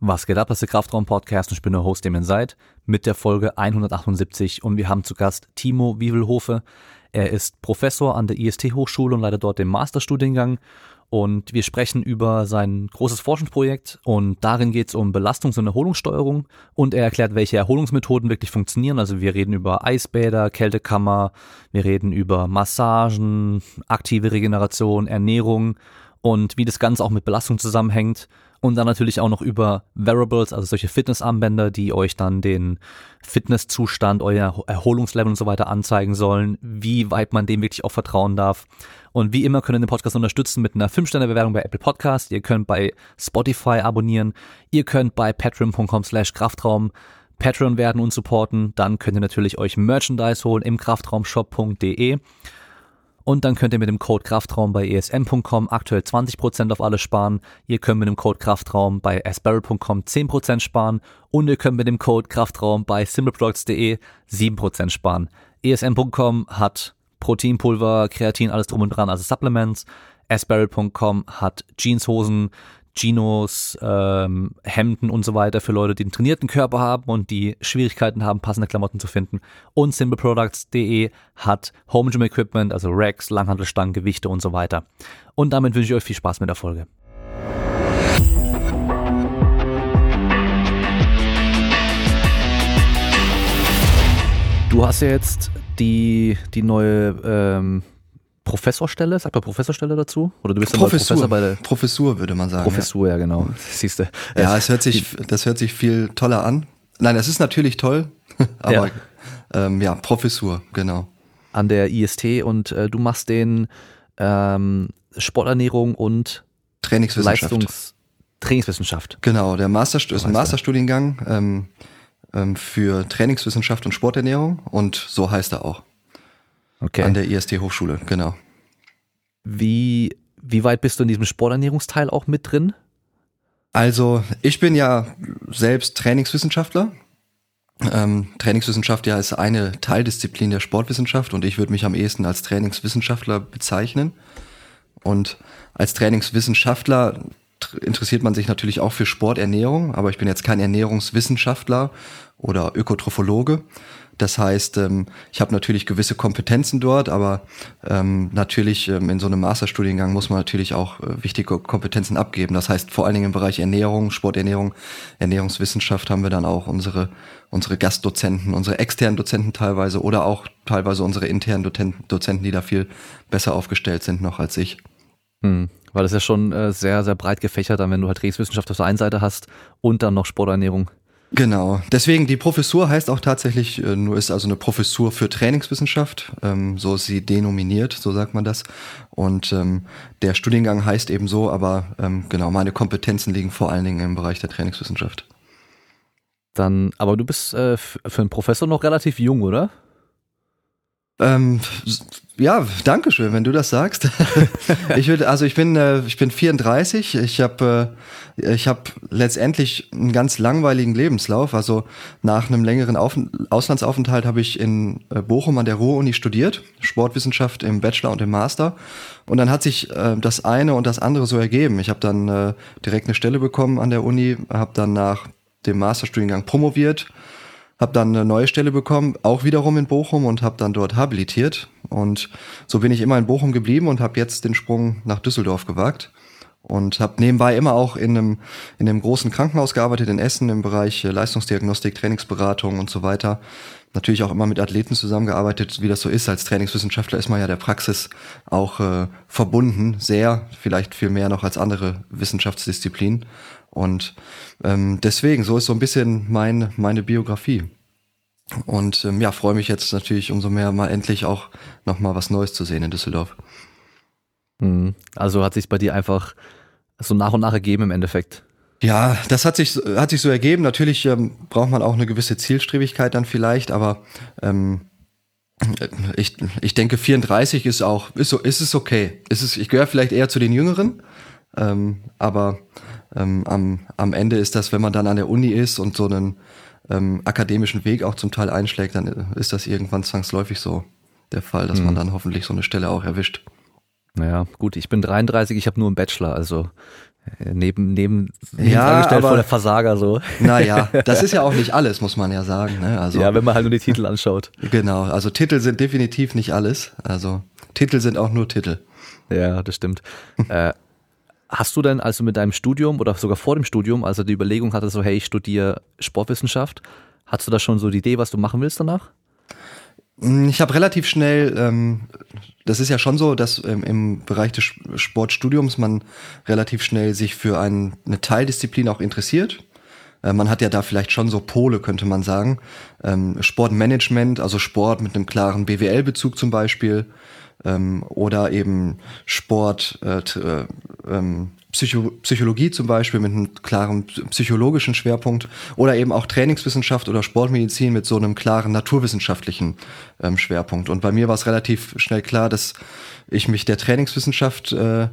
Was geht ab, das ist der Kraftraum-Podcast und ich bin der Host, dem ihr seid, mit der Folge 178 und wir haben zu Gast Timo Wievelhofe. Er ist Professor an der IST-Hochschule und leitet dort den Masterstudiengang. Und wir sprechen über sein großes Forschungsprojekt. Und darin geht es um Belastungs- und Erholungssteuerung. Und er erklärt, welche Erholungsmethoden wirklich funktionieren. Also wir reden über Eisbäder, Kältekammer, wir reden über Massagen, aktive Regeneration, Ernährung. Und wie das Ganze auch mit Belastung zusammenhängt und dann natürlich auch noch über Wearables, also solche Fitnessarmbänder, die euch dann den Fitnesszustand, euer Erholungslevel und so weiter anzeigen sollen, wie weit man dem wirklich auch vertrauen darf. Und wie immer könnt ihr den Podcast unterstützen mit einer 5-Sterne-Bewertung bei Apple Podcast. Ihr könnt bei Spotify abonnieren. Ihr könnt bei patreon.com slash Kraftraum Patreon werden und supporten. Dann könnt ihr natürlich euch Merchandise holen im kraftraumshop.de. Und dann könnt ihr mit dem Code Kraftraum bei esn.com aktuell 20% auf alles sparen. Ihr könnt mit dem Code Kraftraum bei asbarrel.com 10% sparen. Und ihr könnt mit dem Code Kraftraum bei simpleproducts.de 7% sparen. esn.com hat Proteinpulver, Kreatin, alles drum und dran, also Supplements. asbarrel.com hat Jeanshosen, Chinos, ähm, Hemden und so weiter für Leute, die einen trainierten Körper haben und die Schwierigkeiten haben, passende Klamotten zu finden. Und simpleproducts.de hat Home Gym Equipment, also Racks, Langhandelstangen, Gewichte und so weiter. Und damit wünsche ich euch viel Spaß mit der Folge. Du hast ja jetzt die, die neue ähm, Professorstelle, sagt man Professorstelle dazu? Oder du bist Professur, Professor bei der Professur würde man sagen. Professur, ja, ja genau. Siehst du. Ja, es hört sich, das hört sich viel toller an. Nein, es ist natürlich toll, aber ja, ähm, ja Professur, genau. An der IST und äh, du machst den ähm, Sporternährung und Trainingswissenschaft. Leistungs Trainingswissenschaft. Genau, der Masterst ist ein Masterstudiengang ähm, ähm, für Trainingswissenschaft und Sporternährung und so heißt er auch. Okay. An der IST Hochschule, genau. Wie, wie weit bist du in diesem Sporternährungsteil auch mit drin? Also, ich bin ja selbst Trainingswissenschaftler. Ähm, Trainingswissenschaft ja ist eine Teildisziplin der Sportwissenschaft und ich würde mich am ehesten als Trainingswissenschaftler bezeichnen. Und als Trainingswissenschaftler interessiert man sich natürlich auch für Sporternährung, aber ich bin jetzt kein Ernährungswissenschaftler oder Ökotrophologe. Das heißt, ähm, ich habe natürlich gewisse Kompetenzen dort, aber ähm, natürlich ähm, in so einem Masterstudiengang muss man natürlich auch äh, wichtige Kompetenzen abgeben. Das heißt, vor allen Dingen im Bereich Ernährung, Sporternährung, Ernährungswissenschaft haben wir dann auch unsere, unsere Gastdozenten, unsere externen Dozenten teilweise oder auch teilweise unsere internen Dozenten, die da viel besser aufgestellt sind noch als ich. Hm. Weil das ist ja schon äh, sehr, sehr breit gefächert, dann wenn du halt Rechtswissenschaft auf der einen Seite hast und dann noch Sporternährung. Genau. Deswegen die Professur heißt auch tatsächlich, äh, nur ist also eine Professur für Trainingswissenschaft, ähm, so ist sie denominiert, so sagt man das. Und ähm, der Studiengang heißt eben so, aber ähm, genau, meine Kompetenzen liegen vor allen Dingen im Bereich der Trainingswissenschaft. Dann, aber du bist äh, für einen Professor noch relativ jung, oder? Ähm, ja, danke schön, wenn du das sagst. ich würde, also ich bin, äh, ich bin 34. Ich habe, äh, ich habe letztendlich einen ganz langweiligen Lebenslauf. Also nach einem längeren Auf Auslandsaufenthalt habe ich in äh, Bochum an der Ruhr-Uni studiert, Sportwissenschaft im Bachelor und im Master. Und dann hat sich äh, das eine und das andere so ergeben. Ich habe dann äh, direkt eine Stelle bekommen an der Uni, habe dann nach dem Masterstudiengang promoviert habe dann eine neue Stelle bekommen, auch wiederum in Bochum und habe dann dort habilitiert. Und so bin ich immer in Bochum geblieben und habe jetzt den Sprung nach Düsseldorf gewagt. Und habe nebenbei immer auch in einem, in einem großen Krankenhaus gearbeitet in Essen im Bereich äh, Leistungsdiagnostik, Trainingsberatung und so weiter. Natürlich auch immer mit Athleten zusammengearbeitet, wie das so ist. Als Trainingswissenschaftler ist man ja der Praxis auch äh, verbunden, sehr, vielleicht viel mehr noch als andere Wissenschaftsdisziplinen. Und ähm, deswegen, so ist so ein bisschen mein, meine Biografie. Und ähm, ja, freue mich jetzt natürlich umso mehr, mal endlich auch nochmal was Neues zu sehen in Düsseldorf. Mhm. Also hat sich bei dir einfach so nach und nach ergeben im Endeffekt. Ja, das hat sich, hat sich so ergeben. Natürlich ähm, braucht man auch eine gewisse Zielstrebigkeit dann vielleicht, aber ähm, ich, ich denke 34 ist auch, ist, so, ist es okay. Ist es, ich gehöre vielleicht eher zu den Jüngeren, ähm, aber ähm, am, am Ende ist das, wenn man dann an der Uni ist und so einen ähm, akademischen Weg auch zum Teil einschlägt, dann ist das irgendwann zwangsläufig so der Fall, dass mhm. man dann hoffentlich so eine Stelle auch erwischt. Naja, gut, ich bin 33, ich habe nur einen Bachelor, also äh, neben neben Ja, aber- vor der Versager so. Naja, das ist ja auch nicht alles, muss man ja sagen. Ne? Also, Ja, wenn man halt nur die Titel anschaut. Genau, also Titel sind definitiv nicht alles. Also Titel sind auch nur Titel. Ja, das stimmt. äh, hast du denn also mit deinem Studium oder sogar vor dem Studium, also die Überlegung hattest, so hey, ich studiere Sportwissenschaft, hast du da schon so die Idee, was du machen willst danach? Mm, Ich habe relativ schnell, ähm, das ist ja schon so, dass ähm, im Bereich des Sportstudiums man relativ schnell sich für ein, eine Teildisziplin auch interessiert. Äh, man hat ja da vielleicht schon so Pole, könnte man sagen. Ähm, Sportmanagement, also Sport mit einem klaren BWL-Bezug zum Beispiel. Ähm, oder eben Sport, äh, äh, ähm, Psycho Psychologie zum Beispiel mit einem klaren psychologischen Schwerpunkt oder eben auch Trainingswissenschaft oder Sportmedizin mit so einem klaren naturwissenschaftlichen ähm, Schwerpunkt. Und bei mir war es relativ schnell klar, dass ich mich der Trainingswissenschaft äh,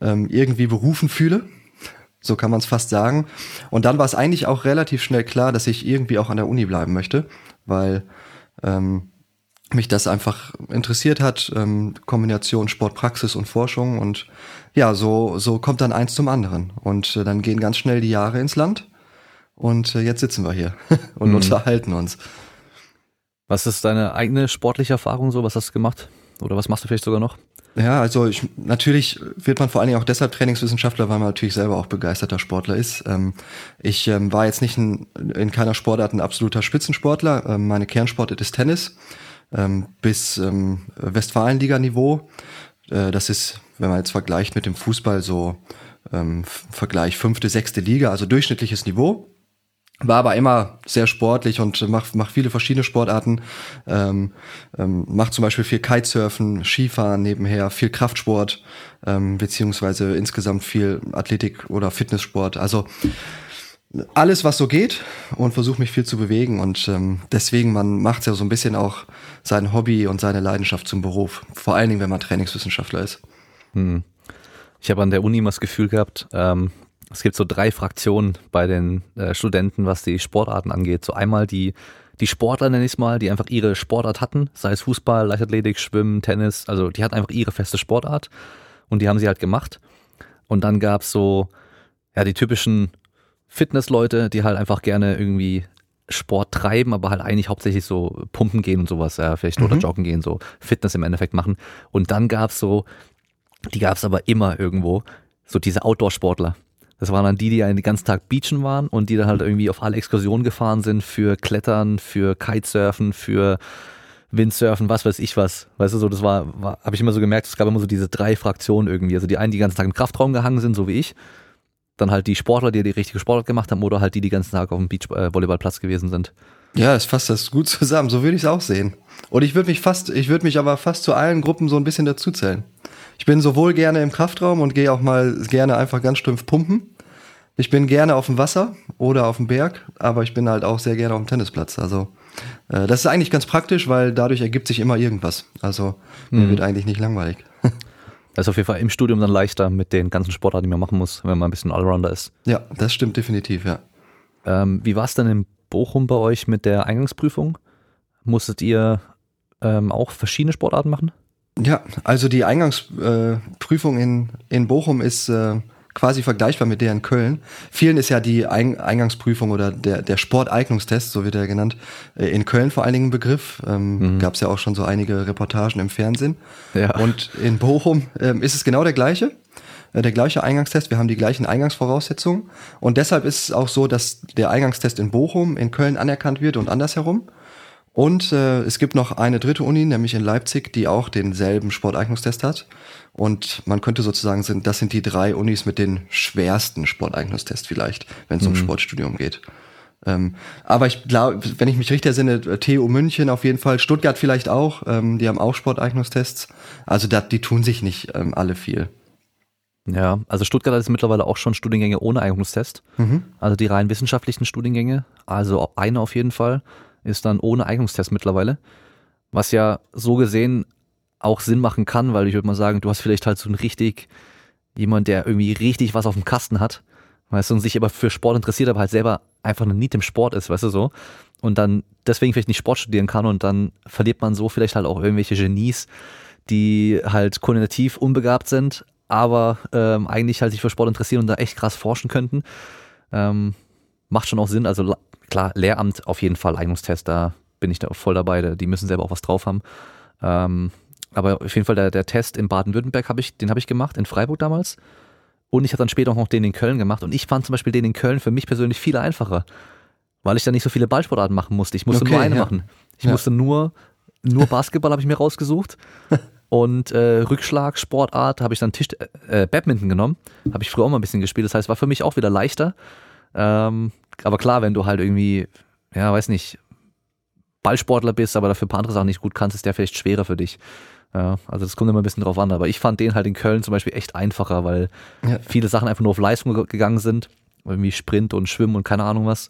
ähm, irgendwie berufen fühle. So kann man es fast sagen. Und dann war es eigentlich auch relativ schnell klar, dass ich irgendwie auch an der Uni bleiben möchte, weil ähm, mich das einfach interessiert hat, ähm, Kombination Sportpraxis und Forschung und ja, so, so kommt dann eins zum anderen und äh, dann gehen ganz schnell die Jahre ins Land und äh, jetzt sitzen wir hier und unterhalten uns. Was ist deine eigene sportliche Erfahrung so? Was hast du gemacht? Oder was machst du vielleicht sogar noch? Ja, also ich, natürlich wird man vor allen Dingen auch deshalb Trainingswissenschaftler, weil man natürlich selber auch begeisterter Sportler ist. Ähm, ich ähm, war jetzt nicht in, in keiner Sportart ein absoluter Spitzensportler. Ähm, meine Kernsportart ist Tennis ähm, bis ähm, Westfalenliga-Niveau. Äh, das ist, wenn man jetzt vergleicht mit dem Fußball, so ähm, Vergleich fünfte, sechste Liga, also durchschnittliches Niveau. War aber immer sehr sportlich und macht mach viele verschiedene Sportarten. Ähm, ähm, macht zum Beispiel viel Kitesurfen, Skifahren nebenher, viel Kraftsport, ähm, beziehungsweise insgesamt viel Athletik oder Fitnesssport. Also alles, was so geht und versuche mich viel zu bewegen. Und ähm, deswegen, man macht ja so ein bisschen auch sein Hobby und seine Leidenschaft zum Beruf. Vor allen Dingen, wenn man Trainingswissenschaftler ist. Ich habe an der Uni immer das Gefühl gehabt, ähm, es gibt so drei Fraktionen bei den äh, Studenten, was die Sportarten angeht. So einmal die, die Sportler, nenne ich es mal, die einfach ihre Sportart hatten, sei es Fußball, Leichtathletik, Schwimmen, Tennis, also die hatten einfach ihre feste Sportart und die haben sie halt gemacht. Und dann gab's so, ja, die typischen Fitnessleute, die halt einfach gerne irgendwie Sport treiben, aber halt eigentlich hauptsächlich so pumpen gehen und sowas, ja, vielleicht oder joggen gehen, so Fitness im Endeffekt machen. Und dann gab's so, die gab's aber immer irgendwo, so diese Outdoor-Sportler. Das waren dann die, die den ganzen Tag beachen waren und die dann halt irgendwie auf alle Exkursionen gefahren sind für Klettern, für Kitesurfen, für Windsurfen, was weiß ich was. Weißt du, so das war, war habe ich immer so gemerkt, es gab immer so diese drei Fraktionen irgendwie. Also die einen, die den ganzen Tag im Kraftraum gehangen sind, so wie ich. Dann halt die Sportler, die die richtige Sportart gemacht haben, oder halt die, die ganzen Tag auf dem Beach-Volleyballplatz gewesen sind. Ja, es fasst das gut zusammen. So würde ich es auch sehen. Und ich würde mich fast, ich würde mich aber fast zu allen Gruppen so ein bisschen dazuzählen. Ich bin sowohl gerne im Kraftraum und gehe auch mal gerne einfach ganz stumpf pumpen. Ich bin gerne auf dem Wasser oder auf dem Berg, aber ich bin halt auch sehr gerne auf dem Tennisplatz. Also äh, das ist eigentlich ganz praktisch, weil dadurch ergibt sich immer irgendwas. Also mir wird eigentlich nicht langweilig. Das ist auf jeden Fall im Studium dann leichter mit den ganzen Sportarten, die man machen muss, wenn man ein bisschen Allrounder ist. ja, das stimmt definitiv, ja. Ähm, wie war es denn in Bochum bei euch mit der Eingangsprüfung? Musstet ihr ähm, auch verschiedene Sportarten machen? Ja, also die Eingangsprüfung äh, in, in Bochum ist äh, quasi vergleichbar mit der in Köln. Vielen ist ja die Ein Eingangsprüfung oder der, der Sporteignungstest, so wird er genannt, äh, in Köln vor allen Dingen ein Begriff. Ähm, Gab es ja auch schon so einige Reportagen im Fernsehen. Ja. Und in Bochum ähm, ist es genau der gleiche. äh, Der gleiche Eingangstest, wir haben die gleichen Eingangsvoraussetzungen und deshalb ist es auch so, dass der Eingangstest in Bochum in Köln anerkannt wird und andersherum. Und äh, es gibt noch eine dritte Uni, nämlich in Leipzig, die auch denselben Sporteignungstest hat. Und man könnte sozusagen sind, das sind die drei Unis mit den schwersten Sporteignungstests vielleicht, wenn es um Sportstudium geht. Ähm, aber ich glaube, wenn ich mich richtig ersinne, äh, TU München auf jeden Fall, Stuttgart vielleicht auch, ähm, die haben auch Sporteignungstests. Also dat, die tun sich nicht ähm, alle viel. Ja, also Stuttgart hat jetzt mittlerweile auch schon Studiengänge ohne Eignungstest. Also die rein wissenschaftlichen Studiengänge, also eine auf jeden Fall, ist dann ohne Eignungstest mittlerweile. Was ja so gesehen auch Sinn machen kann, weil ich würde mal sagen, du hast vielleicht halt so ein richtig, jemand, der irgendwie richtig was auf dem Kasten hat, weißt du, und sich aber für Sport interessiert, aber halt selber einfach eine Niet im Sport ist, weißt du so. Und dann deswegen vielleicht nicht Sport studieren kann und dann verliert man so vielleicht halt auch irgendwelche Genies, die halt koordinativ unbegabt sind, aber ähm, eigentlich halt sich für Sport interessieren und da echt krass forschen könnten. Ähm, macht schon auch Sinn. Also klar, Lehramt auf jeden Fall, Eignungstest, da bin ich da voll dabei. Die müssen selber auch was drauf haben. Ähm, aber auf jeden Fall der, der Test in Baden-Württemberg habe ich, den habe ich gemacht, in Freiburg damals. Und ich habe dann später auch noch den in Köln gemacht. Und ich fand zum Beispiel den in Köln für mich persönlich viel einfacher, weil ich da nicht so viele Ballsportarten machen musste. Ich musste okay, nur eine ja. machen. Ich ja. musste nur, nur Basketball habe ich mir rausgesucht. Und äh, Rückschlag, Sportart, habe ich dann Tisch, äh, Badminton genommen. Habe ich früher auch mal ein bisschen gespielt. Das heißt, war für mich auch wieder leichter. Ähm, aber klar, wenn du halt irgendwie, ja, weiß nicht, Ballsportler bist, aber dafür ein paar andere Sachen nicht gut kannst, ist der vielleicht schwerer für dich. Ja, also das kommt immer ein bisschen drauf an. Aber ich fand den halt in Köln zum Beispiel echt einfacher, weil ja. viele Sachen einfach nur auf Leistung gegangen sind. Irgendwie Sprint und Schwimmen und keine Ahnung was.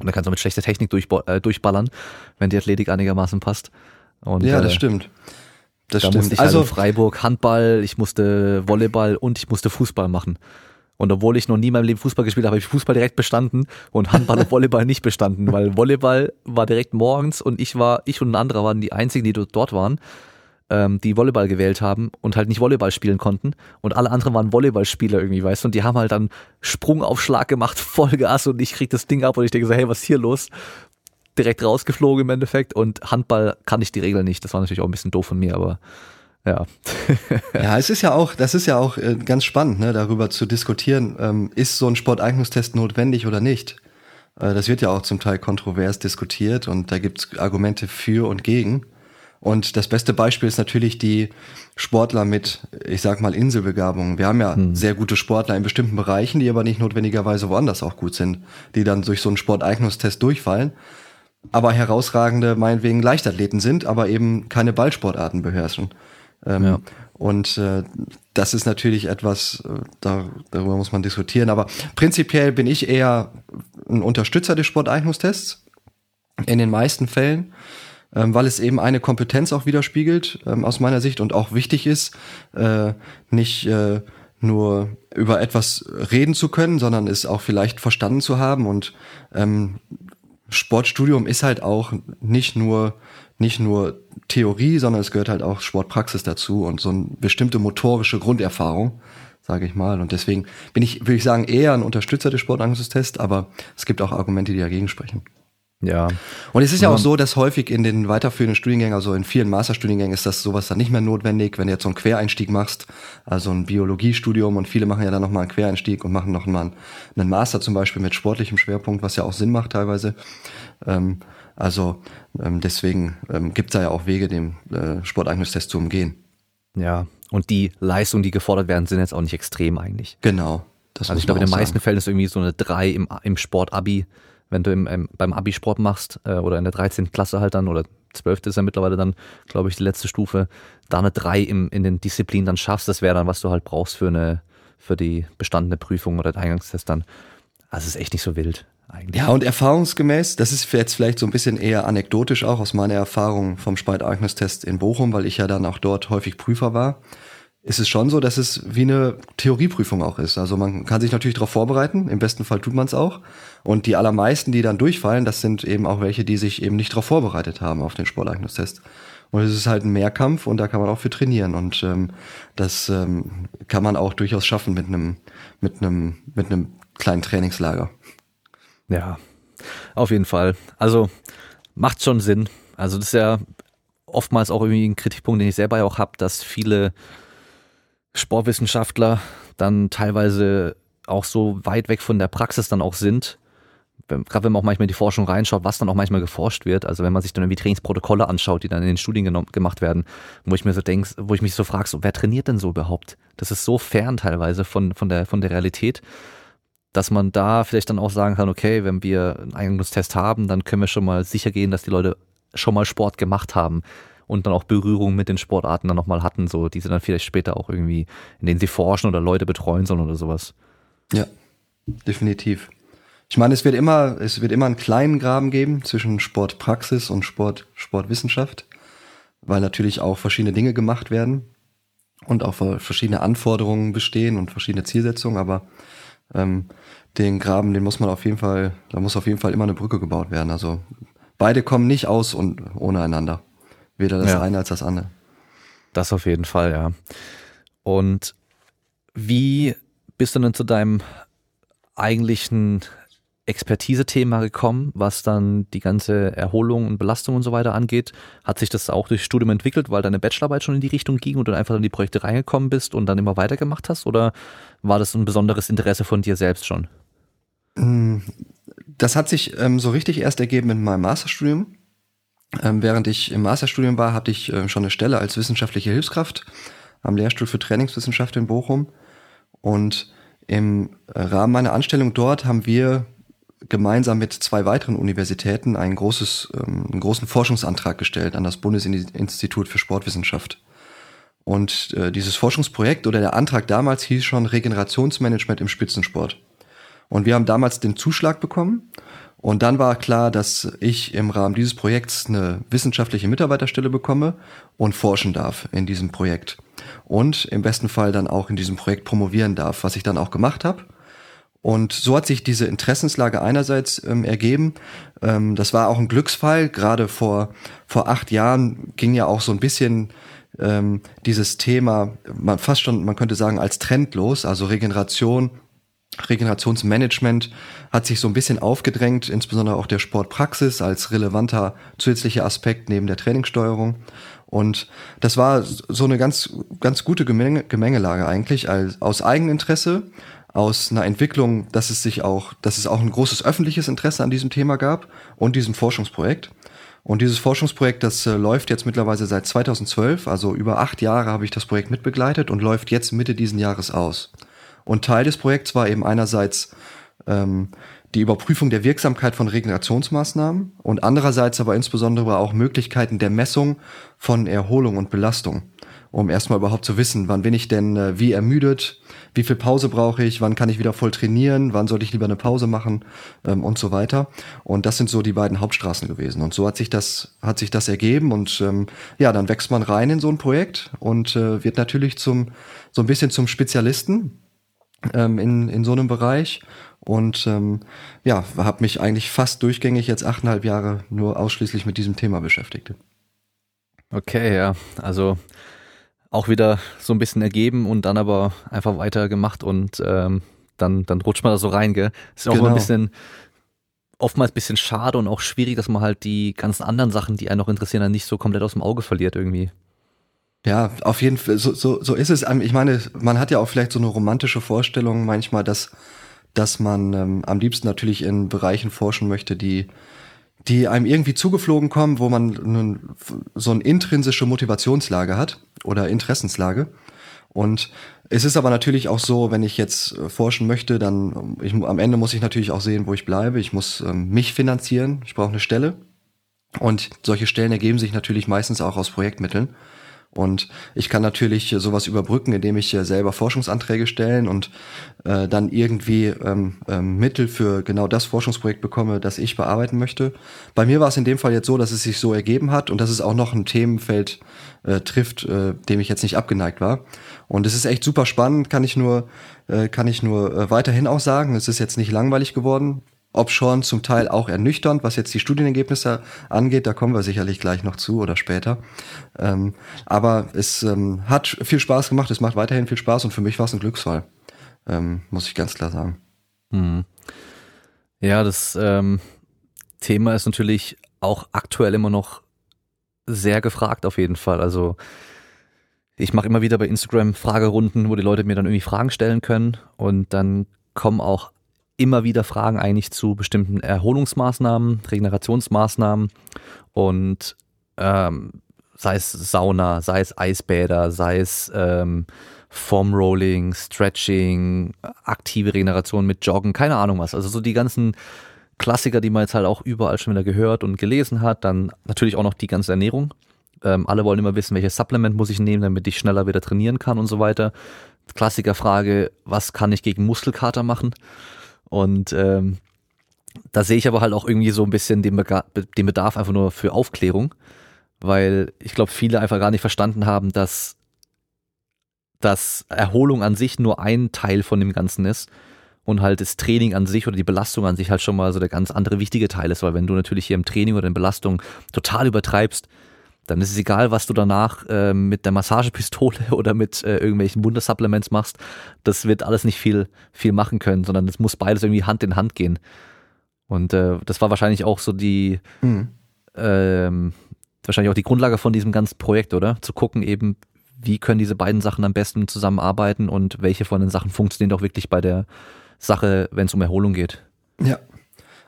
Und da kannst du mit schlechter Technik durch, äh, durchballern, wenn die Athletik einigermaßen passt. Und, ja, das äh, stimmt. Das da stimmt. musste ich also halt in Freiburg Handball, ich musste Volleyball und ich musste Fußball machen. Und obwohl ich noch nie in meinem Leben Fußball gespielt habe, habe ich Fußball direkt bestanden und Handball und Volleyball nicht bestanden, weil Volleyball war direkt morgens und ich war, ich und ein anderer waren die einzigen, die dort waren, ähm, die Volleyball gewählt haben und halt nicht Volleyball spielen konnten. Und alle anderen waren Volleyballspieler irgendwie, weißt du, und die haben halt dann Sprungaufschlag gemacht, Vollgas und ich krieg das Ding ab und ich denke so, hey, was ist hier los? Direkt rausgeflogen im Endeffekt und Handball kann ich die Regel nicht. Das war natürlich auch ein bisschen doof von mir, aber ja. ja, es ist ja auch, das ist ja auch äh, ganz spannend, ne, darüber zu diskutieren, ähm, ist so ein Sporteignungstest notwendig oder nicht? Äh, das wird ja auch zum Teil kontrovers diskutiert und da gibt es Argumente für und gegen. Und das beste Beispiel ist natürlich die Sportler mit, ich sag mal, Inselbegabungen. Wir haben ja hm. sehr gute Sportler in bestimmten Bereichen, die aber nicht notwendigerweise woanders auch gut sind, die dann durch so einen Sporteignungstest durchfallen, aber herausragende, meinetwegen Leichtathleten sind, aber eben keine Ballsportarten beherrschen. Ähm, ja. Und äh, das ist natürlich etwas, äh, da, darüber muss man diskutieren. Aber prinzipiell bin ich eher ein Unterstützer des Sporteignungstests in den meisten Fällen, weil es eben eine Kompetenz auch widerspiegelt ähm, aus meiner Sicht und auch wichtig ist, äh, nicht äh, nur über etwas reden zu können, sondern es auch vielleicht verstanden zu haben. Und ähm, Sportstudium ist halt auch nicht nur nicht nur Theorie, sondern es gehört halt auch Sportpraxis dazu und so eine bestimmte motorische Grunderfahrung, sage ich mal. Und deswegen bin ich, würde ich sagen, eher ein Unterstützer des Sportangriffstests, aber es gibt auch Argumente, die dagegen sprechen. Ja. Und es ist ja auch so, dass häufig in den weiterführenden Studiengängen, also in vielen Masterstudiengängen, ist das sowas dann nicht mehr notwendig, wenn du jetzt so einen Quereinstieg machst, also ein Biologiestudium und viele machen ja dann nochmal einen Quereinstieg und machen nochmal einen Master zum Beispiel mit sportlichem Schwerpunkt, was ja auch Sinn macht teilweise. Ähm, also ähm, deswegen ähm, gibt es da ja auch Wege, den äh, Sporteignungstest zu umgehen. Ja, und die Leistungen, die gefordert werden, sind jetzt auch nicht extrem eigentlich. Genau. also ich glaube, in den meisten Fällen ist irgendwie so eine 3 im, im Sport-Abi, wenn du im, im, beim Abi-Sport machst äh, oder in der 13. Klasse halt dann oder 12. ist ja mittlerweile dann, glaube ich, die letzte Stufe, da eine 3 im, in den Disziplinen dann schaffst, das wäre dann, was du halt brauchst für eine für die bestandene Prüfung oder den Eingangstest dann. Also es ist echt nicht so wild eigentlich. Ja, und erfahrungsgemäß, das ist jetzt vielleicht so ein bisschen eher anekdotisch auch aus meiner Erfahrung vom Spalteignungstest in Bochum, weil ich ja dann auch dort häufig Prüfer war, ist es schon so, dass es wie eine Theorieprüfung auch ist. Also man kann sich natürlich darauf vorbereiten, im besten Fall tut man es auch. Und die allermeisten, die dann durchfallen, das sind eben auch welche, die sich eben nicht darauf vorbereitet haben auf den Sporteignungstest. Und es ist halt ein Mehrkampf und da kann man auch für trainieren. Und ähm, das ähm, kann man auch durchaus schaffen mit einem, mit einem, mit einem kleinen Trainingslager. Ja, auf jeden Fall. Also macht schon Sinn. Also das ist ja oftmals auch irgendwie ein Kritikpunkt, den ich selber ja auch habe, dass viele Sportwissenschaftler dann teilweise auch so weit weg von der Praxis dann auch sind. Gerade wenn man auch manchmal in die Forschung reinschaut, was dann auch manchmal geforscht wird. Also wenn man sich dann irgendwie Trainingsprotokolle anschaut, die dann in den Studien gemacht werden, wo ich mir so denke, wo ich mich so frage, so, wer trainiert denn so überhaupt? Das ist so fern teilweise von, von, der, von der Realität dass man da vielleicht dann auch sagen kann, okay, wenn wir einen Eignungstest haben, dann können wir schon mal sicher gehen, dass die Leute schon mal Sport gemacht haben und dann auch Berührung mit den Sportarten dann nochmal hatten, so die sie dann vielleicht später auch irgendwie, in denen sie forschen oder Leute betreuen sollen oder sowas. Ja, definitiv. Ich meine, es wird immer, es wird immer einen kleinen Graben geben zwischen Sportpraxis und Sport, Sportwissenschaft, weil natürlich auch verschiedene Dinge gemacht werden und auch verschiedene Anforderungen bestehen und verschiedene Zielsetzungen, aber ähm, den Graben, den muss man auf jeden Fall, da muss auf jeden Fall immer eine Brücke gebaut werden. Also beide kommen nicht aus und ohne einander. Weder das ja. eine als das andere. Das auf jeden Fall, ja. Und wie bist du denn zu deinem eigentlichen Expertise-Thema gekommen, was dann die ganze Erholung und Belastung und so weiter angeht? Hat sich das auch durch Studium entwickelt, weil deine Bachelorarbeit schon in die Richtung ging und du einfach in die Projekte reingekommen bist und dann immer weitergemacht hast? Oder war das ein besonderes Interesse von dir selbst schon? Mm, das hat sich ähm, so richtig erst ergeben in meinem Masterstudium. Ähm, während ich im Masterstudium war, hatte ich äh, schon eine Stelle als wissenschaftliche Hilfskraft am Lehrstuhl für Trainingswissenschaft in Bochum. Und im Rahmen meiner Anstellung dort haben wir gemeinsam mit zwei weiteren Universitäten ein großes, ähm, einen großen Forschungsantrag gestellt an das Bundesinstitut für Sportwissenschaft. Und äh, dieses Forschungsprojekt oder der Antrag damals hieß schon Regenerationsmanagement im Spitzensport. Und wir haben damals den Zuschlag bekommen. Und dann war klar, dass ich im Rahmen dieses Projekts eine wissenschaftliche Mitarbeiterstelle bekomme und forschen darf in diesem Projekt. Und im besten Fall dann auch in diesem Projekt promovieren darf, was ich dann auch gemacht habe. Und so hat sich diese Interessenslage einerseits ähm, ergeben. Ähm, das war auch ein Glücksfall. Gerade vor, vor acht Jahren ging ja auch so ein bisschen ähm, dieses Thema, man fast schon, man könnte sagen, als Trend los. Also Regeneration, Regenerationsmanagement hat sich so ein bisschen aufgedrängt, insbesondere auch der Sportpraxis als relevanter zusätzlicher Aspekt neben der Trainingssteuerung. Und das war so eine ganz, ganz gute Gemenge, Gemengelage eigentlich, als, aus Eigeninteresse, aus einer Entwicklung, dass es sich auch, dass es auch ein großes öffentliches Interesse an diesem Thema gab und diesem Forschungsprojekt. Und dieses Forschungsprojekt, das äh, läuft jetzt mittlerweile seit 2012, also über acht Jahre habe ich das Projekt mitbegleitet und läuft jetzt Mitte diesen Jahres aus. Und Teil des Projekts war eben einerseits ähm, die Überprüfung der Wirksamkeit von Regenerationsmaßnahmen und andererseits aber insbesondere auch Möglichkeiten der Messung von Erholung und Belastung um erstmal überhaupt zu wissen, wann bin ich denn äh, wie ermüdet, wie viel Pause brauche ich, wann kann ich wieder voll trainieren, wann sollte ich lieber eine Pause machen ähm, und so weiter. Und das sind so die beiden Hauptstraßen gewesen. Und so hat sich das, hat sich das ergeben und ähm, ja, dann wächst man rein in so ein Projekt und äh, wird natürlich zum, so ein bisschen zum Spezialisten ähm, in, in so einem Bereich. Und ähm, ja, habe mich eigentlich fast durchgängig jetzt achteinhalb Jahre nur ausschließlich mit diesem Thema beschäftigt. Okay, ja. Also auch wieder so ein bisschen ergeben und dann aber einfach weiter gemacht und ähm, dann, dann rutscht man da so rein, gell? Ist auch genau. ein bisschen, oftmals ein bisschen schade und auch schwierig, dass man halt die ganzen anderen Sachen, die einen noch interessieren, dann nicht so komplett aus dem Auge verliert irgendwie. Ja, auf jeden Fall, so, so, so ist es. Ich meine, man hat ja auch vielleicht so eine romantische Vorstellung manchmal, dass, dass man ähm, am liebsten natürlich in Bereichen forschen möchte, die die einem irgendwie zugeflogen kommen, wo man so eine intrinsische Motivationslage hat oder Interessenslage. Und es ist aber natürlich auch so, wenn ich jetzt äh, forschen möchte, dann ich, am Ende muss ich natürlich auch sehen, wo ich bleibe. Ich muss ähm, mich finanzieren. Ich brauche eine Stelle. Und solche Stellen ergeben sich natürlich meistens auch aus Projektmitteln. Und ich kann natürlich sowas überbrücken, indem ich selber Forschungsanträge stellen und äh, dann irgendwie ähm, ähm, Mittel für genau das Forschungsprojekt bekomme, das ich bearbeiten möchte. Bei mir war es in dem Fall jetzt so, dass es sich so ergeben hat und dass es auch noch ein Themenfeld äh, trifft, äh, dem ich jetzt nicht abgeneigt war. Und es ist echt super spannend, kann ich nur, äh, kann ich nur äh, weiterhin auch sagen. Es ist jetzt nicht langweilig geworden ob schon zum Teil auch ernüchternd, was jetzt die Studienergebnisse angeht. Da kommen wir sicherlich gleich noch zu oder später. Ähm, aber es ähm, hat viel Spaß gemacht, es macht weiterhin viel Spaß und für mich war es ein Glücksfall, ähm, muss ich ganz klar sagen. Mhm. Ja, das ähm, Thema ist natürlich auch aktuell immer noch sehr gefragt auf jeden Fall. Also ich mache immer wieder bei Instagram Fragerunden, wo die Leute mir dann irgendwie Fragen stellen können und dann kommen auch immer wieder Fragen eigentlich zu bestimmten Erholungsmaßnahmen, Regenerationsmaßnahmen und ähm, sei es Sauna, sei es Eisbäder, sei es ähm, Foam-Rolling, Stretching, aktive Regeneration mit Joggen, keine Ahnung was. Also so die ganzen Klassiker, die man jetzt halt auch überall schon wieder gehört und gelesen hat. Dann natürlich auch noch die ganze Ernährung. Ähm, alle wollen immer wissen, welches Supplement muss ich nehmen, damit ich schneller wieder trainieren kann und so weiter. Klassikerfrage, was kann ich gegen Muskelkater machen? Und ähm, da sehe ich aber halt auch irgendwie so ein bisschen den, Bedarf, den Bedarf einfach nur für Aufklärung, weil ich glaube, viele einfach gar nicht verstanden haben, dass, dass Erholung an sich nur ein Teil von dem Ganzen ist und halt das Training an sich oder die Belastung an sich halt schon mal so der ganz andere wichtige Teil ist, weil wenn du natürlich hier im Training oder in Belastung total übertreibst, dann ist es egal, was du danach äh, mit der Massagepistole oder mit äh, irgendwelchen Wundersupplements machst. Das wird alles nicht viel, viel machen können, sondern es muss beides irgendwie Hand in Hand gehen. Und äh, das war wahrscheinlich auch so die, mhm. ähm, wahrscheinlich auch die Grundlage von diesem ganzen Projekt, oder? Zu gucken eben, wie können diese beiden Sachen am besten zusammenarbeiten und welche von den Sachen funktionieren auch wirklich bei der Sache, wenn es um Erholung geht. Ja.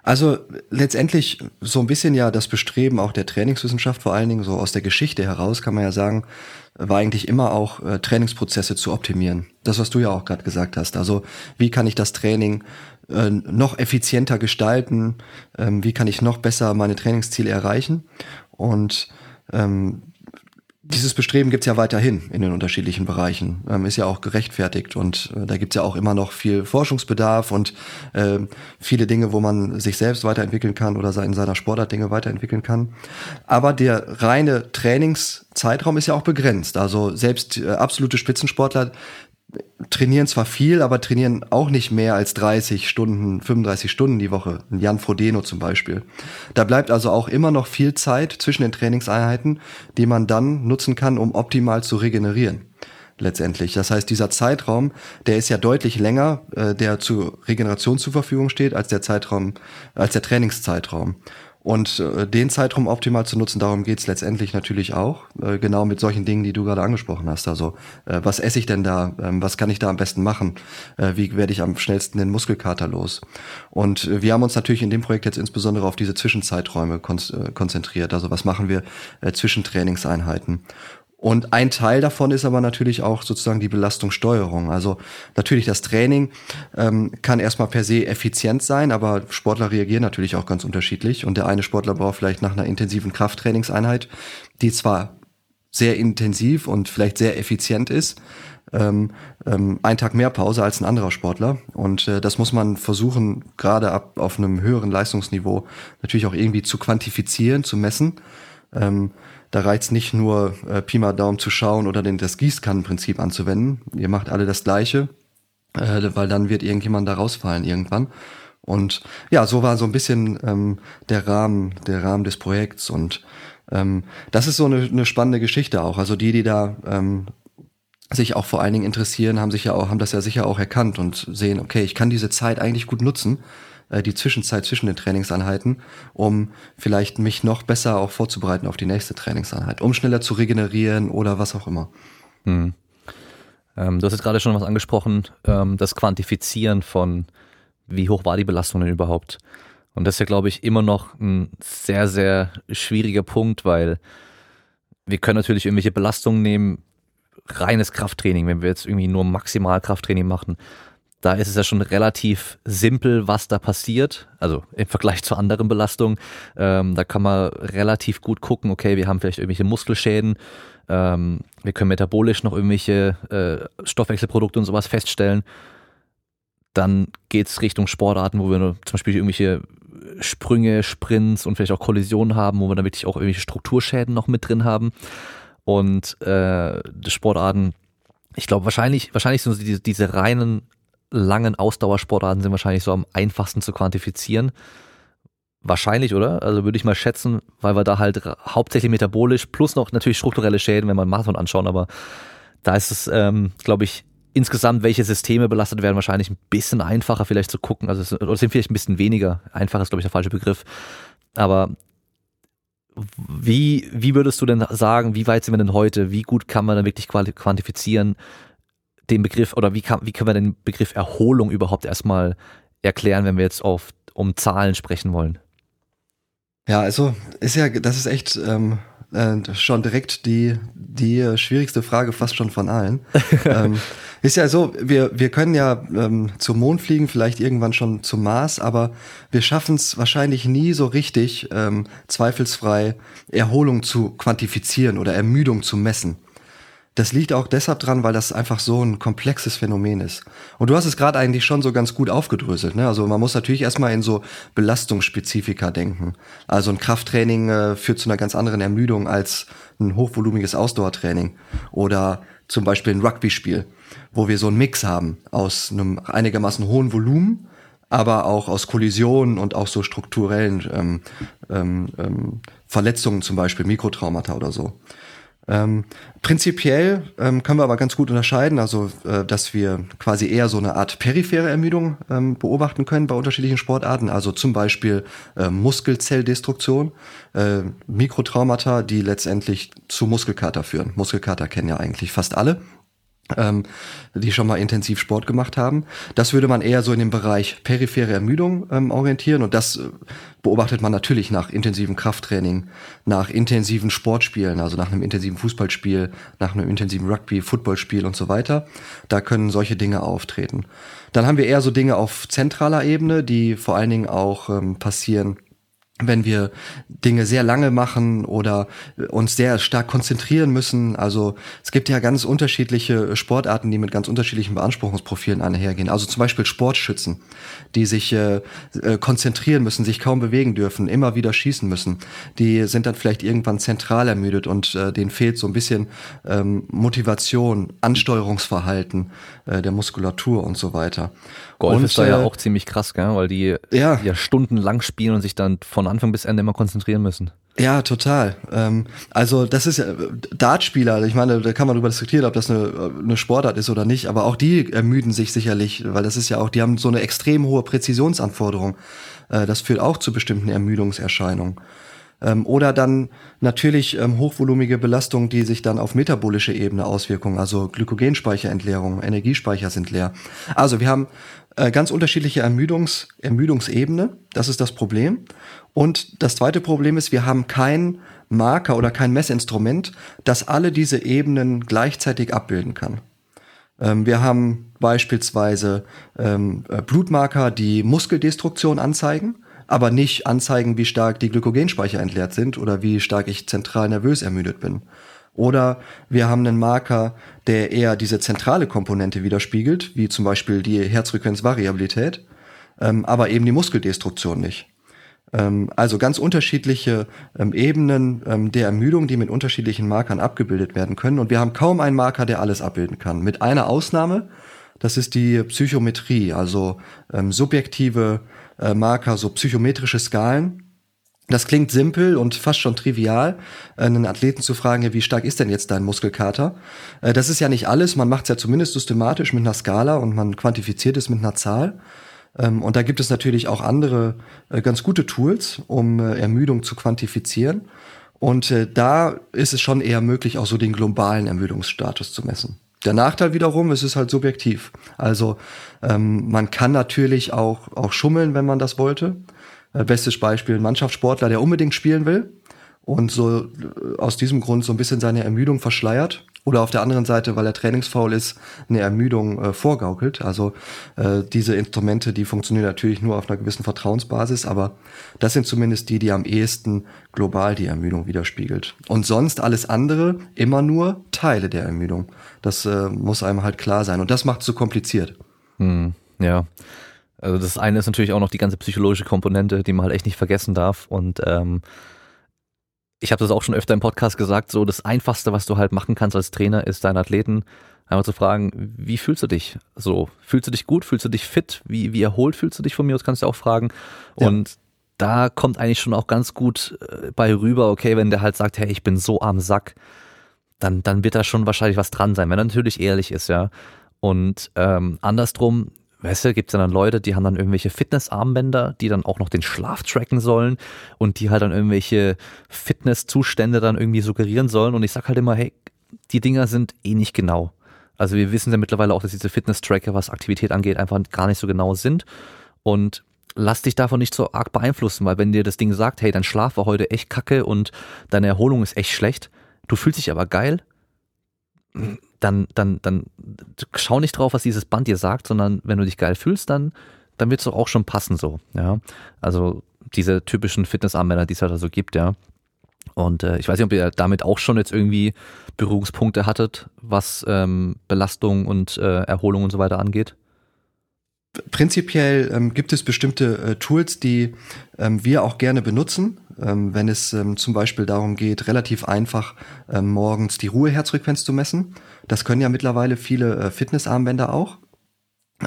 Also letztendlich so ein bisschen ja das Bestreben auch der Trainingswissenschaft vor allen Dingen so aus der Geschichte heraus kann man ja sagen, war eigentlich immer auch äh, Trainingsprozesse zu optimieren. Das, was du ja auch gerade gesagt hast. Also wie kann ich das Training äh, noch effizienter gestalten? Ähm, wie kann ich noch besser meine Trainingsziele erreichen? Und ähm, dieses Bestreben gibt's ja weiterhin in den unterschiedlichen Bereichen. Ähm, ist ja auch gerechtfertigt und äh, da gibt's ja auch immer noch viel Forschungsbedarf und äh, viele Dinge, wo man sich selbst weiterentwickeln kann oder in seiner Sportart Dinge weiterentwickeln kann. Aber der reine Trainingszeitraum ist ja auch begrenzt. Also selbst äh, absolute Spitzensportler trainieren zwar viel, aber trainieren auch nicht mehr als 30 Stunden, 35 Stunden die Woche. Jan Frodeno zum Beispiel. Da bleibt also auch immer noch viel Zeit zwischen den Trainingseinheiten, die man dann nutzen kann, um optimal zu regenerieren. Letztendlich. Das heißt, dieser Zeitraum, der ist ja deutlich länger, äh, der zur Regeneration zur Verfügung steht, als der Zeitraum, als der Trainingszeitraum. Und äh, den Zeitraum optimal zu nutzen, darum geht's letztendlich natürlich auch. Äh, genau mit solchen Dingen, die du gerade angesprochen hast. Also äh, was esse ich denn da? Ähm, was kann ich da am besten machen? Äh, wie werde ich am schnellsten den Muskelkater los? Und äh, wir haben uns natürlich in dem Projekt jetzt insbesondere auf diese Zwischenzeiträume kon äh, konzentriert. Also was machen wir äh, zwischen Trainingseinheiten? Und ein Teil davon ist aber natürlich auch sozusagen die Belastungssteuerung. Also natürlich das Training ähm, kann erstmal per se effizient sein, aber Sportler reagieren natürlich auch ganz unterschiedlich. Und der eine Sportler braucht vielleicht nach einer intensiven Krafttrainingseinheit, die zwar sehr intensiv und vielleicht sehr effizient ist, ähm, ähm, einen Tag mehr Pause als ein anderer Sportler. Und äh, das muss man versuchen, gerade ab auf einem höheren Leistungsniveau natürlich auch irgendwie zu quantifizieren, zu messen. Ähm, da reizt nicht nur äh, Pi mal Daumen zu schauen oder den, das Gießkannenprinzip anzuwenden. Ihr macht alle das Gleiche, äh, weil dann wird irgendjemand da rausfallen irgendwann. Und ja, so war so ein bisschen ähm, der Rahmen, der Rahmen des Projekts. Und ähm, das ist so eine, eine spannende Geschichte auch. Also die, die da ähm, sich auch vor allen Dingen interessieren, haben sich ja auch, haben das ja sicher auch erkannt und sehen, okay, ich kann diese Zeit eigentlich gut nutzen äh, die Zwischenzeit zwischen den Trainingseinheiten, um vielleicht mich noch besser auch vorzubereiten auf die nächste Trainingseinheit, um schneller zu regenerieren oder was auch immer. Hm. Ähm, du hast jetzt gerade schon was angesprochen, ähm, das Quantifizieren von wie hoch war die Belastung denn überhaupt? Und das ist ja, glaube ich, immer noch ein sehr, sehr schwieriger Punkt, weil wir können natürlich irgendwelche Belastungen nehmen, reines Krafttraining, wenn wir jetzt irgendwie nur maximal Krafttraining machen, da ist es ja schon relativ simpel, was da passiert. Also im Vergleich zu anderen Belastungen. Ähm, da kann man relativ gut gucken, okay, wir haben vielleicht irgendwelche Muskelschäden. Ähm, wir können metabolisch noch irgendwelche äh, Stoffwechselprodukte und sowas feststellen. Dann geht's Richtung Sportarten, wo wir zum Beispiel irgendwelche Sprünge, Sprints und vielleicht auch Kollisionen haben, wo wir dann wirklich auch irgendwelche Strukturschäden noch mit drin haben. Und äh, Sportarten, ich glaube, wahrscheinlich, wahrscheinlich sind diese, diese reinen langen Ausdauersportarten sind wahrscheinlich so am einfachsten zu quantifizieren. Wahrscheinlich, oder? Also würde ich mal schätzen, weil wir da halt hauptsächlich metabolisch plus noch natürlich strukturelle Schäden, wenn wir einen Marathon anschauen, aber da ist es, ähm, glaube ich, insgesamt, welche Systeme belastet werden, wahrscheinlich ein bisschen einfacher vielleicht zu gucken. Also es, oder sind vielleicht ein bisschen weniger. Einfach ist, glaube ich, der falsche Begriff. Aber wie, wie würdest du denn sagen, wie weit sind wir denn heute? Wie gut kann man dann wirklich quantifizieren, den Begriff oder wie, kann, wie können wir den Begriff Erholung überhaupt erstmal erklären, wenn wir jetzt auf, um Zahlen sprechen wollen? Ja, also ist ja, das ist echt ähm, äh, schon direkt die, die schwierigste Frage fast schon von allen. ähm, ist ja so, wir, wir können ja ähm, zum Mond fliegen, vielleicht irgendwann schon zum Mars, aber wir schaffen es wahrscheinlich nie so richtig, ähm, zweifelsfrei Erholung zu quantifizieren oder Ermüdung zu messen. Das liegt auch deshalb dran, weil das einfach so ein komplexes Phänomen ist. Und du hast es gerade eigentlich schon so ganz gut aufgedröselt. Ne? Also man muss natürlich erstmal in so Belastungsspezifika denken. Also ein Krafttraining äh, führt zu einer ganz anderen Ermüdung als ein hochvolumiges Ausdauertraining. Oder zum Beispiel ein Rugby-Spiel, wo wir so einen Mix haben aus einem einigermaßen hohen Volumen, aber auch aus Kollisionen und auch so strukturellen ähm, ähm, ähm, Verletzungen, zum Beispiel Mikrotraumata oder so. Ähm, prinzipiell ähm, können wir aber ganz gut unterscheiden, also äh, dass wir quasi eher so eine Art periphere Ermüdung ähm, beobachten können bei unterschiedlichen Sportarten, also zum Beispiel äh, Muskelzelldestruktion, äh, Mikrotraumata, die letztendlich zu Muskelkater führen. Muskelkater kennen ja eigentlich fast alle ähm, die schon mal intensiv Sport gemacht haben. Das würde man eher so in dem Bereich periphere Ermüdung ähm, orientieren und das äh, beobachtet man natürlich nach intensivem Krafttraining, nach intensiven Sportspielen, also nach einem intensiven Fußballspiel, nach einem intensiven Rugby, Footballspiel und so weiter. Da können solche Dinge auftreten. Dann haben wir eher so Dinge auf zentraler Ebene, die vor allen Dingen auch ähm, passieren wenn wir Dinge sehr lange machen oder uns sehr stark konzentrieren müssen. Also es gibt ja ganz unterschiedliche Sportarten, die mit ganz unterschiedlichen Beanspruchungsprofilen einhergehen. Also zum Beispiel Sportschützen, die sich äh, äh, konzentrieren müssen, sich kaum bewegen dürfen, immer wieder schießen müssen. Die sind dann vielleicht irgendwann zentral ermüdet und äh, denen fehlt so ein bisschen ähm, Motivation, Ansteuerungsverhalten äh, der Muskulatur und so weiter. Golf und, ist da ja äh, auch ziemlich krass, gell? weil die ja. ja stundenlang spielen und sich dann von Anfang bis Ende immer konzentrieren müssen. Ja, total. Ähm, also das ist ja Dartspieler, ich meine, da kann man darüber diskutieren, ob das eine, eine Sportart ist oder nicht, aber auch die ermüden sich sicherlich, weil das ist ja auch, die haben so eine extrem hohe Präzisionsanforderung. Äh, das führt auch zu bestimmten Ermüdungserscheinungen. Ähm, oder dann natürlich ähm, hochvolumige Belastungen, die sich dann auf metabolische Ebene auswirken, also Glykogenspeicherentleerung, Energiespeicher sind leer. Also wir haben äh, ganz unterschiedliche Ermüdungs Ermüdungsebene, das ist das Problem. Und das zweite Problem ist, wir haben kein Marker oder kein Messinstrument, das alle diese Ebenen gleichzeitig abbilden kann. Ähm, wir haben beispielsweise ähm, äh, Blutmarker, die Muskeldestruktion anzeigen aber nicht anzeigen, wie stark die Glykogenspeicher entleert sind oder wie stark ich zentral nervös ermüdet bin. Oder wir haben einen Marker, der eher diese zentrale Komponente widerspiegelt, wie zum Beispiel die Herzfrequenzvariabilität, ähm, aber eben die Muskeldestruktion nicht. Ähm, also ganz unterschiedliche ähm, Ebenen ähm, der Ermüdung, die mit unterschiedlichen Markern abgebildet werden können. Und wir haben kaum einen Marker, der alles abbilden kann. Mit einer Ausnahme, das ist die Psychometrie, also ähm, subjektive äh, Marker, so psychometrische Skalen. Das klingt simpel und fast schon trivial, äh, einen Athleten zu fragen, wie stark ist denn jetzt dein Muskelkater? Äh, das ist ja nicht alles, man macht es ja zumindest systematisch mit einer Skala und man quantifiziert es mit einer Zahl. Ähm, und da gibt es natürlich auch andere äh, ganz gute Tools, um Ermüdung zu quantifizieren. Und da ist es schon eher möglich, auch so den globalen Ermüdungsstatus zu messen. Der Nachteil wiederum, es ist halt subjektiv. Also ähm, man kann natürlich auch, auch schummeln, wenn man das wollte. Äh, bestes Beispiel, ein Mannschaftssportler, der unbedingt spielen will und so äh, aus diesem Grund so ein bisschen seine Ermüdung verschleiert oder auf der anderen Seite, weil er trainingsfaul ist, eine Ermüdung äh, vorgaukelt. Also äh, diese Instrumente, die funktionieren natürlich nur auf einer gewissen Vertrauensbasis, aber das sind zumindest die, die am ehesten global die Ermüdung widerspiegelt. Und sonst alles andere immer nur Teile der Ermüdung. Das äh, muss einem halt klar sein und das macht es so kompliziert. Hm, ja. Also das eine ist natürlich auch noch die ganze psychologische Komponente, die man halt echt nicht vergessen darf und ähm, ich habe das auch schon öfter im Podcast gesagt, so das Einfachste, was du halt machen kannst als Trainer, ist deinen Athleten einmal zu fragen, wie fühlst du dich? So, fühlst du dich gut? Fühlst du dich fit? Wie, wie erholt fühlst du dich von mir? Das kannst du auch fragen. Und ja. da kommt eigentlich schon auch ganz gut äh, bei rüber, okay, wenn der halt sagt, hey, ich bin so am Sack, dann, dann wird da schon wahrscheinlich was dran sein, wenn er natürlich ehrlich ist, ja. Und ähm, andersrum, weißt du, gibt es dann Leute, die haben dann irgendwelche Fitnessarmbänder, die dann auch noch den Schlaf tracken sollen und die halt dann irgendwelche Fitnesszustände dann irgendwie suggerieren sollen. Und ich sag halt immer, hey, die Dinger sind eh nicht genau. Also wir wissen ja mittlerweile auch, dass diese Fitness-Tracker, was Aktivität angeht, einfach gar nicht so genau sind. Und lass dich davon nicht so arg beeinflussen, weil wenn dir das Ding sagt, hey, dein Schlaf war heute echt kacke und deine Erholung ist echt schlecht, du fühlst dich aber geil, dann, dann, dann schau nicht drauf, was dieses Band dir sagt, sondern wenn du dich geil fühlst, dann, dann wird es doch auch schon passen so, ja. Also diese typischen Fitnessarmbänder, die es halt so also gibt, ja. Und äh, ich weiß nicht, ob ihr damit auch schon jetzt irgendwie Berührungspunkte hattet, was ähm, Belastung und äh, Erholung und so weiter angeht. Prinzipiell ähm, gibt es bestimmte äh, Tools, die ähm, wir auch gerne benutzen, ähm, wenn es ähm, zum Beispiel darum geht, relativ einfach ähm, morgens die Ruheherzfrequenz zu messen. Das können ja mittlerweile viele äh, Fitnessarmbänder auch.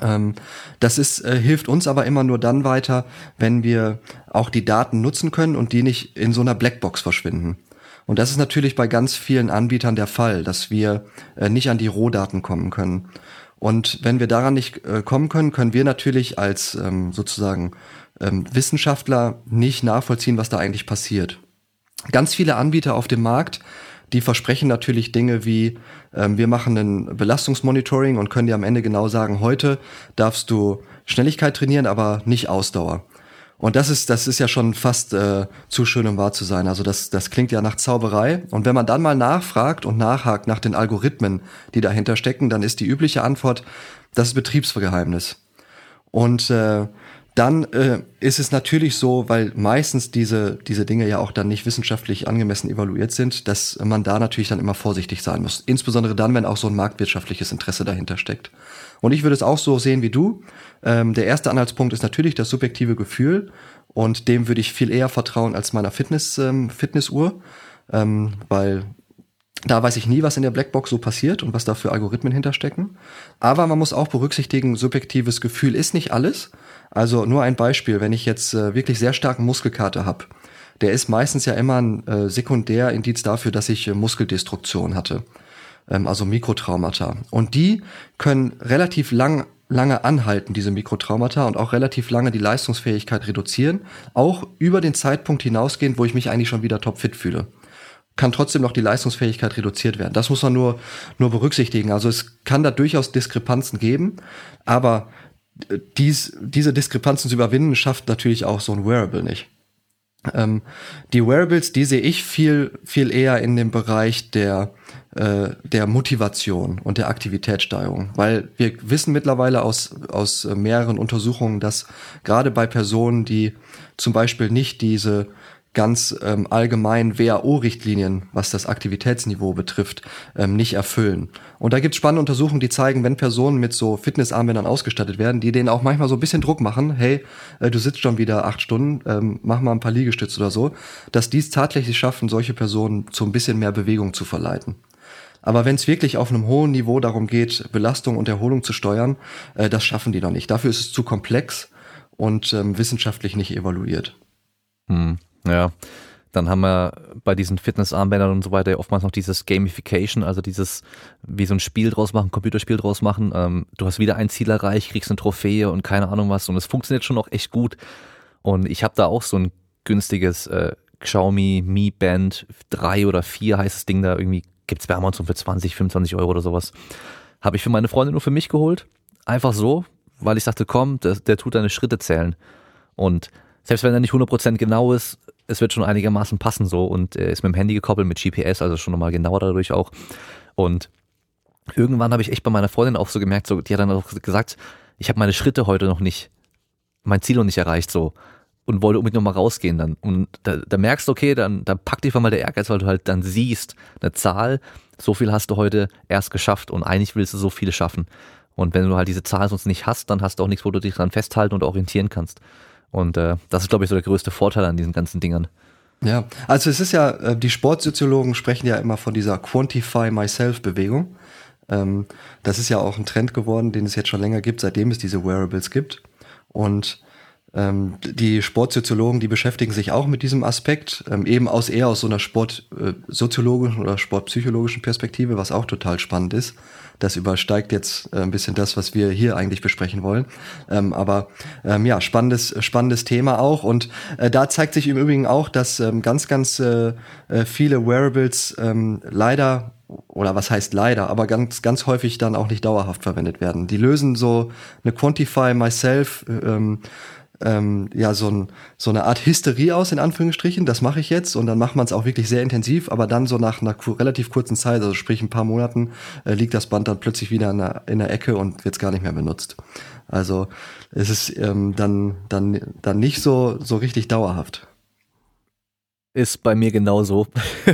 Ähm, das ist, äh, hilft uns aber immer nur dann weiter, wenn wir auch die Daten nutzen können und die nicht in so einer Blackbox verschwinden. Und das ist natürlich bei ganz vielen Anbietern der Fall, dass wir äh, nicht an die Rohdaten kommen können. Und wenn wir daran nicht äh, kommen können, können wir natürlich als ähm, sozusagen ähm, Wissenschaftler nicht nachvollziehen, was da eigentlich passiert. Ganz viele Anbieter auf dem Markt, die versprechen natürlich Dinge wie, ähm, wir machen ein Belastungsmonitoring und können dir am Ende genau sagen, heute darfst du Schnelligkeit trainieren, aber nicht Ausdauer. Und das ist, das ist ja schon fast äh, zu schön, um wahr zu sein. Also das, das klingt ja nach Zauberei. Und wenn man dann mal nachfragt und nachhakt nach den Algorithmen, die dahinter stecken, dann ist die übliche Antwort, das ist Betriebsgeheimnis. Und äh, dann äh, ist es natürlich so, weil meistens diese, diese Dinge ja auch dann nicht wissenschaftlich angemessen evaluiert sind, dass man da natürlich dann immer vorsichtig sein muss. Insbesondere dann, wenn auch so ein marktwirtschaftliches Interesse dahinter steckt. Und ich würde es auch so sehen wie du. Ähm, der erste Anhaltspunkt ist natürlich das subjektive Gefühl und dem würde ich viel eher vertrauen als meiner Fitness, ähm, Fitnessuhr, ähm, weil da weiß ich nie, was in der Blackbox so passiert und was da für Algorithmen hinterstecken. Aber man muss auch berücksichtigen, subjektives Gefühl ist nicht alles. Also nur ein Beispiel, wenn ich jetzt äh, wirklich sehr starken Muskelkater habe, der ist meistens ja immer ein äh, Sekundärindiz dafür, dass ich äh, Muskeldestruktion hatte ähm, also Mikrotraumata. Und die können relativ lang, lange anhalten, diese Mikrotraumata, und auch relativ lange die Leistungsfähigkeit reduzieren, auch über den Zeitpunkt hinausgehend, wo ich mich eigentlich schon wieder topfit fühle kann trotzdem noch die Leistungsfähigkeit reduziert werden. Das muss man nur, nur berücksichtigen. Also es kann da durchaus Diskrepanzen geben, aber äh, dies, diese Diskrepanzen zu überwinden, schafft natürlich auch so ein Wearable nicht. Ähm, die Wearables, die sehe ich viel, viel eher in dem Bereich der, äh, der Motivation und der Aktivitätssteigerung. Weil wir wissen mittlerweile aus, aus mehreren Untersuchungen, dass gerade bei Personen, die zum Beispiel nicht diese ganz ähm, allgemein WHO-Richtlinien, was das Aktivitätsniveau betrifft, ähm, nicht erfüllen. Und da gibt es spannende Untersuchungen, die zeigen, wenn Personen mit so Fitnessarmbändern ausgestattet werden, die denen auch manchmal so ein bisschen Druck machen, hey, äh, du sitzt schon wieder acht Stunden, ähm, mach mal ein paar Liegestütze oder so, dass dies tatsächlich schaffen, solche Personen zu ein bisschen mehr Bewegung zu verleiten. Aber wenn es wirklich auf einem hohen Niveau darum geht, Belastung und Erholung zu steuern, äh, das schaffen die noch nicht. Dafür ist es zu komplex und ähm, wissenschaftlich nicht evaluiert. Hm. Ja, dann haben wir bei diesen Fitnessarmbändern und so weiter oftmals noch dieses Gamification, also dieses, wie so ein Spiel draus machen, Computerspiel draus machen. Ähm, du hast wieder ein Ziel erreicht, kriegst eine Trophäe und keine Ahnung was. Und es funktioniert schon noch echt gut. Und ich habe da auch so ein günstiges äh, Xiaomi Mi Band 3 oder 4 heißt das Ding da irgendwie, gibt's bei Amazon für 20, 25 Euro oder sowas. Habe ich für meine Freundin nur für mich geholt. Einfach so, weil ich dachte, komm, der, der tut deine Schritte zählen. Und selbst wenn er nicht 100% genau ist, es wird schon einigermaßen passen so und er ist mit dem Handy gekoppelt mit GPS, also schon nochmal genauer dadurch auch. Und irgendwann habe ich echt bei meiner Freundin auch so gemerkt, so, die hat dann auch gesagt, ich habe meine Schritte heute noch nicht, mein Ziel noch nicht erreicht so und wollte unbedingt nochmal rausgehen dann. Und da, da merkst du, okay, dann, dann packt dich mal der Ehrgeiz, weil du halt dann siehst, eine Zahl, so viel hast du heute erst geschafft und eigentlich willst du so viele schaffen. Und wenn du halt diese Zahl sonst nicht hast, dann hast du auch nichts, wo du dich dran festhalten und orientieren kannst. Und äh, das ist, glaube ich, so der größte Vorteil an diesen ganzen Dingern. Ja, also es ist ja, äh, die Sportsoziologen sprechen ja immer von dieser Quantify Myself Bewegung. Ähm, das ist ja auch ein Trend geworden, den es jetzt schon länger gibt, seitdem es diese Wearables gibt. Und ähm, die Sportsoziologen, die beschäftigen sich auch mit diesem Aspekt, ähm, eben aus eher aus so einer sportsoziologischen äh, oder sportpsychologischen Perspektive, was auch total spannend ist. Das übersteigt jetzt äh, ein bisschen das, was wir hier eigentlich besprechen wollen. Ähm, aber ähm, ja, spannendes, spannendes Thema auch. Und äh, da zeigt sich im Übrigen auch, dass ähm, ganz, ganz äh, äh viele Wearables ähm, leider oder was heißt leider, aber ganz, ganz häufig dann auch nicht dauerhaft verwendet werden. Die lösen so eine Quantify Myself ähm, ähm, ja so, ein, so eine Art Hysterie aus, in Anführungsstrichen. Das mache ich jetzt und dann macht man es auch wirklich sehr intensiv, aber dann so nach einer relativ kurzen Zeit, also sprich ein paar Monaten, äh, liegt das Band dann plötzlich wieder in der, in der Ecke und wird gar nicht mehr benutzt. Also es ist ähm, dann, dann, dann nicht so, so richtig dauerhaft. Ist bei mir genauso.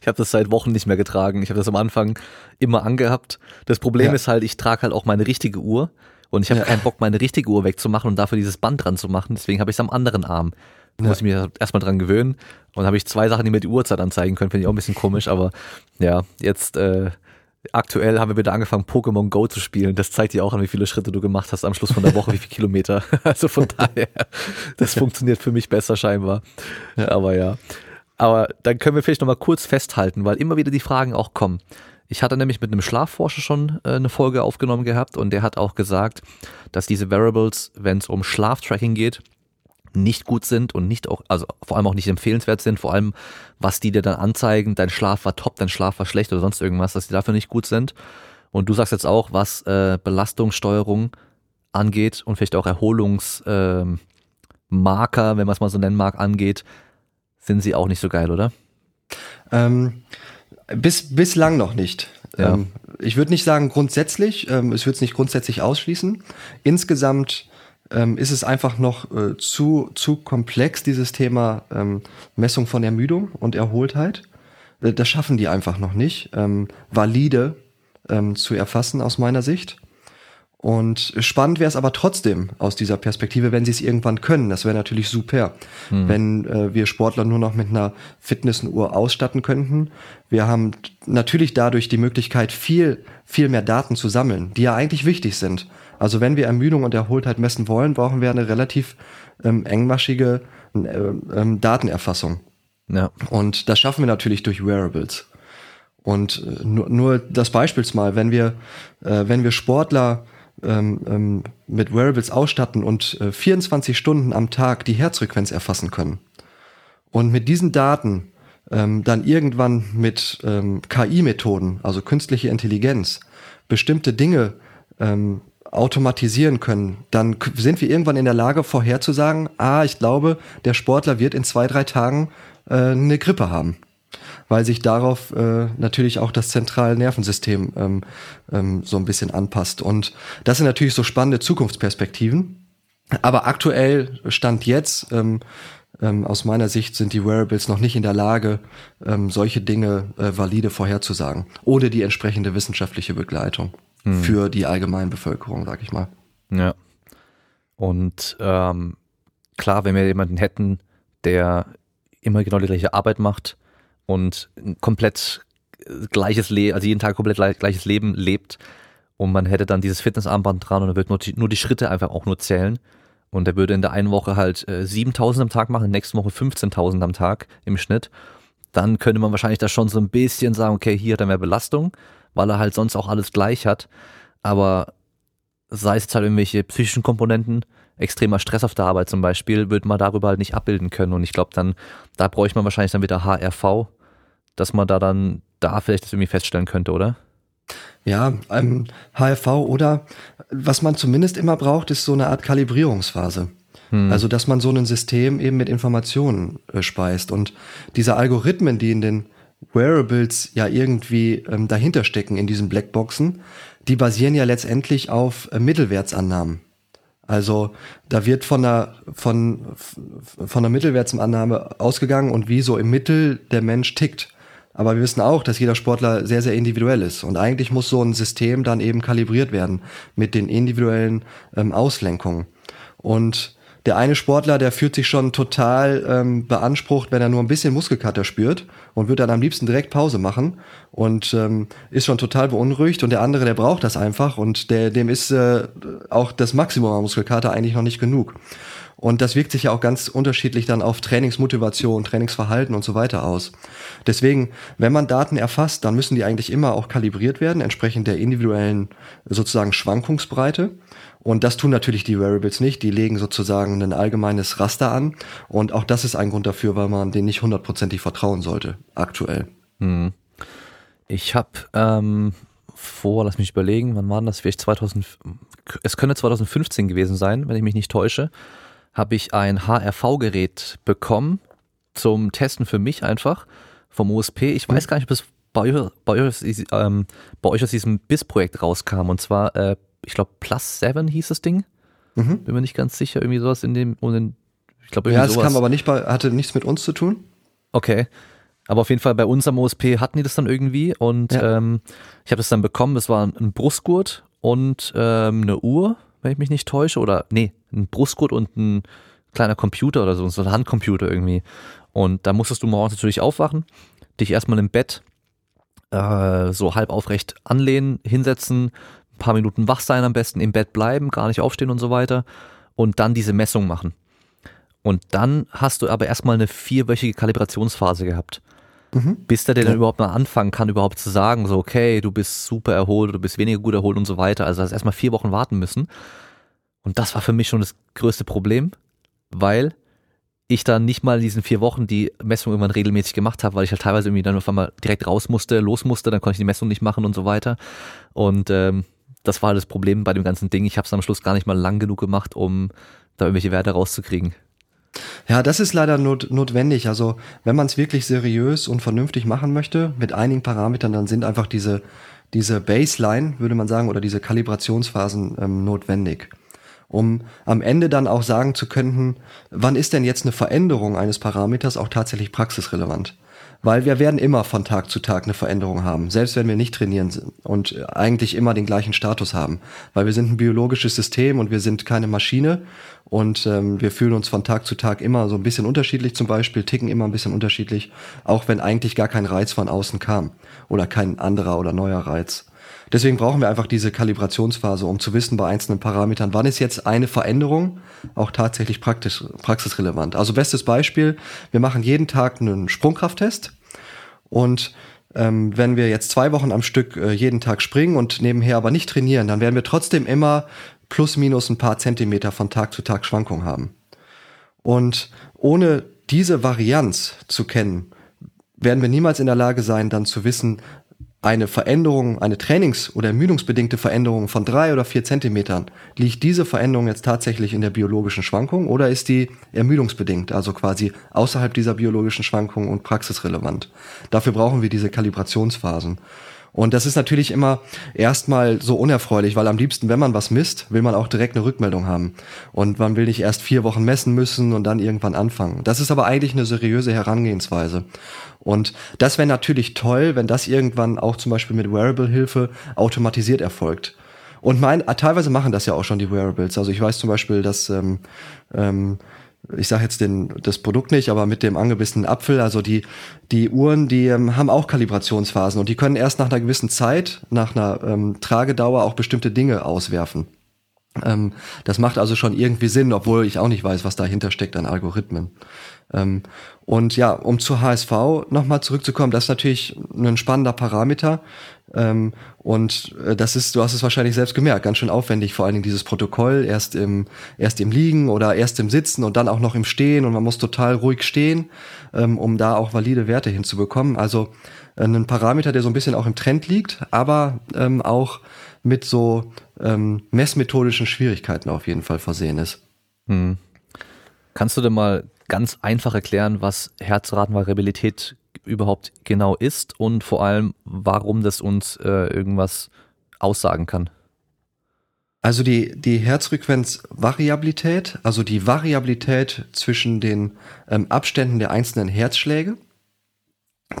ich habe das seit Wochen nicht mehr getragen. Ich habe das am Anfang immer angehabt. Das Problem ja. ist halt, ich trage halt auch meine richtige Uhr. Und ich habe ja. keinen Bock, meine richtige Uhr wegzumachen und dafür dieses Band dran zu machen. Deswegen habe ich es am anderen Arm. Da ja. muss ich mir erstmal dran gewöhnen. Und habe ich zwei Sachen, die mir die Uhrzeit anzeigen können, finde ich auch ein bisschen komisch. Aber ja, jetzt, äh, aktuell haben wir wieder angefangen, Pokémon Go zu spielen. Das zeigt dir auch an, wie viele Schritte du gemacht hast am Schluss von der Woche, wie viele Kilometer. Also von daher, das funktioniert für mich besser scheinbar. Aber ja. Aber dann können wir vielleicht nochmal kurz festhalten, weil immer wieder die Fragen auch kommen. Ich hatte nämlich mit einem Schlafforscher schon äh, eine Folge aufgenommen gehabt und der hat auch gesagt, dass diese Variables, wenn es um Schlaftracking geht, nicht gut sind und nicht auch, also vor allem auch nicht empfehlenswert sind, vor allem was die dir dann anzeigen, dein Schlaf war top, dein Schlaf war schlecht oder sonst irgendwas, dass die dafür nicht gut sind. Und du sagst jetzt auch, was äh, Belastungssteuerung angeht und vielleicht auch Erholungsmarker, ähm, wenn man es mal so nennen mag, angeht, sind sie auch nicht so geil, oder? Ähm, bis, bislang noch nicht. Ja. Ähm, ich würde nicht sagen grundsätzlich, ähm, es würde es nicht grundsätzlich ausschließen. Insgesamt ähm, ist es einfach noch äh, zu, zu komplex, dieses Thema ähm, Messung von Ermüdung und Erholtheit. Äh, das schaffen die einfach noch nicht, ähm, valide ähm, zu erfassen aus meiner Sicht. Und spannend wäre es aber trotzdem aus dieser Perspektive, wenn sie es irgendwann können. Das wäre natürlich super, Hm. wenn äh, wir Sportler nur noch mit einer Fitnessuhr ausstatten könnten. Wir haben natürlich dadurch die Möglichkeit, viel, viel mehr Daten zu sammeln, die ja eigentlich wichtig sind. Also wenn wir Ermüdung und Erholtheit messen wollen, brauchen wir eine relativ ähm, engmaschige äh, ähm, Datenerfassung. Ja. Und das schaffen wir natürlich durch Wearables. Und äh, nur, nur das Beispiel mal, wenn wir, äh, wenn wir Sportler ähm, ähm, mit Wearables ausstatten und äh, 24 Stunden am Tag die Herzfrequenz erfassen können und mit diesen Daten ähm, dann irgendwann mit ähm, KI-Methoden, also künstliche Intelligenz, bestimmte Dinge ähm, automatisieren können, dann sind wir irgendwann in der Lage vorherzusagen, ah, ich glaube, der Sportler wird in zwei, drei Tagen äh, eine Grippe haben. Weil sich darauf äh, natürlich auch das zentrale Nervensystem ähm, ähm, so ein bisschen anpasst. Und das sind natürlich so spannende Zukunftsperspektiven. Aber aktuell, Stand jetzt, ähm, ähm, aus meiner Sicht sind die Wearables noch nicht in der Lage, ähm, solche Dinge äh, valide vorherzusagen, ohne die entsprechende wissenschaftliche Begleitung für die allgemeine Bevölkerung, sag ich mal. Ja. Und ähm, klar, wenn wir jemanden hätten, der immer genau die gleiche Arbeit macht und komplett äh, gleiches Leben, also jeden Tag komplett gleich- gleiches Leben lebt. Und man hätte dann dieses Fitnessarmband dran und er würde nur die, nur die Schritte einfach auch nur zählen. Und er würde in der einen Woche halt äh, 7000 am Tag machen, in der nächsten Woche 15.000 am Tag im Schnitt, dann könnte man wahrscheinlich da schon so ein bisschen sagen, okay, hier hat er mehr Belastung, weil er halt sonst auch alles gleich hat, aber sei es halt irgendwelche psychischen Komponenten, extremer Stress auf der Arbeit zum Beispiel, würde man darüber halt nicht abbilden können. Und ich glaube dann, da bräuchte man wahrscheinlich dann wieder HRV, dass man da dann da vielleicht das irgendwie feststellen könnte, oder? Ja, ähm, HRV oder was man zumindest immer braucht, ist so eine Art Kalibrierungsphase. Also, dass man so ein System eben mit Informationen äh, speist. Und diese Algorithmen, die in den Wearables ja irgendwie ähm, dahinter stecken, in diesen Blackboxen, die basieren ja letztendlich auf äh, Mittelwertsannahmen. Also da wird von einer, von, von einer Mittelwertsannahme ausgegangen und wie so im Mittel der Mensch tickt. Aber wir wissen auch, dass jeder Sportler sehr, sehr individuell ist. Und eigentlich muss so ein System dann eben kalibriert werden mit den individuellen ähm, Auslenkungen. Und der eine Sportler, der fühlt sich schon total ähm, beansprucht, wenn er nur ein bisschen Muskelkater spürt und wird dann am liebsten direkt Pause machen und ähm, ist schon total beunruhigt. Und der andere, der braucht das einfach und der, dem ist äh, auch das Maximum an Muskelkater eigentlich noch nicht genug. Und das wirkt sich ja auch ganz unterschiedlich dann auf Trainingsmotivation, Trainingsverhalten und so weiter aus. Deswegen, wenn man Daten erfasst, dann müssen die eigentlich immer auch kalibriert werden, entsprechend der individuellen sozusagen Schwankungsbreite. Und das tun natürlich die Wearables nicht. Die legen sozusagen ein allgemeines Raster an. Und auch das ist ein Grund dafür, weil man denen nicht hundertprozentig vertrauen sollte, aktuell. Ich habe ähm, vor, lass mich überlegen, wann war das? Vielleicht 2000, es könnte 2015 gewesen sein, wenn ich mich nicht täusche, habe ich ein HRV-Gerät bekommen zum Testen für mich einfach vom USP. Ich weiß gar nicht, ob es bei euch, bei euch, ähm, bei euch aus diesem BIS-Projekt rauskam. Und zwar, äh, ich glaube, Plus 7 hieß das Ding. Mhm. Bin mir nicht ganz sicher, irgendwie sowas in dem, in, ich glaube, Ja, das sowas. kam aber nicht bei, hatte nichts mit uns zu tun. Okay. Aber auf jeden Fall bei uns am OSP hatten die das dann irgendwie und Ja. ähm, ich habe das dann bekommen. Das war ein Brustgurt und ähm, eine Uhr, wenn ich mich nicht täusche. Oder nee, ein Brustgurt und ein kleiner Computer oder so, so ein Handcomputer irgendwie. Und da musstest du morgens natürlich aufwachen, dich erstmal im Bett äh, so halb aufrecht anlehnen, hinsetzen, ein paar Minuten wach sein am besten, im Bett bleiben, gar nicht aufstehen und so weiter und dann diese Messung machen. Und dann hast du aber erstmal eine vierwöchige Kalibrationsphase gehabt. Mhm. Bis der, der ja. dann überhaupt mal anfangen kann, überhaupt zu sagen, so, okay, du bist super erholt, du bist weniger gut erholt und so weiter. Also hast erstmal vier Wochen warten müssen. Und das war für mich schon das größte Problem, weil ich dann nicht mal in diesen vier Wochen die Messung irgendwann regelmäßig gemacht habe, weil ich halt teilweise irgendwie dann auf einmal direkt raus musste, los musste, dann konnte ich die Messung nicht machen und so weiter. Und ähm, das war halt das Problem bei dem ganzen Ding. Ich habe es am Schluss gar nicht mal lang genug gemacht, um da irgendwelche Werte rauszukriegen. Ja, das ist leider not notwendig. Also wenn man es wirklich seriös und vernünftig machen möchte, mit einigen Parametern, dann sind einfach diese, diese Baseline, würde man sagen, oder diese Kalibrationsphasen ähm, notwendig. Um am Ende dann auch sagen zu können, wann ist denn jetzt eine Veränderung eines Parameters auch tatsächlich praxisrelevant? weil wir werden immer von Tag zu Tag eine Veränderung haben, selbst wenn wir nicht trainieren und eigentlich immer den gleichen Status haben, weil wir sind ein biologisches System und wir sind keine Maschine und ähm, wir fühlen uns von Tag zu Tag immer so ein bisschen unterschiedlich zum Beispiel, ticken immer ein bisschen unterschiedlich, auch wenn eigentlich gar kein Reiz von außen kam oder kein anderer oder neuer Reiz. Deswegen brauchen wir einfach diese Kalibrationsphase, um zu wissen bei einzelnen Parametern, wann ist jetzt eine Veränderung auch tatsächlich praktisch, praxisrelevant. Also bestes Beispiel, wir machen jeden Tag einen Sprungkrafttest und ähm, wenn wir jetzt zwei Wochen am Stück äh, jeden Tag springen und nebenher aber nicht trainieren, dann werden wir trotzdem immer plus minus ein paar Zentimeter von Tag zu Tag Schwankung haben. Und ohne diese Varianz zu kennen, werden wir niemals in der Lage sein, dann zu wissen, eine Veränderung, eine trainings- oder ermüdungsbedingte Veränderung von drei oder vier Zentimetern, liegt diese Veränderung jetzt tatsächlich in der biologischen Schwankung oder ist die ermüdungsbedingt, also quasi außerhalb dieser biologischen Schwankung und praxisrelevant? Dafür brauchen wir diese Kalibrationsphasen. Und das ist natürlich immer erstmal so unerfreulich, weil am liebsten, wenn man was misst, will man auch direkt eine Rückmeldung haben. Und man will nicht erst vier Wochen messen müssen und dann irgendwann anfangen. Das ist aber eigentlich eine seriöse Herangehensweise. Und das wäre natürlich toll, wenn das irgendwann auch zum Beispiel mit Wearable-Hilfe automatisiert erfolgt. Und mein, teilweise machen das ja auch schon die Wearables. Also ich weiß zum Beispiel, dass ähm, ähm, ich sage jetzt den, das Produkt nicht, aber mit dem angebissenen Apfel, also die, die Uhren, die ähm, haben auch Kalibrationsphasen und die können erst nach einer gewissen Zeit, nach einer ähm, Tragedauer auch bestimmte Dinge auswerfen. Ähm, das macht also schon irgendwie Sinn, obwohl ich auch nicht weiß, was dahinter steckt an Algorithmen. Ähm, und ja, um zur HSV nochmal zurückzukommen, das ist natürlich ein spannender Parameter. Ähm, und äh, das ist, du hast es wahrscheinlich selbst gemerkt, ganz schön aufwendig, vor allen Dingen dieses Protokoll, erst im, erst im Liegen oder erst im Sitzen und dann auch noch im Stehen und man muss total ruhig stehen, ähm, um da auch valide Werte hinzubekommen. Also äh, ein Parameter, der so ein bisschen auch im Trend liegt, aber ähm, auch mit so ähm, messmethodischen Schwierigkeiten auf jeden Fall versehen ist. Hm. Kannst du denn mal ganz einfach erklären, was Herzratenvariabilität überhaupt genau ist und vor allem, warum das uns äh, irgendwas aussagen kann? Also die, die Herzfrequenzvariabilität, also die Variabilität zwischen den ähm, Abständen der einzelnen Herzschläge,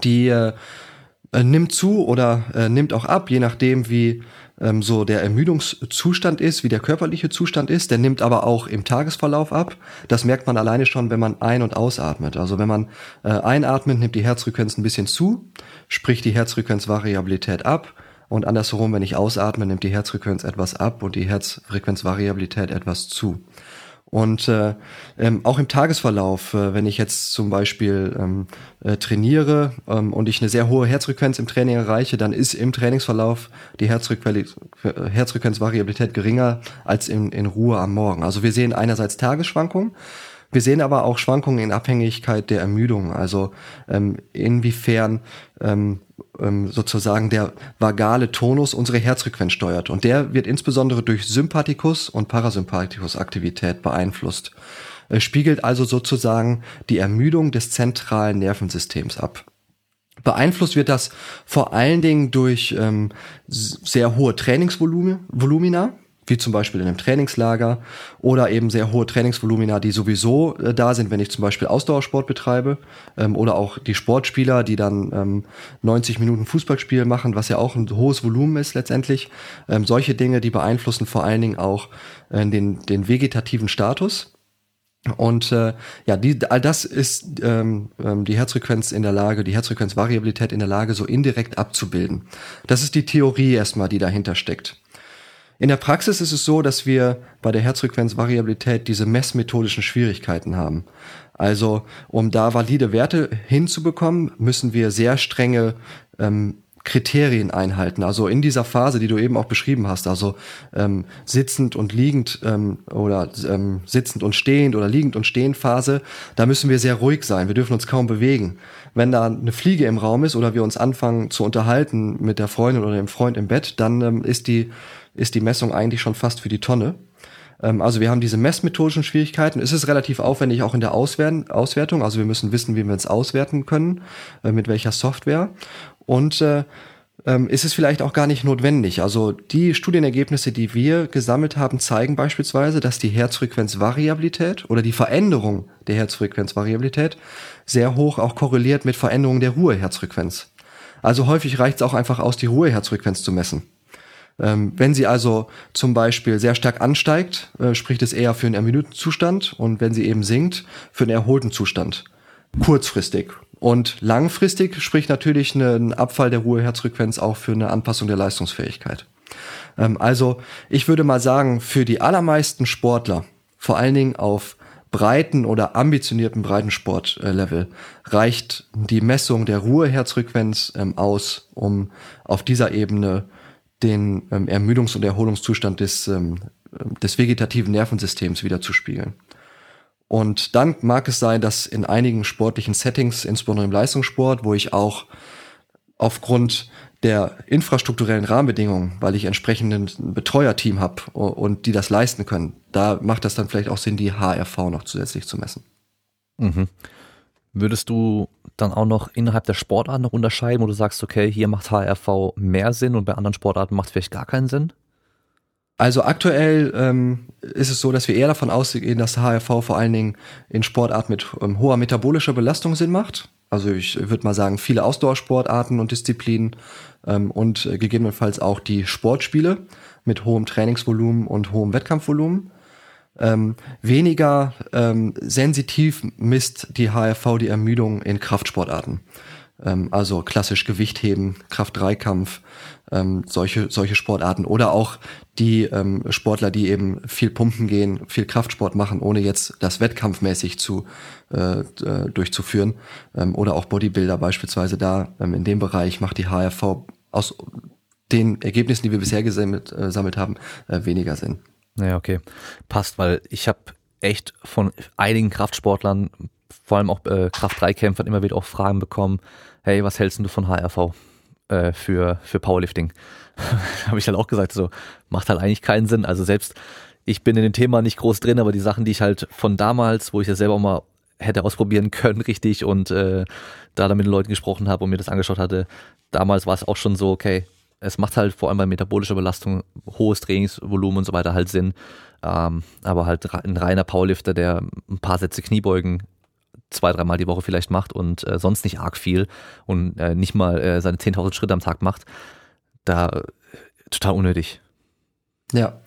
die äh, äh nimmt zu oder äh, nimmt auch ab, je nachdem, wie ähm, so der Ermüdungszustand ist, wie der körperliche Zustand ist. Der nimmt aber auch im Tagesverlauf ab. Das merkt man alleine schon, wenn man ein- und ausatmet. Also wenn man äh, einatmet, nimmt die Herzfrequenz ein bisschen zu, sprich die Herzfrequenzvariabilität ab. Und andersherum, wenn ich ausatme, nimmt die Herzfrequenz etwas ab und die Herzfrequenzvariabilität etwas zu. Und äh, ähm, auch im Tagesverlauf, äh, wenn ich jetzt zum Beispiel ähm, äh, trainiere ähm, und ich eine sehr hohe Herzfrequenz im Training erreiche, dann ist im Trainingsverlauf die Herzfrequenzvariabilität geringer als in, in Ruhe am Morgen. Also wir sehen einerseits Tagesschwankungen, wir sehen aber auch Schwankungen in Abhängigkeit der Ermüdung. Also ähm, inwiefern ähm, ähm, sozusagen der vagale Tonus unsere Herzfrequenz steuert. Und der wird insbesondere durch Sympathikus und Parasympathikus-Aktivität beeinflusst. Es spiegelt also sozusagen die Ermüdung des zentralen Nervensystems ab. Beeinflusst wird das vor allen Dingen durch ähm, sehr hohe Trainingsvolumina, wie zum Beispiel in einem Trainingslager oder eben sehr hohe Trainingsvolumina, die sowieso äh, da sind, wenn ich zum Beispiel Ausdauersport betreibe ähm, oder auch die Sportspieler, die dann ähm, 90 Minuten Fußballspiel machen, was ja auch ein hohes Volumen ist letztendlich. Ähm, solche Dinge, die beeinflussen vor allen Dingen auch äh, den, den vegetativen Status Und äh, ja, die, all das ist ähm, ähm, die Herzfrequenz in der Lage, die Herzfrequenzvariabilität in der Lage, so indirekt abzubilden. Das ist die Theorie erstmal, die dahinter steckt. In der Praxis ist es so, dass wir bei der Herzfrequenzvariabilität diese messmethodischen Schwierigkeiten haben. Also um da valide Werte hinzubekommen, müssen wir sehr strenge ähm, Kriterien einhalten. Also in dieser Phase, die du eben auch beschrieben hast, also ähm, sitzend und liegend ähm, oder ähm, sitzend und stehend oder liegend und stehend Phase, da müssen wir sehr ruhig sein. Wir dürfen uns kaum bewegen. Wenn da eine Fliege im Raum ist oder wir uns anfangen zu unterhalten mit der Freundin oder dem Freund im Bett, dann ähm, ist die ist die Messung eigentlich schon fast für die Tonne. Ähm, also wir haben diese messmethodischen Schwierigkeiten. Es ist relativ aufwendig auch in der Auswertung. Also wir müssen wissen, wie wir es auswerten können, äh, mit welcher Software. Und äh, ähm, ist es vielleicht auch gar nicht notwendig. Also die Studienergebnisse, die wir gesammelt haben, zeigen beispielsweise, dass die Herzfrequenzvariabilität oder die Veränderung der Herzfrequenzvariabilität sehr hoch auch korreliert mit Veränderungen der Ruheherzfrequenz. Also häufig reicht es auch einfach aus, die Ruheherzfrequenz zu messen. Ähm, wenn sie also zum Beispiel sehr stark ansteigt, äh, spricht es eher für einen ermüdeten Zustand und wenn sie eben sinkt, für einen erholten Zustand. Kurzfristig. Und langfristig spricht natürlich ein Abfall der Ruheherzfrequenz auch für eine Anpassung der Leistungsfähigkeit. Ähm, also ich würde mal sagen, für die allermeisten Sportler, vor allen Dingen auf breiten oder ambitionierten Breitensportlevel, reicht die Messung der Ruheherzfrequenz ähm, aus, um auf dieser Ebene den ähm, Ermüdungs- und Erholungszustand des, des vegetativen Nervensystems wieder zu spiegeln. Und dann mag es sein, dass in einigen sportlichen Settings, insbesondere im Leistungssport, wo ich auch aufgrund der infrastrukturellen Rahmenbedingungen, weil ich entsprechenden Betreuerteam habe und die das leisten können, da macht das dann vielleicht auch Sinn, die HRV noch zusätzlich zu messen. Mhm. Würdest du dann auch noch innerhalb der Sportarten noch unterscheiden, wo du sagst, okay, hier macht HRV mehr Sinn und bei anderen Sportarten macht es vielleicht gar keinen Sinn? Also aktuell ähm, ist es so, dass wir eher davon ausgehen, dass HRV vor allen Dingen in Sportarten mit ähm, hoher metabolischer Belastung Sinn macht. Also ich würde mal sagen, viele Ausdauersportarten und Disziplinen ähm, und äh, gegebenenfalls auch die Sportspiele mit hohem Trainingsvolumen und hohem Wettkampfvolumen. Ähm, weniger ähm, sensitiv misst die HRV die Ermüdung in Kraftsportarten. Ähm, also klassisch Gewichtheben, Kraft-Dreikampf, ähm, solche, solche Sportarten oder auch die ähm, Sportler, die eben viel pumpen gehen, viel Kraftsport machen, ohne jetzt das wettkampfmäßig zu äh, äh, durchzuführen ähm, oder auch Bodybuilder beispielsweise da ähm, in dem Bereich macht die HRV aus den Ergebnissen, die wir bisher gesammelt, äh, gesammelt haben, äh, weniger Sinn. Ja, okay. Passt, weil ich habe echt von einigen Kraftsportlern, vor allem auch äh, Kraft-3-Kämpfern, immer wieder auch Fragen bekommen, hey, was hältst du von HRV äh, für, für Powerlifting? habe ich dann auch gesagt, so macht halt eigentlich keinen Sinn. Also selbst ich bin in dem Thema nicht groß drin, aber die Sachen, die ich halt von damals, wo ich ja selber auch mal hätte ausprobieren können, richtig, und äh, da dann mit den Leuten gesprochen habe und mir das angeschaut hatte, damals war es auch schon so, okay, es macht halt vor allem bei metabolischer Belastung, hohes Trainingsvolumen und so weiter halt Sinn. Ähm, aber halt ein reiner Powerlifter, der ein paar Sätze Kniebeugen zwei, dreimal die Woche vielleicht macht und äh, sonst nicht arg viel und äh, nicht mal äh, seine 10.000 Schritte am Tag macht, da äh, total unnötig. Ja.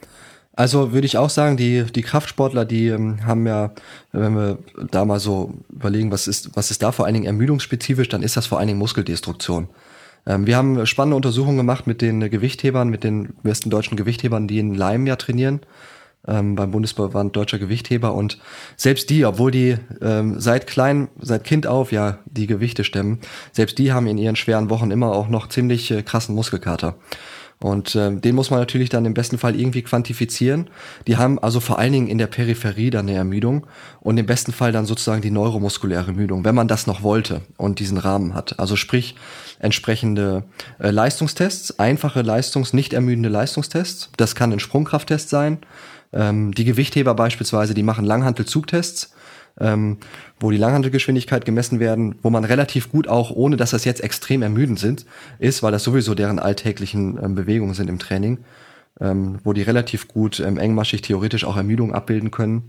Also würde ich auch sagen, die, die Kraftsportler, die ähm, haben ja, wenn wir da mal so überlegen, was ist, was ist da vor allen Dingen ermüdungsspezifisch, dann ist das vor allen Dingen Muskeldestruktion. Ähm, wir haben spannende Untersuchungen gemacht mit den Gewichthebern, mit den besten deutschen Gewichthebern, die in Leim ja trainieren ähm, beim Bundesverband Deutscher Gewichtheber und selbst die, obwohl die ähm, seit klein, seit Kind auf ja die Gewichte stemmen, selbst die haben in ihren schweren Wochen immer auch noch ziemlich äh, krassen Muskelkater. Und äh, den muss man natürlich dann im besten Fall irgendwie quantifizieren. Die haben also vor allen Dingen in der Peripherie dann eine Ermüdung und im besten Fall dann sozusagen die neuromuskuläre Ermüdung, wenn man das noch wollte und diesen Rahmen hat. Also sprich entsprechende äh, Leistungstests, einfache Leistungs-, nicht ermüdende Leistungstests. Das kann ein Sprungkrafttest sein, ähm, die Gewichtheber beispielsweise, die machen Langhantelzugtests, ähm, wo die Langhantelgeschwindigkeit gemessen werden, wo man relativ gut auch, ohne dass das jetzt extrem ermüdend sind, ist, weil das sowieso deren alltäglichen ähm, Bewegungen sind im Training, ähm, wo die relativ gut ähm, engmaschig theoretisch auch Ermüdung abbilden können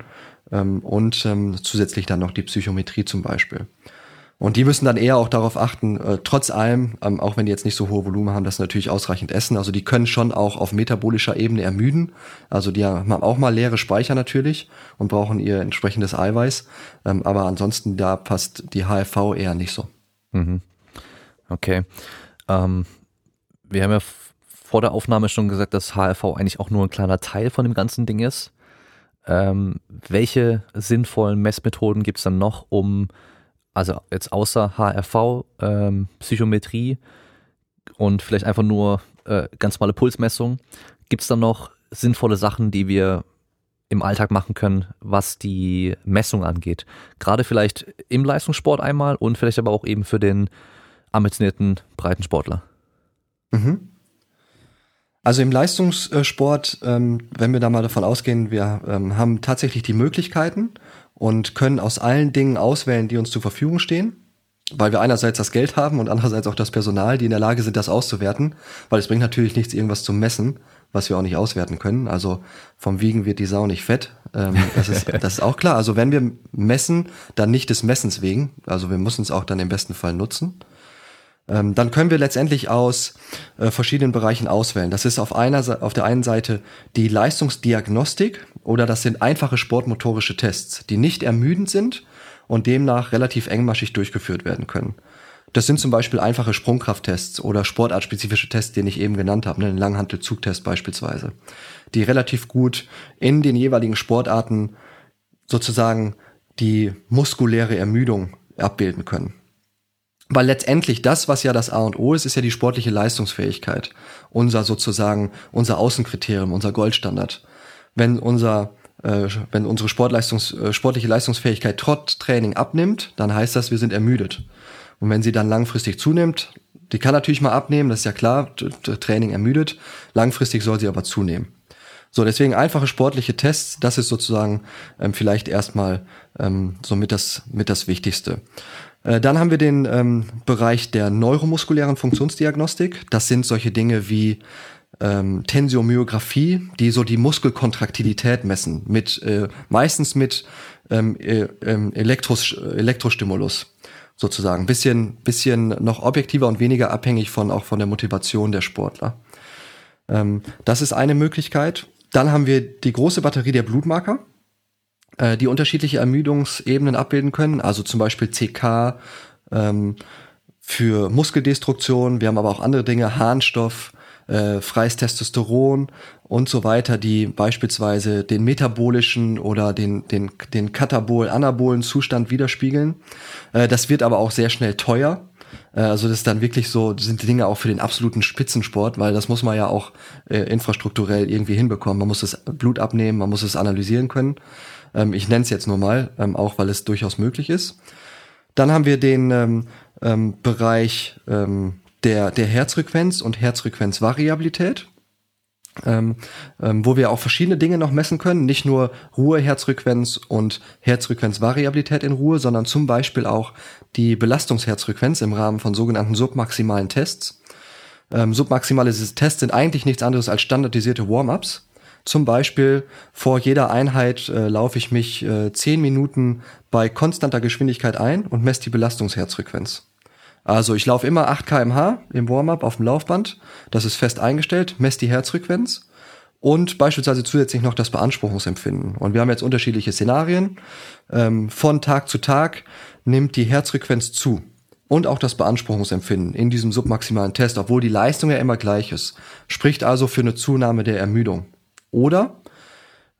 ähm, und ähm, zusätzlich dann noch die Psychometrie zum Beispiel. Und die müssen dann eher auch darauf achten, äh, trotz allem, ähm, auch wenn die jetzt nicht so hohe Volumen haben, dass sie natürlich ausreichend essen. Also die können schon auch auf metabolischer Ebene ermüden. Also die haben auch mal leere Speicher natürlich und brauchen ihr entsprechendes Eiweiß. Ähm, aber ansonsten da passt die HFV eher nicht so. Mhm. Okay. Ähm, wir haben ja vor der Aufnahme schon gesagt, dass HRV eigentlich auch nur ein kleiner Teil von dem ganzen Ding ist. Ähm, welche sinnvollen Messmethoden gibt es dann noch, um also jetzt außer HRV, ähm, Psychometrie und vielleicht einfach nur äh, ganz normale Pulsmessung, gibt es dann noch sinnvolle Sachen, die wir im Alltag machen können, was die Messung angeht. Gerade vielleicht im Leistungssport einmal und vielleicht aber auch eben für den ambitionierten Breitensportler. Mhm. Also im Leistungssport, ähm, wenn wir da mal davon ausgehen, wir ähm, haben tatsächlich die Möglichkeiten, und können aus allen Dingen auswählen, die uns zur Verfügung stehen, weil wir einerseits das Geld haben und andererseits auch das Personal, die in der Lage sind, das auszuwerten, weil es bringt natürlich nichts, irgendwas zu messen, was wir auch nicht auswerten können. Also vom Wiegen wird die Sau nicht fett. Ähm, das, ist, das ist auch klar. Also wenn wir messen, dann nicht des Messens wegen. Also wir müssen es auch dann im besten Fall nutzen. Ähm, dann können wir letztendlich aus äh, verschiedenen Bereichen auswählen. Das ist auf, einer, auf der einen Seite die Leistungsdiagnostik oder das sind einfache sportmotorische Tests, die nicht ermüdend sind und demnach relativ engmaschig durchgeführt werden können. Das sind zum Beispiel einfache Sprungkrafttests oder sportartspezifische Tests, den ich eben genannt habe, ne, einen Langhantelzugtest beispielsweise, die relativ gut in den jeweiligen Sportarten sozusagen die muskuläre Ermüdung abbilden können. Weil letztendlich das, was ja das A und O ist, ist ja die sportliche Leistungsfähigkeit. Unser sozusagen, unser Außenkriterium, unser Goldstandard. Wenn unser, äh, wenn unsere Sportleistungs, äh, sportliche Leistungsfähigkeit trotz Training abnimmt, dann heißt das, wir sind ermüdet. Und wenn sie dann langfristig zunimmt, die kann natürlich mal abnehmen, das ist ja klar, Training ermüdet. Langfristig soll sie aber zunehmen. So, deswegen einfache sportliche Tests, das ist sozusagen ähm, vielleicht erstmal ähm, so mit das, mit das Wichtigste. Äh, dann haben wir den ähm, Bereich der neuromuskulären Funktionsdiagnostik. Das sind solche Dinge wie ähm, Tensiomyographie, die so die Muskelkontraktilität messen, mit äh, meistens mit ähm, äh, Elektros, Elektrostimulus sozusagen. Bisschen, bisschen noch objektiver und weniger abhängig von auch von der Motivation der Sportler. Ähm, das ist eine Möglichkeit. Dann haben wir die große Batterie der Blutmarker. Äh, die unterschiedliche Ermüdungsebenen abbilden können, also zum Beispiel CK ähm, für Muskeldestruktion, wir haben aber auch andere Dinge, Harnstoff, äh, freies Testosteron und so weiter, die beispielsweise den metabolischen oder den, den, den katabol-anabolen Zustand widerspiegeln. Äh, das wird aber auch sehr schnell teuer. Äh, also das ist dann wirklich so, sind die Dinge auch für den absoluten Spitzensport, weil das muss man ja auch äh, infrastrukturell irgendwie hinbekommen. Man muss das Blut abnehmen, man muss es analysieren können. Ähm, ich nenne es jetzt nur mal, ähm, auch weil es durchaus möglich ist. Dann haben wir den ähm, ähm, Bereich ähm, der, der Herzfrequenz und Herzfrequenzvariabilität. Ähm, ähm, wo wir auch verschiedene Dinge noch messen können, nicht nur Ruhe, Herzfrequenz und Herzfrequenzvariabilität in Ruhe, sondern zum Beispiel auch die Belastungsherzfrequenz im Rahmen von sogenannten submaximalen Tests. Ähm, submaximale Tests sind eigentlich nichts anderes als standardisierte Warm-ups, zum Beispiel vor jeder Einheit äh, laufe ich mich äh, 10 Minuten bei konstanter Geschwindigkeit ein und messe die Belastungsherzfrequenz. Also ich laufe immer 8 kmh im Warm-up auf dem Laufband, das ist fest eingestellt, messe die Herzfrequenz und beispielsweise zusätzlich noch das Beanspruchungsempfinden. Und wir haben jetzt unterschiedliche Szenarien. Ähm, von Tag zu Tag nimmt die Herzfrequenz zu und auch das Beanspruchungsempfinden in diesem submaximalen Test, obwohl die Leistung ja immer gleich ist. Spricht also für eine Zunahme der Ermüdung. Oder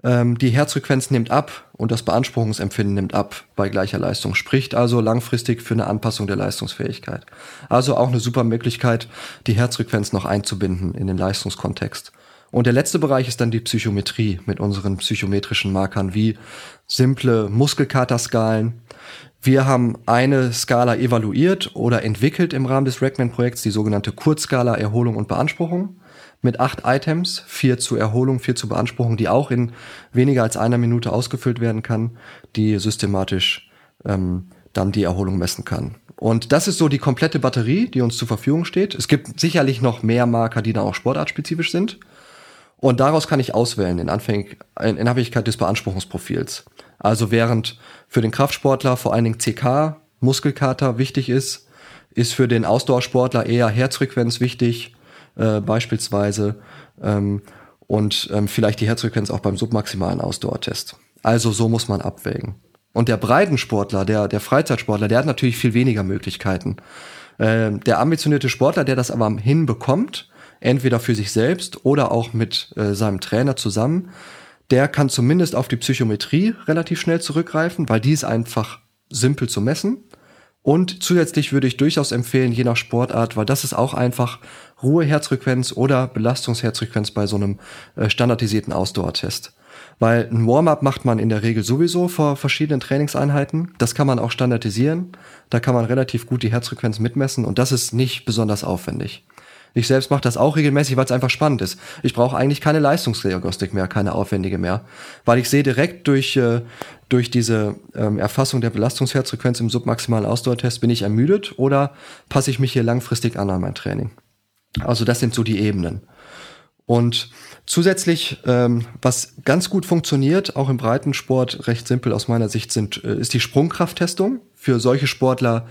ähm, die Herzfrequenz nimmt ab und das Beanspruchungsempfinden nimmt ab bei gleicher Leistung. Spricht also langfristig für eine Anpassung der Leistungsfähigkeit. Also auch eine super Möglichkeit, die Herzfrequenz noch einzubinden in den Leistungskontext. Und der letzte Bereich ist dann die Psychometrie mit unseren psychometrischen Markern wie simple Muskelkaterskalen. Wir haben eine Skala evaluiert oder entwickelt im Rahmen des Rackman-Projekts, die sogenannte Kurzskala Erholung und Beanspruchung mit acht Items, vier zur Erholung, vier zur Beanspruchung, die auch in weniger als einer Minute ausgefüllt werden kann, die systematisch ähm, dann die Erholung messen kann. Und das ist so die komplette Batterie, die uns zur Verfügung steht. Es gibt sicherlich noch mehr Marker, die dann auch sportartspezifisch sind. Und daraus kann ich auswählen in, Anfäng in, in Abhängigkeit des Beanspruchungsprofils. Also während für den Kraftsportler vor allen Dingen CK Muskelkater wichtig ist, ist für den Ausdauersportler eher Herzfrequenz wichtig, äh, beispielsweise. Ähm, und ähm, vielleicht die Herzfrequenz auch beim submaximalen Ausdauertest. Also so muss man abwägen. Und der Breitensportler, der, der Freizeitsportler, der hat natürlich viel weniger Möglichkeiten. Äh, der ambitionierte Sportler, der das aber hinbekommt, entweder für sich selbst oder auch mit äh, seinem Trainer zusammen, der kann zumindest auf die Psychometrie relativ schnell zurückgreifen, weil die ist einfach simpel zu messen. Und zusätzlich würde ich durchaus empfehlen, je nach Sportart, weil das ist auch einfach Ruheherzfrequenz oder Belastungsherzfrequenz bei so einem äh, standardisierten Ausdauertest. Weil ein Warm-up macht man in der Regel sowieso vor verschiedenen Trainingseinheiten. Das kann man auch standardisieren. Da kann man relativ gut die Herzfrequenz mitmessen und das ist nicht besonders aufwendig. Ich selbst mache das auch regelmäßig, weil es einfach spannend ist. Ich brauche eigentlich keine Leistungsdiagnostik mehr, keine aufwendige mehr, weil ich sehe direkt durch, äh, durch diese ähm, Erfassung der Belastungsherzfrequenz im submaximalen Ausdauertest, bin ich ermüdet oder passe ich mich hier langfristig an an mein Training. Also das sind so die Ebenen. Und zusätzlich, ähm, was ganz gut funktioniert, auch im Breitensport, recht simpel aus meiner Sicht, sind, äh, ist die Sprungkrafttestung für solche Sportler,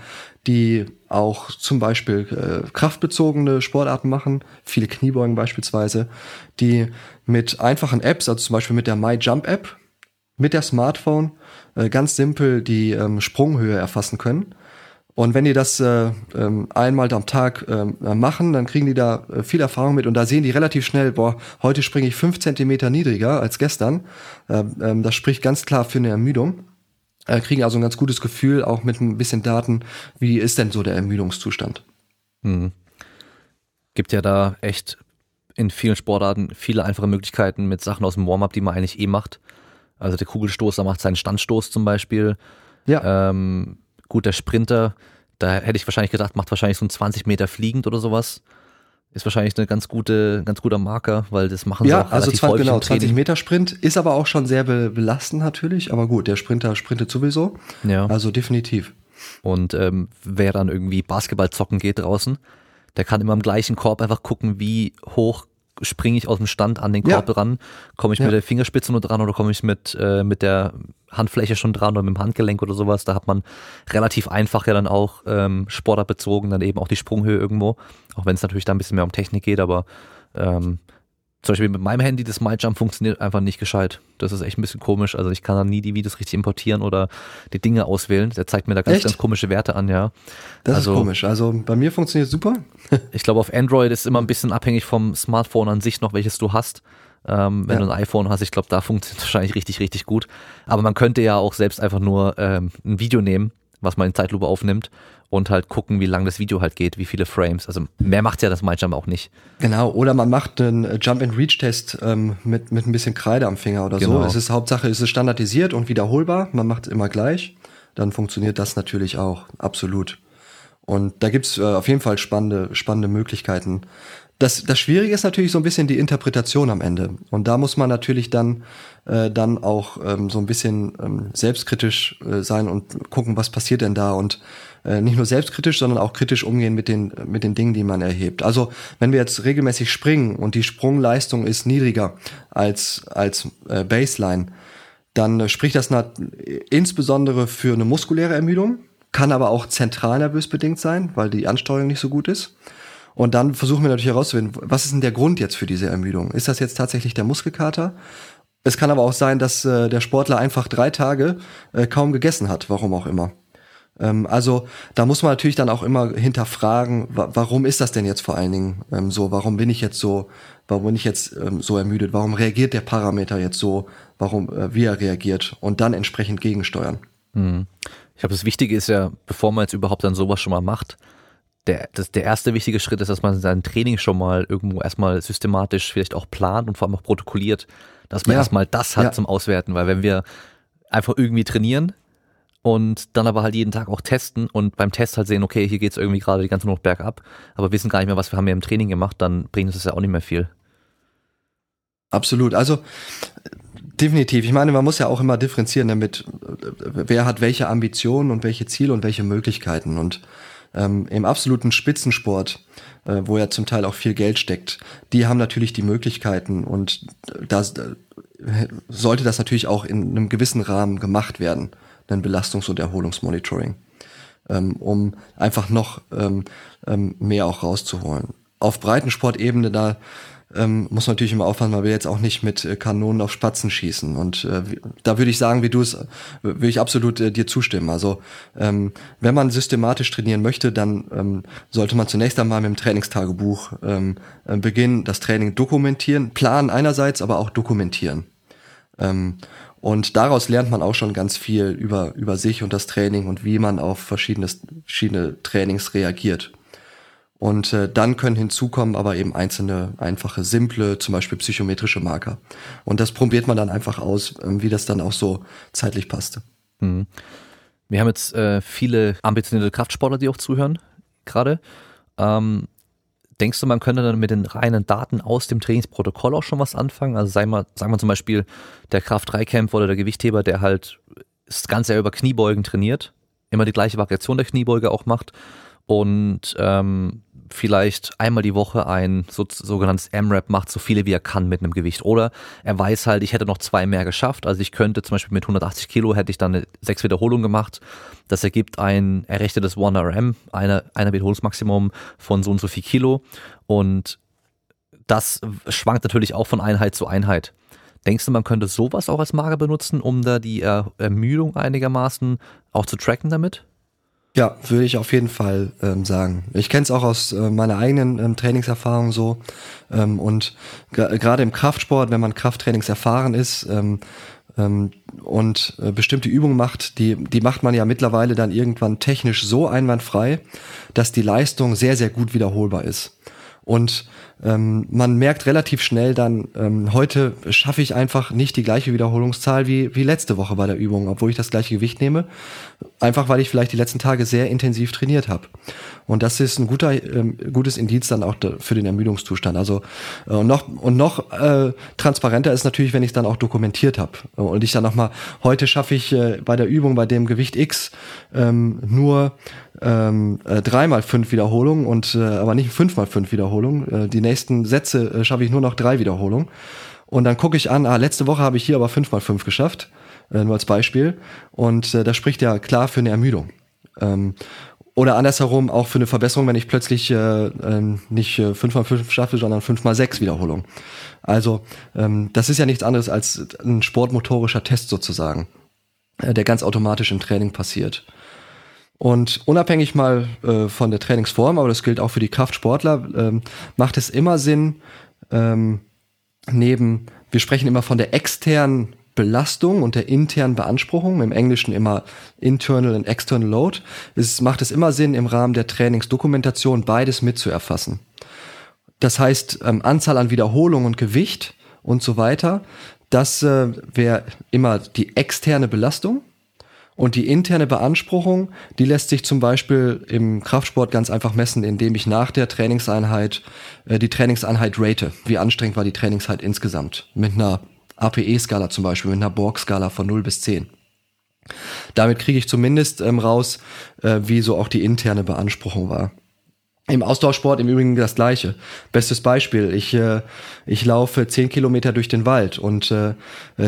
die auch zum Beispiel äh, kraftbezogene Sportarten machen, viele Kniebeugen beispielsweise, die mit einfachen Apps, also zum Beispiel mit der MyJump-App, mit der Smartphone, äh, ganz simpel die ähm, Sprunghöhe erfassen können und wenn die das äh, ähm, einmal am Tag äh, machen, dann kriegen die da äh, viel Erfahrung mit und da sehen die relativ schnell, boah, heute springe ich fünf Zentimeter niedriger als gestern. Äh, ähm, das spricht ganz klar für eine Ermüdung. Äh, kriegen also ein ganz gutes Gefühl, auch mit ein bisschen Daten, wie ist denn so der Ermüdungszustand. Mhm. Gibt ja da echt in vielen Sportarten viele einfache Möglichkeiten mit Sachen aus dem Warm-up, die man eigentlich eh macht. Also der Kugelstoßer macht seinen Standstoß zum Beispiel. Ja. Ähm, Gut, der Sprinter, da hätte ich wahrscheinlich gedacht, macht wahrscheinlich so ein 20 Meter fliegend oder sowas. Ist wahrscheinlich eine ganz gute, ganz guter Marker, weil das machen ja, sie auch also 20, genau, 20 Meter Sprint ist aber auch schon sehr belastend natürlich, aber gut, der Sprinter sprintet sowieso. Ja. Also definitiv. Und ähm, wer dann irgendwie Basketball zocken geht draußen, der kann immer im gleichen Korb einfach gucken, wie hoch springe ich aus dem Stand an den Korb ja. ran, komme ich ja. mit der Fingerspitze nur dran oder komme ich mit, äh, mit der Handfläche schon dran oder mit dem Handgelenk oder sowas. Da hat man relativ einfach ja dann auch ähm, sportartbezogen dann eben auch die Sprunghöhe irgendwo, auch wenn es natürlich da ein bisschen mehr um Technik geht, aber ähm, zum Beispiel mit meinem Handy, das MyJump funktioniert einfach nicht gescheit. Das ist echt ein bisschen komisch. Also ich kann da nie die Videos richtig importieren oder die Dinge auswählen. Der zeigt mir da ganz, echt? ganz komische Werte an, ja. Das also, ist komisch. Also bei mir funktioniert super. ich glaube, auf Android ist immer ein bisschen abhängig vom Smartphone an sich noch, welches du hast. Ähm, wenn ja. du ein iPhone hast, ich glaube, da funktioniert es wahrscheinlich richtig, richtig gut. Aber man könnte ja auch selbst einfach nur ähm, ein Video nehmen, was man in Zeitlupe aufnimmt und halt gucken, wie lang das Video halt geht, wie viele Frames. Also mehr macht ja das MyJump auch nicht. Genau, oder man macht einen Jump-and-Reach-Test ähm, mit, mit ein bisschen Kreide am Finger oder genau. so. Es ist Hauptsache, es ist standardisiert und wiederholbar. Man macht es immer gleich. Dann funktioniert das natürlich auch. Absolut. Und da gibt's äh, auf jeden Fall spannende, spannende Möglichkeiten. Das, das Schwierige ist natürlich so ein bisschen die Interpretation am Ende. Und da muss man natürlich dann, äh, dann auch ähm, so ein bisschen ähm, selbstkritisch äh, sein und gucken, was passiert denn da und äh, nicht nur selbstkritisch, sondern auch kritisch umgehen mit den, mit den Dingen, die man erhebt. Also wenn wir jetzt regelmäßig springen und die Sprungleistung ist niedriger als, als äh, Baseline, dann äh, spricht das insbesondere für eine muskuläre Ermüdung, kann aber auch zentral nervös bedingt sein, weil die Ansteuerung nicht so gut ist. Und dann versuchen wir natürlich herauszufinden, was ist denn der Grund jetzt für diese Ermüdung? Ist das jetzt tatsächlich der Muskelkater? Es kann aber auch sein, dass äh, der Sportler einfach drei Tage äh, kaum gegessen hat, warum auch immer. Ähm, also da muss man natürlich dann auch immer hinterfragen, wa warum ist das denn jetzt vor allen Dingen ähm, so? Warum bin ich jetzt so, warum bin ich jetzt ähm, so ermüdet? Warum reagiert der Parameter jetzt so, warum, äh, wie er reagiert und dann entsprechend gegensteuern. Mhm. Ich glaube, das Wichtige ist ja, bevor man jetzt überhaupt dann sowas schon mal macht, der, das, der erste wichtige Schritt ist, dass man sein Training schon mal irgendwo erstmal systematisch vielleicht auch plant und vor allem auch protokolliert, dass man ja. erstmal das hat ja. zum Auswerten, weil wenn wir einfach irgendwie trainieren, und dann aber halt jeden Tag auch testen und beim Test halt sehen, okay, hier geht's irgendwie gerade die ganze Nacht bergab, aber wissen gar nicht mehr, was wir haben hier im Training gemacht, dann bringt es ja auch nicht mehr viel. Absolut. Also definitiv. Ich meine, man muss ja auch immer differenzieren damit, wer hat welche Ambitionen und welche Ziele und welche Möglichkeiten. Und ähm, im absoluten Spitzensport, äh, wo ja zum Teil auch viel Geld steckt, die haben natürlich die Möglichkeiten und da äh, sollte das natürlich auch in einem gewissen Rahmen gemacht werden ein Belastungs- und Erholungsmonitoring. ähm, um einfach noch ähm, ähm, mehr auch rauszuholen. Auf Breitensportebene da ähm, muss man natürlich immer aufpassen, man will jetzt auch nicht mit äh, Kanonen auf Spatzen schießen. Und äh, da würde ich sagen, wie du es, würde ich absolut äh, dir zustimmen. Also ähm, wenn man systematisch trainieren möchte, dann ähm, sollte man zunächst einmal mit dem Trainingstagebuch ähm, äh, beginnen, das Training dokumentieren, planen einerseits, aber auch dokumentieren. Ähm, und daraus lernt man auch schon ganz viel über, über sich und das Training und wie man auf verschiedene, verschiedene Trainings reagiert. Und äh, dann können hinzukommen aber eben einzelne, einfache, simple, zum Beispiel psychometrische Marker. Und das probiert man dann einfach aus, äh, wie das dann auch so zeitlich passte. Mhm. Wir haben jetzt äh, viele ambitionierte Kraftsportler, die auch zuhören, gerade. Ähm, denkst du, man könnte dann mit den reinen Daten aus dem Trainingsprotokoll auch schon was anfangen? Also sagen wir, sagen wir zum Beispiel der Kraft-3-Kämpfer oder der Gewichtheber, der halt das Ganze über Kniebeugen trainiert, immer die gleiche Variation der Kniebeuge auch macht und ähm, vielleicht einmal die Woche ein so, sogenanntes M-Rap macht, so viele wie er kann mit einem Gewicht. Oder er weiß halt, ich hätte noch zwei mehr geschafft. Also ich könnte zum Beispiel mit 180 Kilo hätte ich dann eine sechs Wiederholungen gemacht. Das ergibt ein errechtetes 1RM, eine, eine Wiederholungsmaximum von so und so viel Kilo. Und das schwankt natürlich auch von Einheit zu Einheit. Denkst du, man könnte sowas auch als Marker benutzen, um da die Ermüdung einigermaßen auch zu tracken damit? Ja, würde ich auf jeden Fall ähm, sagen. Ich kenne es auch aus äh, meiner eigenen ähm, Trainingserfahrung so. Ähm, und gerade im Kraftsport, wenn man Krafttrainings erfahren ist ähm, ähm, und äh, bestimmte Übungen macht, die, die macht man ja mittlerweile dann irgendwann technisch so einwandfrei, dass die Leistung sehr, sehr gut wiederholbar ist. Und ähm, man merkt relativ schnell dann, ähm, heute schaffe ich einfach nicht die gleiche Wiederholungszahl wie, wie letzte Woche bei der Übung, obwohl ich das gleiche Gewicht nehme. Einfach weil ich vielleicht die letzten Tage sehr intensiv trainiert habe. Und das ist ein guter, ähm, gutes Indiz dann auch für den Ermüdungszustand. Also äh, und noch und noch äh, transparenter ist natürlich, wenn ich es dann auch dokumentiert habe und ich dann nochmal, heute schaffe ich äh, bei der Übung bei dem Gewicht X ähm, nur ähm, äh, dreimal fünf Wiederholungen und äh, aber nicht fünfmal fünf Wiederholungen. Äh, die nächsten Sätze äh, schaffe ich nur noch drei Wiederholungen. Und dann gucke ich an, ah, letzte Woche habe ich hier aber fünfmal fünf geschafft, äh, nur als Beispiel. Und äh, das spricht ja klar für eine Ermüdung. Ähm, oder andersherum auch für eine Verbesserung, wenn ich plötzlich äh, äh, nicht äh, 5 mal 5 schaffe, sondern 5 mal 6 Wiederholungen. Also ähm, das ist ja nichts anderes als ein sportmotorischer Test sozusagen, äh, der ganz automatisch im Training passiert. Und unabhängig mal äh, von der Trainingsform, aber das gilt auch für die Kraftsportler, ähm, macht es immer Sinn, ähm, neben, wir sprechen immer von der externen Belastung und der internen Beanspruchung, im Englischen immer internal und external load, es macht es immer Sinn, im Rahmen der Trainingsdokumentation beides mitzuerfassen. Das heißt, ähm, Anzahl an Wiederholungen und Gewicht und so weiter, das äh, wäre immer die externe Belastung und die interne Beanspruchung, die lässt sich zum Beispiel im Kraftsport ganz einfach messen, indem ich nach der Trainingseinheit äh, die Trainingseinheit rate. Wie anstrengend war die Trainingseinheit insgesamt? Mit einer APE-Skala zum Beispiel, mit einer Borg-Skala von 0 bis 10. Damit kriege ich zumindest ähm, raus, äh, wie so auch die interne Beanspruchung war. Im Austauschsport im Übrigen das Gleiche. Bestes Beispiel, ich, äh, ich laufe zehn Kilometer durch den Wald und äh,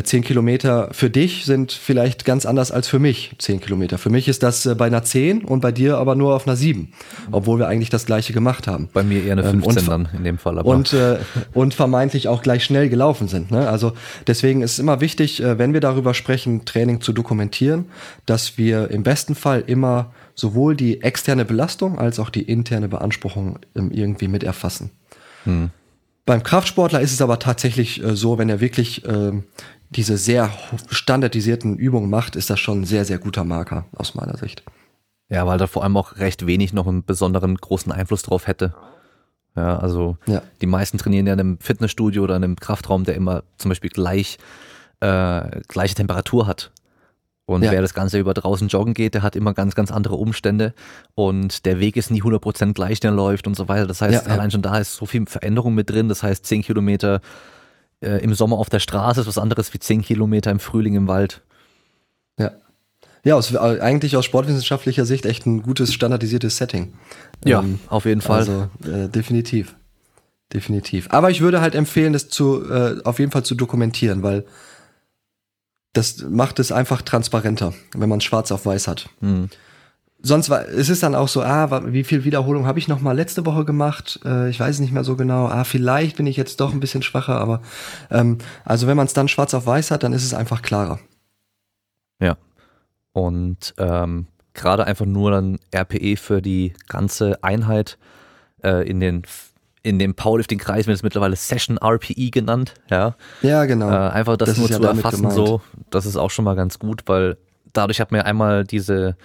zehn Kilometer für dich sind vielleicht ganz anders als für mich zehn Kilometer. Für mich ist das äh, bei einer zehn und bei dir aber nur auf einer sieben, obwohl wir eigentlich das Gleiche gemacht haben. Bei mir eher eine 15 ähm, dann in dem Fall. Aber. Und, äh, und vermeintlich auch gleich schnell gelaufen sind. Ne? Also deswegen ist es immer wichtig, äh, wenn wir darüber sprechen, Training zu dokumentieren, dass wir im besten Fall immer sowohl die externe Belastung als auch die interne Beanspruchung ähm, irgendwie mit erfassen. Hm. Beim Kraftsportler ist es aber tatsächlich äh, so, wenn er wirklich äh, diese sehr standardisierten Übungen macht, ist das schon ein sehr, sehr guter Marker aus meiner Sicht. Ja, weil da vor allem auch recht wenig noch einen besonderen großen Einfluss drauf hätte. Ja, also ja. die meisten trainieren ja in einem Fitnessstudio oder in einem Kraftraum, der immer zum Beispiel gleich äh, gleiche Temperatur hat. Und ja. wer das Ganze über draußen joggen geht, der hat immer ganz, ganz andere Umstände und der Weg ist nie 100% gleich, der läuft und so weiter. Das heißt, ja, allein schon da ist so viel Veränderung mit drin. Das heißt, 10 Kilometer äh, im Sommer auf der Straße ist was anderes wie 10 Kilometer im Frühling im Wald. Ja. Ja, aus, eigentlich aus sportwissenschaftlicher Sicht echt ein gutes standardisiertes Setting. Ja, ähm, auf jeden Fall. Also äh, definitiv. Definitiv. Aber ich würde halt empfehlen, das zu äh, auf jeden Fall zu dokumentieren, weil das macht es einfach transparenter, wenn man schwarz auf weiß hat. Mhm. sonst war, es ist dann auch so, ah, wie viel Wiederholung habe ich noch mal letzte Woche gemacht? Äh, ich weiß nicht mehr so genau. Ah, vielleicht bin ich jetzt doch ein bisschen schwacher, aber ähm, also wenn man es dann schwarz auf weiß hat, dann ist es einfach klarer. Ja. Und ähm, gerade einfach nur dann RPE für die ganze Einheit äh, in den in dem Powerlifting-Kreis wird es mittlerweile Session RPE genannt, ja. Ja, genau. Äh, einfach das, das nur zu ja erfassen, so, das ist auch schon mal ganz gut, weil dadurch hat man ja einmal diese,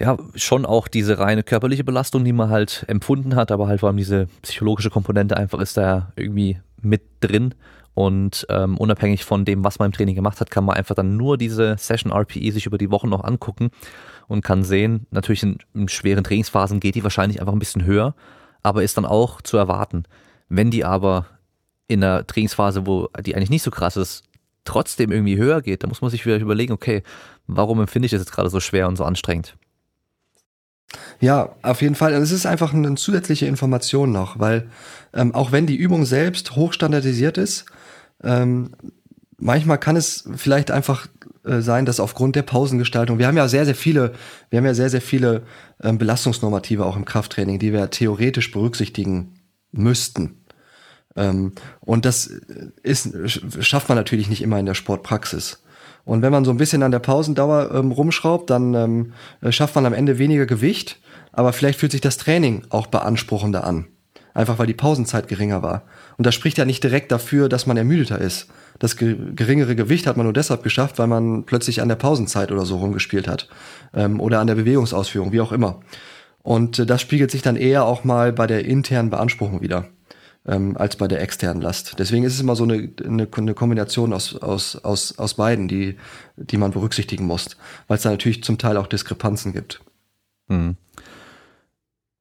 ja, schon auch diese reine körperliche Belastung, die man halt empfunden hat, aber halt vor allem diese psychologische Komponente einfach ist da irgendwie mit drin. Und ähm, unabhängig von dem, was man im Training gemacht hat, kann man einfach dann nur diese Session RPE sich über die Wochen noch angucken und kann sehen, natürlich in, in schweren Trainingsphasen geht die wahrscheinlich einfach ein bisschen höher, aber ist dann auch zu erwarten. Wenn die aber in einer Trainingsphase, wo die eigentlich nicht so krass ist, trotzdem irgendwie höher geht, dann muss man sich wieder überlegen, okay, warum empfinde ich das jetzt gerade so schwer und so anstrengend? Ja, auf jeden Fall. Und es ist einfach eine zusätzliche Information noch, weil ähm, auch wenn die Übung selbst hochstandardisiert ist, ähm, manchmal kann es vielleicht einfach sein, dass aufgrund der Pausengestaltung, wir haben ja sehr, sehr viele, wir haben ja sehr, sehr viele ähm, Belastungsnormative auch im Krafttraining, die wir theoretisch berücksichtigen müssten. Ähm, und das ist, schafft man natürlich nicht immer in der Sportpraxis. Und wenn man so ein bisschen an der Pausendauer ähm, rumschraubt, dann ähm, äh, schafft man am Ende weniger Gewicht, aber vielleicht fühlt sich das Training auch beanspruchender an. Einfach weil die Pausenzeit geringer war. Und das spricht ja nicht direkt dafür, dass man ermüdeter ist. Das geringere Gewicht hat man nur deshalb geschafft, weil man plötzlich an der Pausenzeit oder so rumgespielt hat. Ähm, oder an der Bewegungsausführung, wie auch immer. Und äh, das spiegelt sich dann eher auch mal bei der internen Beanspruchung wieder ähm, als bei der externen Last. Deswegen ist es immer so eine, eine, eine Kombination aus, aus, aus, aus beiden, die, die man berücksichtigen muss, weil es da natürlich zum Teil auch Diskrepanzen gibt. Mhm.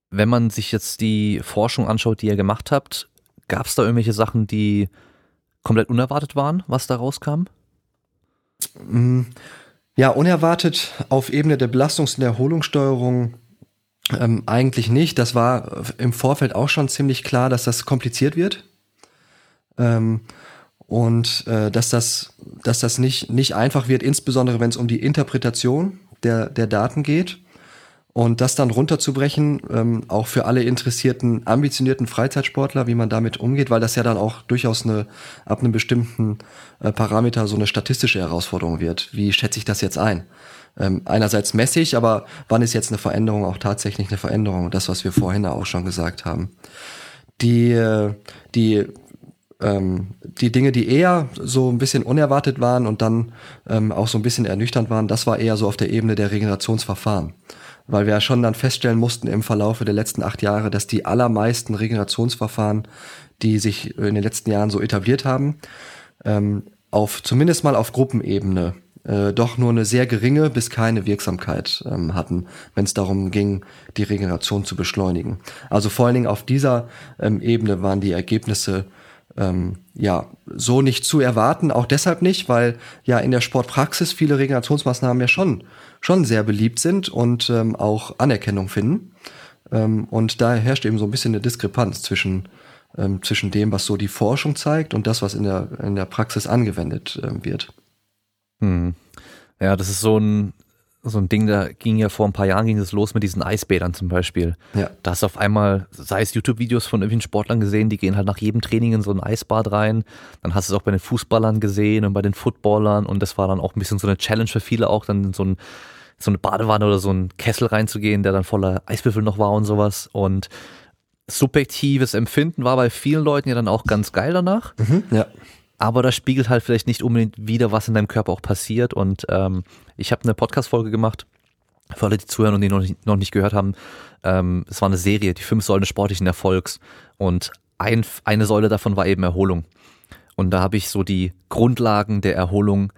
Wenn man sich jetzt die Forschung anschaut, die ihr gemacht habt, gab es da irgendwelche Sachen, die komplett unerwartet waren, was da rauskam? Mm, ja, unerwartet auf Ebene der Belastungs- und Erholungssteuerung ähm, eigentlich nicht. Das war im Vorfeld auch schon ziemlich klar, dass das kompliziert wird. Ähm, und äh, dass das, dass das nicht, nicht einfach wird, insbesondere wenn es um die Interpretation der, der Daten geht. Und das dann runterzubrechen, ähm, auch für alle interessierten, ambitionierten Freizeitsportler, wie man damit umgeht, weil das ja dann auch durchaus eine, ab einem bestimmten äh, Parameter so eine statistische Herausforderung wird. Wie schätze ich das jetzt ein? ähm, einerseits messig, aber wann ist jetzt eine Veränderung auch tatsächlich eine Veränderung? Das, was wir vorhin auch schon gesagt haben. Die, äh, die ähm, die Dinge, die eher so ein bisschen unerwartet waren und dann ähm, auch so ein bisschen ernüchternd waren, das war eher so auf der Ebene der Regenerationsverfahren. Weil wir ja schon dann feststellen mussten im Verlaufe der letzten acht Jahre, dass die allermeisten Regenerationsverfahren, die sich in den letzten Jahren so etabliert haben, ähm, auf zumindest mal auf Gruppenebene äh, doch nur eine sehr geringe bis keine Wirksamkeit ähm, hatten, wenn es darum ging, die Regeneration zu beschleunigen. Also vor allen Dingen auf dieser ähm, Ebene waren die Ergebnisse ähm, ja so nicht zu erwarten, auch deshalb nicht, weil ja in der Sportpraxis viele Regenerationsmaßnahmen ja schon schon sehr beliebt sind und ähm, auch Anerkennung finden. Ähm, und da herrscht eben so ein bisschen eine Diskrepanz zwischen ähm, zwischen dem, was so die Forschung zeigt und das, was in der in der Praxis angewendet ähm, wird. Hm. Ja, das ist so ein, so ein Ding, da ging ja vor ein paar Jahren ging es los mit diesen Eisbädern zum Beispiel. Ja. Da hast du auf einmal, sei es YouTube-Videos von irgendwelchen Sportlern gesehen, die gehen halt nach jedem Training in so ein Eisbad rein. Dann hast du es auch bei den Fußballern gesehen und bei den Footballern und das war dann auch ein bisschen so eine Challenge für viele auch, dann in so ein so eine Badewanne oder so ein Kessel reinzugehen, der dann voller Eiswürfel noch war und sowas. Und subjektives Empfinden war bei vielen Leuten ja dann auch ganz geil danach. Mhm, ja aber das spiegelt halt vielleicht nicht unbedingt wieder, was in deinem Körper auch passiert. Und ähm, ich habe eine Podcast-Folge gemacht, für alle, die zuhören und die noch nicht, noch nicht gehört haben. Ähm, es war eine Serie, die fünf Säulen des sportlichen Erfolgs. Und ein, eine Säule davon war eben Erholung. Und da habe ich so die Grundlagen der Erholung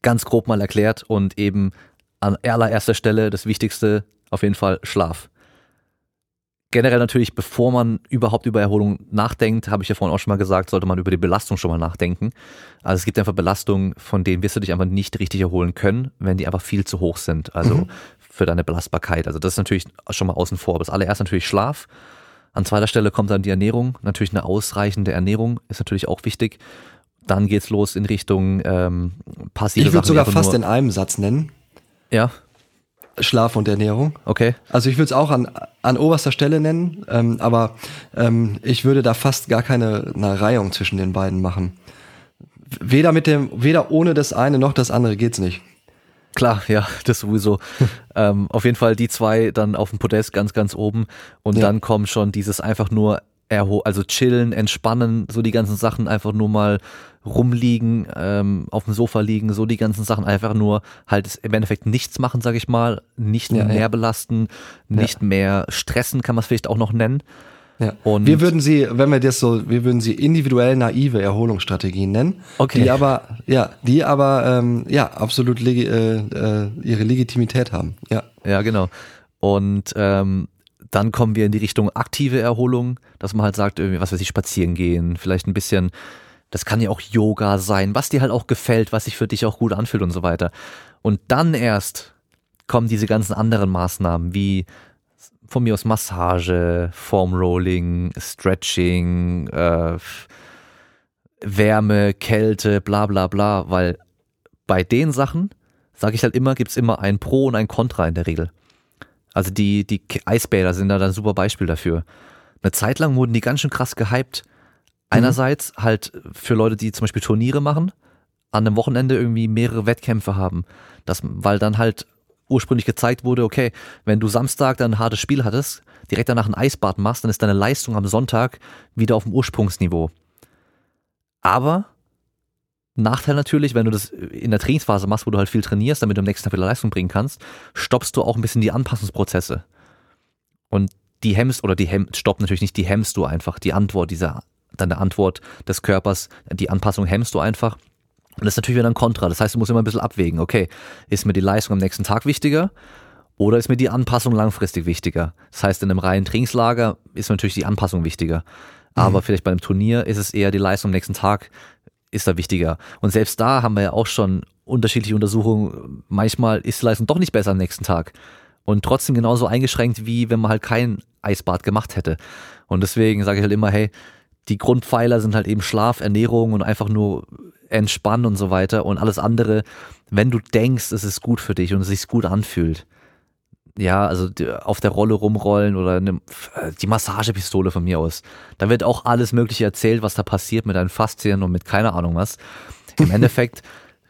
ganz grob mal erklärt und eben an allererster Stelle das Wichtigste auf jeden Fall Schlaf generell natürlich, bevor man überhaupt über Erholung nachdenkt, habe ich ja vorhin auch schon mal gesagt, sollte man über die Belastung schon mal nachdenken. Also es gibt einfach Belastungen, von denen wirst du dich einfach nicht richtig erholen können, wenn die einfach viel zu hoch sind. Also mhm. für deine Belastbarkeit. Also das ist natürlich schon mal außen vor. Aber das allererst natürlich Schlaf. An zweiter Stelle kommt dann die Ernährung. Natürlich eine ausreichende Ernährung ist natürlich auch wichtig. Dann geht's los in Richtung ähm, passive Ich würde sogar fast in einem Satz nennen. Ja. Schlaf und Ernährung. Okay. Also ich würde es auch an, an oberster Stelle nennen, ähm, aber ähm, ich würde da fast gar keine eine Reihung zwischen den beiden machen. Weder mit dem, weder ohne das eine noch das andere geht's nicht. Klar, ja, das sowieso. ähm, auf jeden Fall die zwei dann auf dem Podest ganz, ganz oben und Ja. dann kommt schon dieses einfach nur erho also chillen, entspannen, so die ganzen Sachen einfach nur mal rumliegen, ähm, auf dem Sofa liegen, so die ganzen Sachen einfach nur halt im Endeffekt nichts machen, sag ich mal, nicht Ja, mehr ja. belasten, nicht mehr stressen, kann man es vielleicht auch noch nennen. Ja. Und- wir würden sie, wenn wir das so, wir würden sie individuell naive Erholungsstrategien nennen, Okay. die aber, ja, die aber, ähm, ja, absolut legi äh, äh, ihre Legitimität haben. Ja, Ja, genau. Und ähm, dann kommen wir in die Richtung aktive Erholung, dass man halt sagt, irgendwie, was weiß ich, spazieren gehen, vielleicht ein bisschen, das kann ja auch Yoga sein, was dir halt auch gefällt, was sich für dich auch gut anfühlt und so weiter. Und dann erst kommen diese ganzen anderen Maßnahmen, wie von mir aus Massage, Foam Rolling, Stretching, äh, Wärme, Kälte, bla bla bla, weil bei den Sachen, sage ich halt immer, gibt's immer ein Pro und ein Contra in der Regel. Also die, die Eisbäder sind da ein super Beispiel dafür. Eine Zeit lang wurden die ganz schön krass gehypt. Einerseits halt für Leute, die zum Beispiel Turniere machen, an einem Wochenende irgendwie mehrere Wettkämpfe haben. Das, weil dann halt ursprünglich gezeigt wurde, okay, wenn du Samstag dann ein hartes Spiel hattest, direkt danach ein Eisbad machst, dann ist deine Leistung am Sonntag wieder auf dem Ursprungsniveau. Aber Nachteil natürlich, wenn du das in der Trainingsphase machst, wo du halt viel trainierst, damit du am nächsten Tag wieder Leistung bringen kannst, stoppst du auch ein bisschen die Anpassungsprozesse. Und die hemmst, oder die hemm, stoppt natürlich nicht, die hemmst du einfach, die Antwort dieser, deine Antwort des Körpers, die Anpassung hemmst du einfach. Und das ist natürlich wieder ein Kontra. Das heißt, du musst immer ein bisschen abwägen. Okay, ist mir die Leistung am nächsten Tag wichtiger oder ist mir die Anpassung langfristig wichtiger? Das heißt, in einem reinen Trainingslager ist natürlich die Anpassung wichtiger. Aber vielleicht bei einem Turnier ist es eher die Leistung am nächsten Tag ist da wichtiger. Und selbst da haben wir ja auch schon unterschiedliche Untersuchungen. Manchmal ist die Leistung doch nicht besser am nächsten Tag. Und trotzdem genauso eingeschränkt, wie wenn man halt kein Eisbad gemacht hätte. Und deswegen sage ich halt immer, hey, die Grundpfeiler sind halt eben Schlaf, Ernährung und einfach nur entspannen und so weiter. Und alles andere, wenn du denkst, es ist gut für dich und es sich gut anfühlt, ja, also auf der Rolle rumrollen oder eine, die Massagepistole von mir aus. Da wird auch alles Mögliche erzählt, was da passiert mit deinen Faszien und mit keine Ahnung was. Im Endeffekt,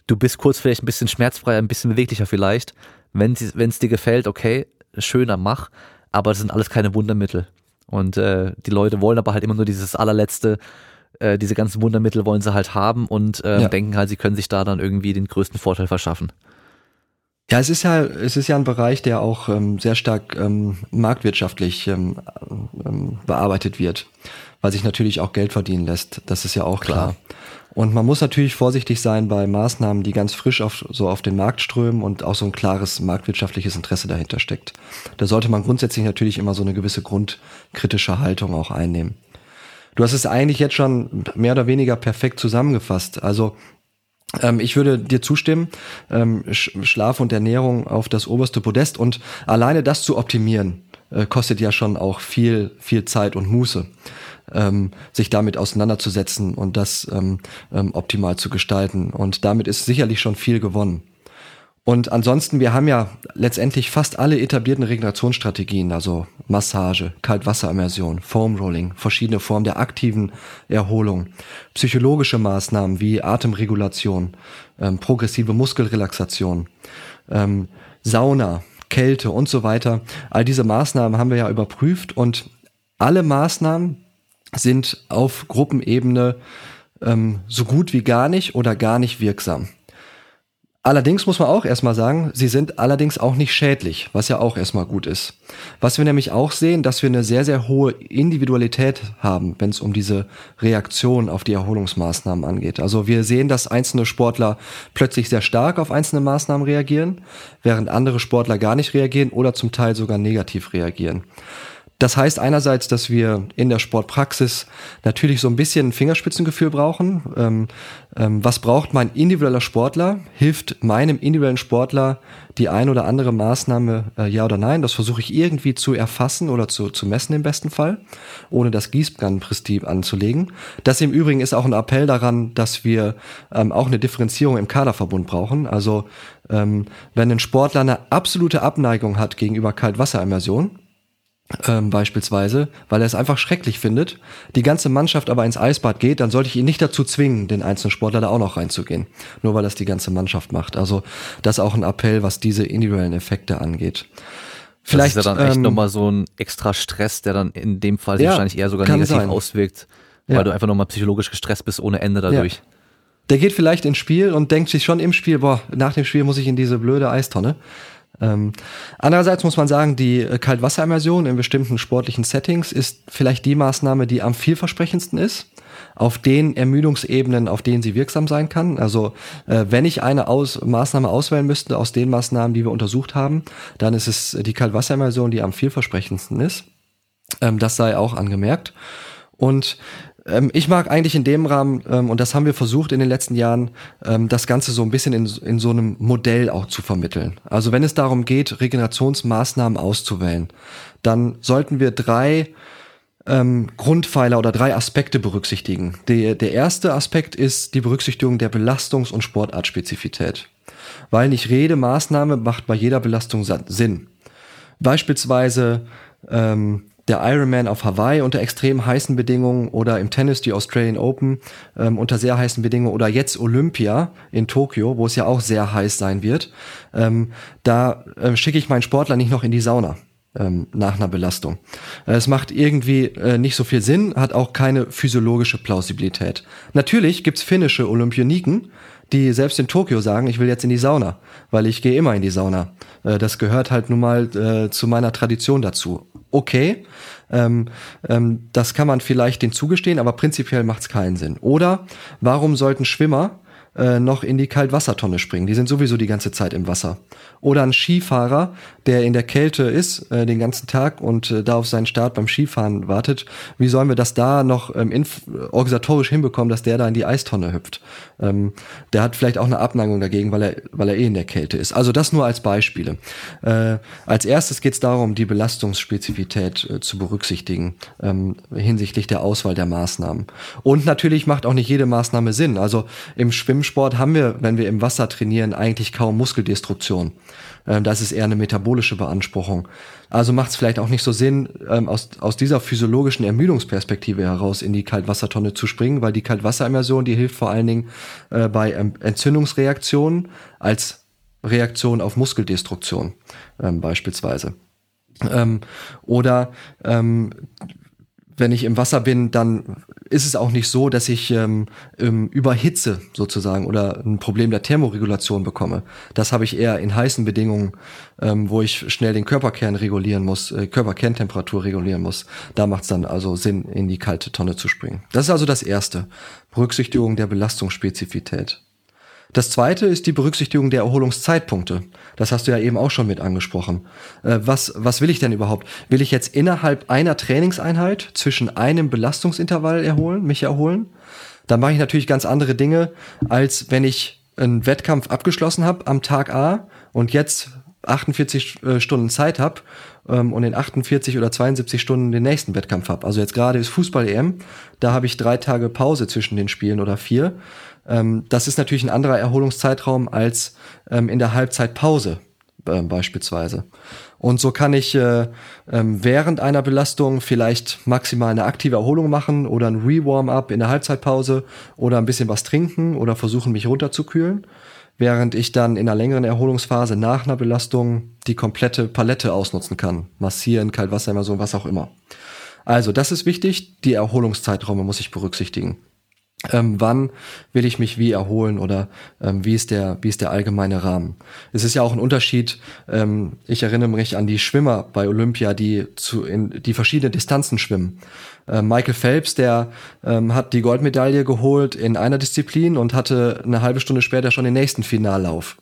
du bist kurz vielleicht ein bisschen schmerzfreier, ein bisschen beweglicher vielleicht. Wenn es dir gefällt, okay, schöner, mach. Aber das sind alles keine Wundermittel. Und äh, die Leute wollen aber halt immer nur dieses allerletzte, äh, diese ganzen Wundermittel wollen sie halt haben und äh, Ja. denken halt, sie können sich da dann irgendwie den größten Vorteil verschaffen. Ja, es ist ja, es ist ja ein Bereich, der auch ähm, sehr stark ähm, marktwirtschaftlich ähm, ähm, bearbeitet wird, weil sich natürlich auch Geld verdienen lässt. Das ist ja auch klar. Klar. Und man muss natürlich vorsichtig sein bei Maßnahmen, die ganz frisch auf, so auf den Markt strömen und auch so ein klares marktwirtschaftliches Interesse dahinter steckt. Da sollte man grundsätzlich natürlich immer so eine gewisse grundkritische Haltung auch einnehmen. Du hast es eigentlich jetzt schon mehr oder weniger perfekt zusammengefasst. Also ich würde dir zustimmen, ähm, Sch- Schlaf und Ernährung auf das oberste Podest und alleine das zu optimieren, äh, kostet ja schon auch viel, viel Zeit und Muße, ähm, sich damit auseinanderzusetzen und das ähm, ähm, optimal zu gestalten. Und damit ist sicherlich schon viel gewonnen. Und ansonsten, wir haben ja letztendlich fast alle etablierten Regenerationsstrategien, also Massage, Kaltwasserimmersion, Foam Rolling, verschiedene Formen der aktiven Erholung, psychologische Maßnahmen wie Atemregulation, ähm, progressive Muskelrelaxation, ähm, Sauna, Kälte und so weiter. All diese Maßnahmen haben wir ja überprüft und alle Maßnahmen sind auf Gruppenebene ähm, so gut wie gar nicht oder gar nicht wirksam. Allerdings muss man auch erstmal sagen, sie sind allerdings auch nicht schädlich, was ja auch erstmal gut ist. Was wir nämlich auch sehen, dass wir eine sehr, sehr hohe Individualität haben, wenn es um diese Reaktion auf die Erholungsmaßnahmen angeht. Also wir sehen, dass einzelne Sportler plötzlich sehr stark auf einzelne Maßnahmen reagieren, während andere Sportler gar nicht reagieren oder zum Teil sogar negativ reagieren. Das heißt einerseits, dass wir in der Sportpraxis natürlich so ein bisschen Fingerspitzengefühl brauchen. Ähm, ähm, was braucht mein individueller Sportler? Hilft meinem individuellen Sportler die ein oder andere Maßnahme, äh, ja oder nein? Das versuche ich irgendwie zu erfassen oder zu, zu messen im besten Fall, ohne das Gießkannenprinzip anzulegen. Das im Übrigen ist auch ein Appell daran, dass wir ähm, auch eine Differenzierung im Kaderverbund brauchen. Also ähm, wenn ein Sportler eine absolute Abneigung hat gegenüber Kaltwasserimmersion, ähm, beispielsweise, weil er es einfach schrecklich findet, die ganze Mannschaft aber ins Eisbad geht, dann sollte ich ihn nicht dazu zwingen, den einzelnen Sportler da auch noch reinzugehen. Nur weil das die ganze Mannschaft macht. Also das ist auch ein Appell, was diese individuellen Effekte angeht. Vielleicht das ist ja dann echt ähm, nochmal so ein extra Stress, der dann in dem Fall sich ja, wahrscheinlich eher sogar negativ sein. auswirkt, weil ja. du einfach nochmal psychologisch gestresst bist ohne Ende dadurch. Ja. Der geht vielleicht ins Spiel und denkt sich schon im Spiel, boah, nach dem Spiel muss ich in diese blöde Eistonne. Ähm, andererseits muss man sagen, die äh, Kaltwasserimmersion in bestimmten sportlichen Settings ist vielleicht die Maßnahme, die am vielversprechendsten ist auf den Ermüdungsebenen, auf denen sie wirksam sein kann. Also äh, wenn ich eine aus Maßnahme auswählen müsste aus den Maßnahmen, die wir untersucht haben, dann ist es die Kaltwasserimmersion, die am vielversprechendsten ist. Ähm, das sei auch angemerkt. Und ähm, ich mag eigentlich in dem Rahmen, ähm, und das haben wir versucht in den letzten Jahren, ähm, das Ganze so ein bisschen in, in so einem Modell auch zu vermitteln. Also wenn es darum geht, Regenerationsmaßnahmen auszuwählen, dann sollten wir drei ähm, Grundpfeiler oder drei Aspekte berücksichtigen. Der, der erste Aspekt ist die Berücksichtigung der Belastungs- und Sportartspezifität. Weil nicht Rede, Maßnahme macht bei jeder Belastung Sinn. Beispielsweise ähm, der Ironman auf Hawaii unter extrem heißen Bedingungen oder im Tennis die Australian Open ähm, unter sehr heißen Bedingungen oder jetzt Olympia in Tokio, wo es ja auch sehr heiß sein wird, ähm, da äh, schicke ich meinen Sportler nicht noch in die Sauna ähm, nach einer Belastung. Äh, es macht irgendwie äh, nicht so viel Sinn, hat auch keine physiologische Plausibilität. Natürlich gibt's finnische Olympioniken, die selbst in Tokio sagen, ich will jetzt in die Sauna, weil ich gehe immer in die Sauna. Äh, das gehört halt nun mal äh, zu meiner Tradition dazu. Okay, ähm, ähm, das kann man vielleicht den zugestehen, aber prinzipiell macht es keinen Sinn. Oder warum sollten Schwimmer äh, noch in die Kaltwassertonne springen. Die sind sowieso die ganze Zeit im Wasser. Oder ein Skifahrer, der in der Kälte ist äh, den ganzen Tag und äh, da auf seinen Start beim Skifahren wartet. Wie sollen wir das da noch ähm, organisatorisch hinbekommen, dass der da in die Eistonne hüpft? Ähm, der hat vielleicht auch eine Abneigung dagegen, weil er, weil er eh in der Kälte ist. Also das nur als Beispiele. Äh, als erstes geht es darum, die Belastungsspezifität äh, zu berücksichtigen ähm, hinsichtlich der Auswahl der Maßnahmen. Und natürlich macht auch nicht jede Maßnahme Sinn. Also im Schwimmsport haben wir, wenn wir im Wasser trainieren, eigentlich kaum Muskeldestruktion. Ähm, das ist eher eine metabolische Beanspruchung. Also macht es vielleicht auch nicht so Sinn, ähm, aus, aus dieser physiologischen Ermüdungsperspektive heraus in die Kaltwassertonne zu springen, weil die Kaltwasserimmersion, die hilft vor allen Dingen äh, bei ähm, Entzündungsreaktionen als Reaktion auf Muskeldestruktion beispielsweise. Ähm, oder ähm, wenn ich im Wasser bin, dann ist es auch nicht so, dass ich ähm, ähm, überhitze sozusagen oder ein Problem der Thermoregulation bekomme. Das habe ich eher in heißen Bedingungen, ähm, wo ich schnell den Körperkern regulieren muss, äh, Körperkerntemperatur regulieren muss. Da macht es dann also Sinn, in die kalte Tonne zu springen. Das ist also das Erste. Berücksichtigung der Belastungsspezifität. Das zweite ist die Berücksichtigung der Erholungszeitpunkte. Das hast du ja eben auch schon mit angesprochen. Äh, was, was will ich denn überhaupt? Will ich jetzt innerhalb einer Trainingseinheit zwischen einem Belastungsintervall erholen, mich erholen? Dann mache ich natürlich ganz andere Dinge, als wenn ich einen Wettkampf abgeschlossen habe am Tag A und jetzt 48 äh, Stunden Zeit habe ähm, und in 48 oder 72 Stunden den nächsten Wettkampf habe. Also jetzt gerade ist Fußball-EM, da habe ich drei Tage Pause zwischen den Spielen oder vier. Ähm, das ist natürlich ein anderer Erholungszeitraum als ähm, in der Halbzeitpause äh, beispielsweise. Und so kann ich äh, ähm, während einer Belastung vielleicht maximal eine aktive Erholung machen oder ein Re-Warm-up in der Halbzeitpause oder ein bisschen was trinken oder versuchen, mich runterzukühlen, während ich dann in einer längeren Erholungsphase nach einer Belastung die komplette Palette ausnutzen kann. Massieren, Kaltwasser, so was auch immer. Also, das ist wichtig. Die Erholungszeiträume muss ich berücksichtigen ähm, wann will ich mich wie erholen oder ähm, wie ist der wie ist der allgemeine Rahmen. Es ist ja auch ein Unterschied. Ähm, ich erinnere mich an die Schwimmer bei Olympia, die zu in die verschiedene Distanzen schwimmen. Ähm, Michael Phelps, der ähm, hat die Goldmedaille geholt in einer Disziplin und hatte eine halbe Stunde später schon den nächsten Finallauf.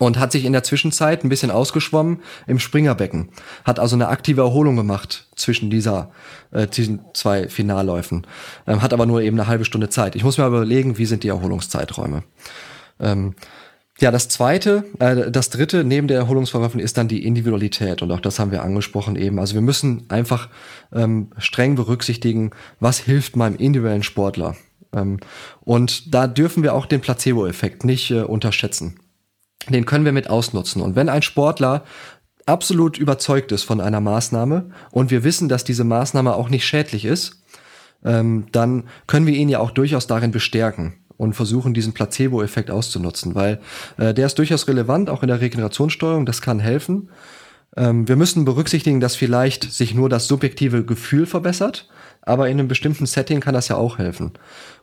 Und hat sich in der Zwischenzeit ein bisschen ausgeschwommen im Springerbecken. Hat also eine aktive Erholung gemacht zwischen dieser, äh, diesen zwei Finalläufen. Ähm, hat aber nur eben eine halbe Stunde Zeit. Ich muss mir überlegen, wie sind die Erholungszeiträume. Ähm, ja, das zweite, äh, das dritte neben der Erholungsverläufen ist dann die Individualität und auch das haben wir angesprochen eben. Also wir müssen einfach ähm, streng berücksichtigen, was hilft meinem individuellen Sportler. Ähm, und da dürfen wir auch den Placebo-Effekt nicht äh, unterschätzen den können wir mit ausnutzen. Und wenn ein Sportler absolut überzeugt ist von einer Maßnahme und wir wissen, dass diese Maßnahme auch nicht schädlich ist, ähm, dann können wir ihn ja auch durchaus darin bestärken und versuchen, diesen Placebo-Effekt auszunutzen, weil äh, der ist durchaus relevant, auch in der Regenerationssteuerung, das kann helfen. Ähm, wir müssen berücksichtigen, dass vielleicht sich nur das subjektive Gefühl verbessert, aber in einem bestimmten Setting kann das ja auch helfen.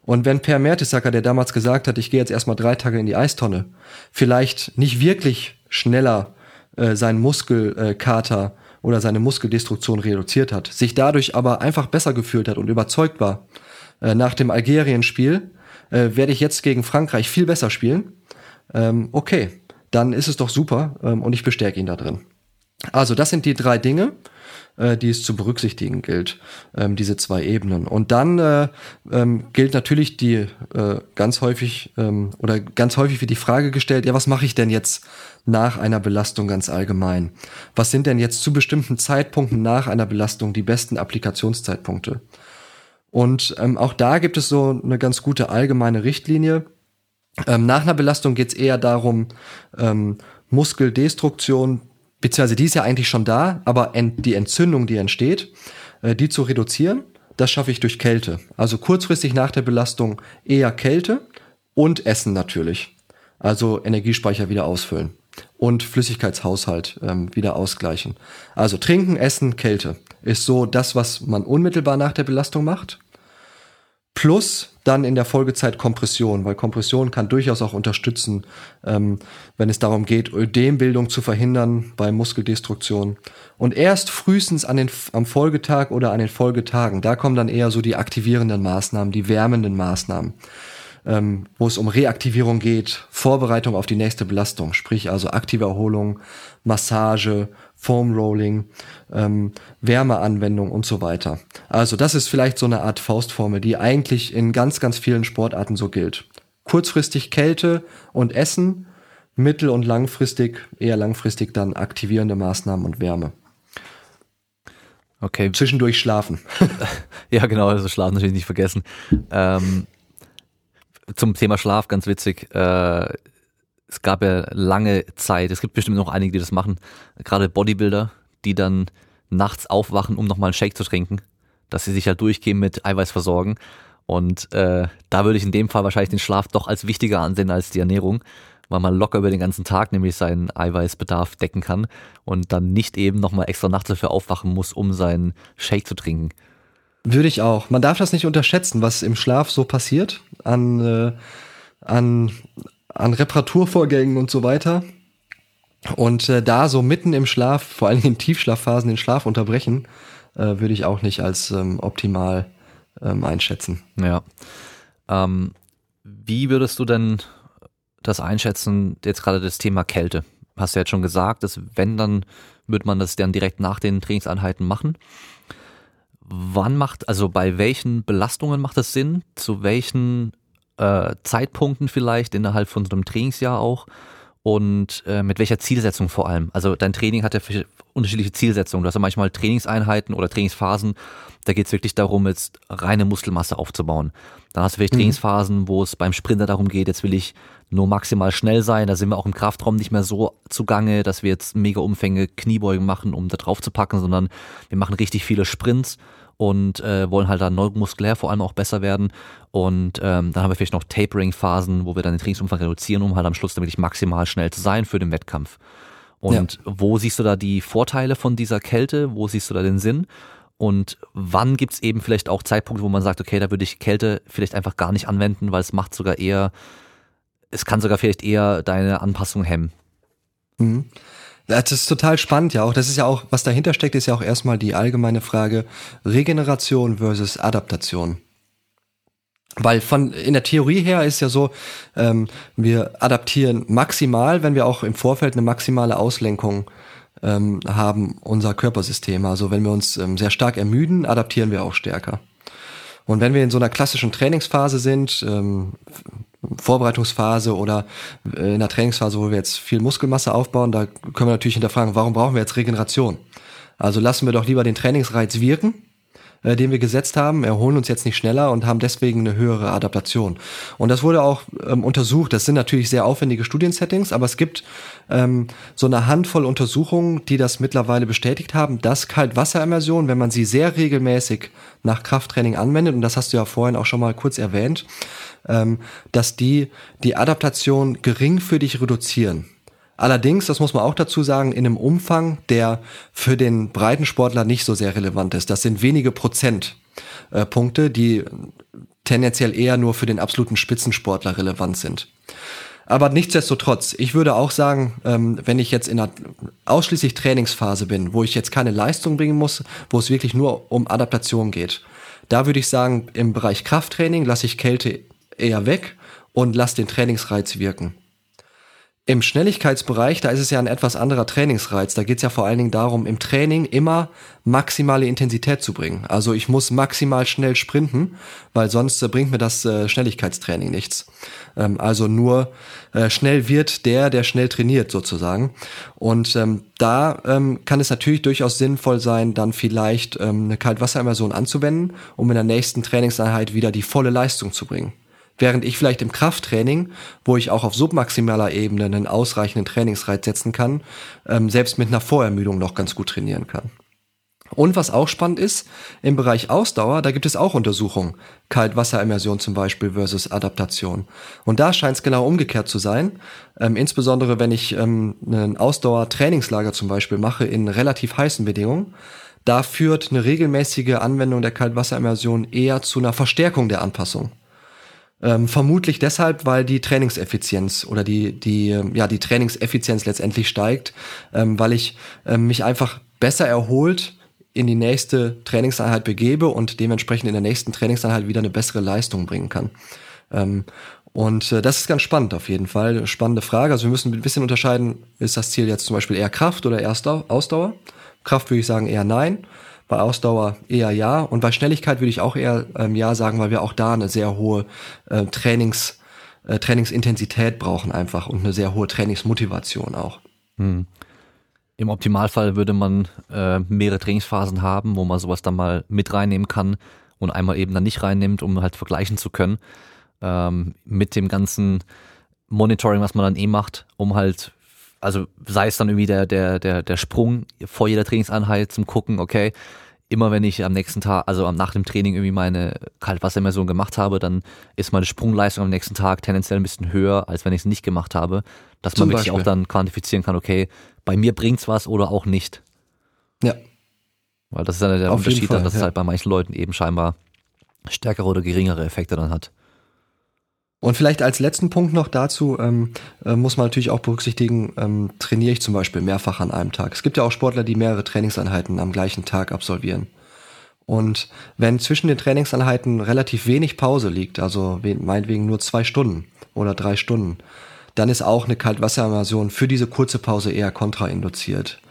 Und wenn Per Mertesacker, der damals gesagt hat, ich gehe jetzt erstmal drei Tage in die Eistonne, vielleicht nicht wirklich schneller äh, seinen Muskelkater oder seine Muskeldestruktion reduziert hat, sich dadurch aber einfach besser gefühlt hat und überzeugt war, äh, nach dem Algerien-Spiel äh, werde ich jetzt gegen Frankreich viel besser spielen. Ähm, okay, dann ist es doch super ähm, und ich bestärke ihn da drin. Also das sind die drei Dinge äh, die es zu berücksichtigen gilt, ähm, diese zwei Ebenen. Und dann äh, ähm, gilt natürlich die äh, ganz häufig ähm, oder ganz häufig wird die Frage gestellt, ja, was mache ich denn jetzt nach einer Belastung ganz allgemein? Was sind denn jetzt zu bestimmten Zeitpunkten nach einer Belastung die besten Applikationszeitpunkte? Und ähm, auch da gibt es so eine ganz gute allgemeine Richtlinie. Ähm, nach einer Belastung geht es eher darum, ähm, Muskeldestruktion beziehungsweise die ist ja eigentlich schon da, aber die Entzündung, die entsteht, äh, die zu reduzieren, das schaffe ich durch Kälte. Also kurzfristig nach der Belastung eher Kälte und Essen natürlich. Also Energiespeicher wieder ausfüllen und Flüssigkeitshaushalt ähm, wieder ausgleichen. Also trinken, essen, Kälte ist so das, was man unmittelbar nach der Belastung macht. Plus dann in der Folgezeit Kompression, weil Kompression kann durchaus auch unterstützen, ähm, wenn es darum geht, Ödembildung zu verhindern bei Muskeldestruktion. Und erst frühestens an den, am Folgetag oder an den Folgetagen, da kommen dann eher so die aktivierenden Maßnahmen, die wärmenden Maßnahmen, ähm, wo es um Reaktivierung geht, Vorbereitung auf die nächste Belastung, sprich also aktive Erholung, Massage, Foam Rolling, ähm, Wärmeanwendung und so weiter. Also das ist vielleicht so eine Art Faustformel, die eigentlich in ganz, ganz vielen Sportarten so gilt. Kurzfristig Kälte und Essen, mittel- und langfristig, eher langfristig dann aktivierende Maßnahmen und Wärme. Okay. Zwischendurch schlafen. ja, genau, also schlafen natürlich nicht vergessen. Ähm, zum Thema Schlaf, ganz witzig. Äh, es gab ja lange Zeit, es gibt bestimmt noch einige, die das machen, gerade Bodybuilder, die dann nachts aufwachen, um nochmal einen Shake zu trinken, dass sie sich halt durchgehen mit Eiweiß versorgen. Und äh, da würde ich in dem Fall wahrscheinlich den Schlaf doch als wichtiger ansehen als die Ernährung, weil man locker über den ganzen Tag nämlich seinen Eiweißbedarf decken kann und dann nicht eben nochmal extra nachts dafür aufwachen muss, um seinen Shake zu trinken. Würde ich auch. Man darf das nicht unterschätzen, was im Schlaf so passiert an, äh, an an Reparaturvorgängen und so weiter. Und äh, da so mitten im Schlaf, vor allem in Tiefschlafphasen, den Schlaf unterbrechen, äh, würde ich auch nicht als ähm, optimal ähm, einschätzen. Ja. Ähm, wie würdest du denn das einschätzen, jetzt gerade das Thema Kälte? Hast du jetzt schon gesagt, dass wenn, dann würde man das dann direkt nach den Trainingseinheiten machen. Wann macht, also bei welchen Belastungen macht das Sinn? Zu welchen äh, Zeitpunkten vielleicht innerhalb von so einem Trainingsjahr auch und äh, mit welcher Zielsetzung vor allem. Also dein Training hat ja unterschiedliche Zielsetzungen. Du hast ja manchmal Trainingseinheiten oder Trainingsphasen, da geht es wirklich darum, jetzt reine Muskelmasse aufzubauen. Dann hast du vielleicht mhm. Trainingsphasen, wo es beim Sprinter darum geht, jetzt will ich nur maximal schnell sein. Da sind wir auch im Kraftraum nicht mehr so zugange, dass wir jetzt mega Umfänge Kniebeugen machen, um da drauf zu packen, sondern wir machen richtig viele Sprints und äh, wollen halt dann neuromuskulär vor allem auch besser werden. Und ähm, dann haben wir vielleicht noch Tapering-Phasen, wo wir dann den Trainingsumfang reduzieren, um halt am Schluss dann wirklich maximal schnell zu sein für den Wettkampf. Und ja. wo siehst du da die Vorteile von dieser Kälte? Wo siehst du da den Sinn? Und wann gibt's eben vielleicht auch Zeitpunkte, wo man sagt, okay, da würde ich Kälte vielleicht einfach gar nicht anwenden, weil es macht sogar eher, es kann sogar vielleicht eher deine Anpassung hemmen. Mhm. Das ist total spannend, ja auch. Das ist ja auch, was dahinter steckt, ist ja auch erstmal die allgemeine Frage Regeneration versus Adaptation. Weil von in der Theorie her ist ja so, ähm, wir adaptieren maximal, wenn wir auch im Vorfeld eine maximale Auslenkung ähm, haben, unser Körpersystem. Also wenn wir uns ähm, sehr stark ermüden, adaptieren wir auch stärker. Und wenn wir in so einer klassischen Trainingsphase sind, ähm, Vorbereitungsphase oder äh, in einer Trainingsphase, wo wir jetzt viel Muskelmasse aufbauen, da können wir natürlich hinterfragen, warum brauchen wir jetzt Regeneration? Also lassen wir doch lieber den Trainingsreiz wirken äh, den wir gesetzt haben, erholen uns jetzt nicht schneller und haben deswegen eine höhere Adaptation. Und das wurde auch ähm, untersucht. Das sind natürlich sehr aufwendige Studiensettings, aber es gibt ähm, so eine Handvoll Untersuchungen, die das mittlerweile bestätigt haben, dass Kaltwasserimmersion, wenn man sie sehr regelmäßig nach Krafttraining anwendet, und das hast du ja vorhin auch schon mal kurz erwähnt, ähm, dass die die Adaptation gering für dich reduzieren. Allerdings, das muss man auch dazu sagen, in einem Umfang, der für den Breitensportler nicht so sehr relevant ist. Das sind wenige Prozentpunkte, äh, die tendenziell eher nur für den absoluten Spitzensportler relevant sind. Aber nichtsdestotrotz, ich würde auch sagen, ähm, wenn ich jetzt in einer ausschließlich Trainingsphase bin, wo ich jetzt keine Leistung bringen muss, wo es wirklich nur um Adaptation geht, da würde ich sagen, im Bereich Krafttraining lasse ich Kälte eher weg und lasse den Trainingsreiz wirken. Im Schnelligkeitsbereich, da ist es ja ein etwas anderer Trainingsreiz. Da geht es ja vor allen Dingen darum, im Training immer maximale Intensität zu bringen. Also ich muss maximal schnell sprinten, weil sonst äh, bringt mir das äh, Schnelligkeitstraining nichts. Ähm, also nur äh, schnell wird der, der schnell trainiert sozusagen. Und ähm, da ähm, kann es natürlich durchaus sinnvoll sein, dann vielleicht eine Kaltwasserimmersion anzuwenden, um in der nächsten Trainingseinheit wieder die volle Leistung zu bringen. Während ich vielleicht im Krafttraining, wo ich auch auf submaximaler Ebene einen ausreichenden Trainingsreiz setzen kann, ähm, selbst mit einer Vorermüdung noch ganz gut trainieren kann. Und was auch spannend ist, im Bereich Ausdauer, da gibt es auch Untersuchungen. Kaltwasserimmersion zum Beispiel versus Adaptation. Und da scheint es genau umgekehrt zu sein. Ähm, insbesondere wenn ich ähm, ein Ausdauer-Trainingslager zum Beispiel mache in relativ heißen Bedingungen, da führt eine regelmäßige Anwendung der Kaltwasserimmersion eher zu einer Verstärkung der Anpassung. Ähm, vermutlich deshalb, weil die Trainingseffizienz oder die, die, ähm, ja, die Trainingseffizienz letztendlich steigt, ähm, weil ich ähm, mich einfach besser erholt in die nächste Trainingseinheit begebe und dementsprechend in der nächsten Trainingseinheit wieder eine bessere Leistung bringen kann. Ähm, und äh, das ist ganz spannend auf jeden Fall. Spannende Frage. Also wir müssen ein bisschen unterscheiden, ist das Ziel jetzt zum Beispiel eher Kraft oder eher Ausdauer? Kraft würde ich sagen eher nein. Bei Ausdauer eher ja. Und bei Schnelligkeit würde ich auch eher ähm, ja sagen, weil wir auch da eine sehr hohe äh, Trainings, äh, Trainingsintensität brauchen einfach und eine sehr hohe Trainingsmotivation auch. Hm. Im Optimalfall würde man äh, mehrere Trainingsphasen haben, wo man sowas dann mal mit reinnehmen kann und einmal eben dann nicht reinnimmt, um halt vergleichen zu können ähm, mit dem ganzen Monitoring, was man dann eh macht, um halt also sei es dann irgendwie der, der, der, der Sprung vor jeder Trainingseinheit zum Gucken, okay, immer wenn ich am nächsten Tag, also nach dem Training irgendwie meine Kaltwasserimmersion gemacht habe, dann ist meine Sprungleistung am nächsten Tag tendenziell ein bisschen höher, als wenn ich es nicht gemacht habe. Dass Zum man wirklich Beispiel. auch dann quantifizieren kann, okay, bei mir bringt's was oder auch nicht. Ja. Weil das ist dann der Auf Unterschied, Fall, dann, dass ja. es halt bei manchen Leuten eben scheinbar stärkere oder geringere Effekte dann hat. Und vielleicht als letzten Punkt noch dazu ähm, äh, muss man natürlich auch berücksichtigen, ähm, trainiere ich zum Beispiel mehrfach an einem Tag. Es gibt ja auch Sportler, die mehrere Trainingseinheiten am gleichen Tag absolvieren. Und wenn zwischen den Trainingseinheiten relativ wenig Pause liegt, also meinetwegen nur zwei Stunden oder drei Stunden, dann ist auch eine Kaltwasserimmersion für diese kurze Pause eher kontrainduziert,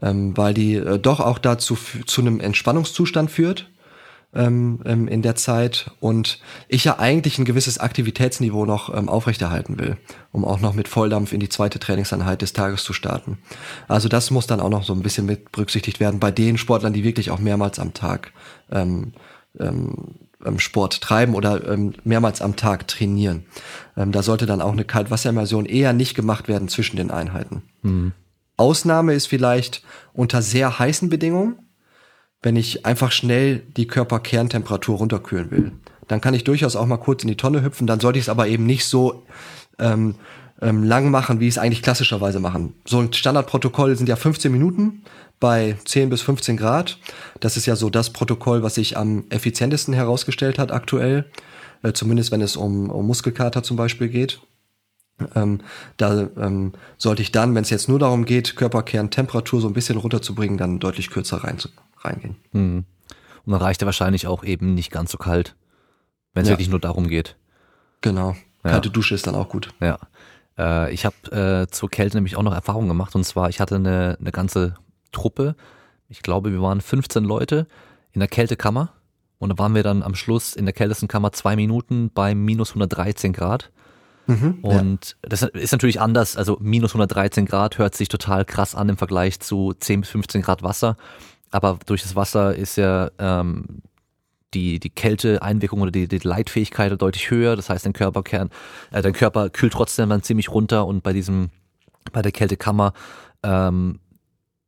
ähm, weil die äh, doch auch dazu zu einem Entspannungszustand führt ähm, ähm, in der Zeit und ich ja eigentlich ein gewisses Aktivitätsniveau noch ähm, aufrechterhalten will, um auch noch mit Volldampf in die zweite Trainingseinheit des Tages zu starten. Also das muss dann auch noch so ein bisschen mit berücksichtigt werden bei den Sportlern, die wirklich auch mehrmals am Tag ähm, ähm, ähm Sport treiben oder ähm, mehrmals am Tag trainieren. Ähm, da sollte dann auch eine Kaltwasserimmersion eher nicht gemacht werden zwischen den Einheiten. Mhm. Ausnahme ist vielleicht unter sehr heißen Bedingungen, wenn ich einfach schnell die Körperkerntemperatur runterkühlen will. Dann kann ich durchaus auch mal kurz in die Tonne hüpfen, dann sollte ich es aber eben nicht so ähm, ähm, lang machen, wie ich es eigentlich klassischerweise machen. So ein Standardprotokoll sind ja 15 Minuten bei 10 bis 15 Grad. Das ist ja so das Protokoll, was sich am effizientesten herausgestellt hat aktuell. Äh, zumindest wenn es um, um Muskelkater zum Beispiel geht. Ähm, da ähm, sollte ich dann, wenn es jetzt nur darum geht, Körperkerntemperatur so ein bisschen runterzubringen, dann deutlich kürzer rein, reingehen. Mhm. Und dann reicht er wahrscheinlich auch eben nicht ganz so kalt. wenn es Ja. wirklich nur darum geht. Genau. Ja. Kalte Dusche ist dann auch gut. Ja. Äh, ich habe äh, zur Kälte nämlich auch noch Erfahrungen gemacht und zwar, ich hatte eine, eine ganze Truppe, ich glaube, wir waren 15 Leute in der Kältekammer und da waren wir dann am Schluss in der kältesten Kammer zwei Minuten bei minus 113 Grad. Mhm. ja. Und das ist natürlich anders. Also minus 113 Grad hört sich total krass an im Vergleich zu 10 bis 15 Grad Wasser. Aber durch das Wasser ist ja ähm, die, die Kälteeinwirkung oder die, die Leitfähigkeit deutlich höher. Das heißt, dein Körperkern, äh, dein Körper kühlt trotzdem dann ziemlich runter und bei diesem, bei der Kältekammer, ähm,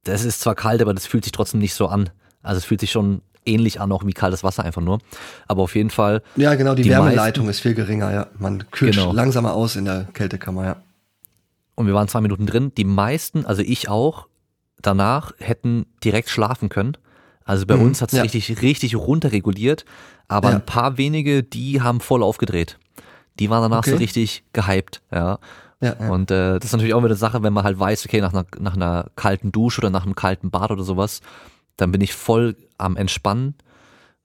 das ist zwar kalt, aber das fühlt sich trotzdem nicht so an. Also es fühlt sich schon ähnlich an, auch wie kaltes Wasser einfach nur. Aber auf jeden Fall Ja, genau, die, Die Wärmeleitung ist viel geringer, ja. Man kühlt Genau. langsamer aus in der Kältekammer, ja. und wir waren zwei Minuten drin. Die meisten, also ich auch, danach hätten direkt schlafen können. Also bei Mhm, uns hat es ja. richtig, richtig runterreguliert, aber Ja. ein paar wenige, die haben voll aufgedreht. Die waren danach so Okay. richtig gehypt, ja. Ja, ja. Und äh, das ist natürlich auch wieder eine Sache, wenn man halt weiß, okay, nach einer, nach einer kalten Dusche oder nach einem kalten Bad oder sowas, dann bin ich voll am Entspannen.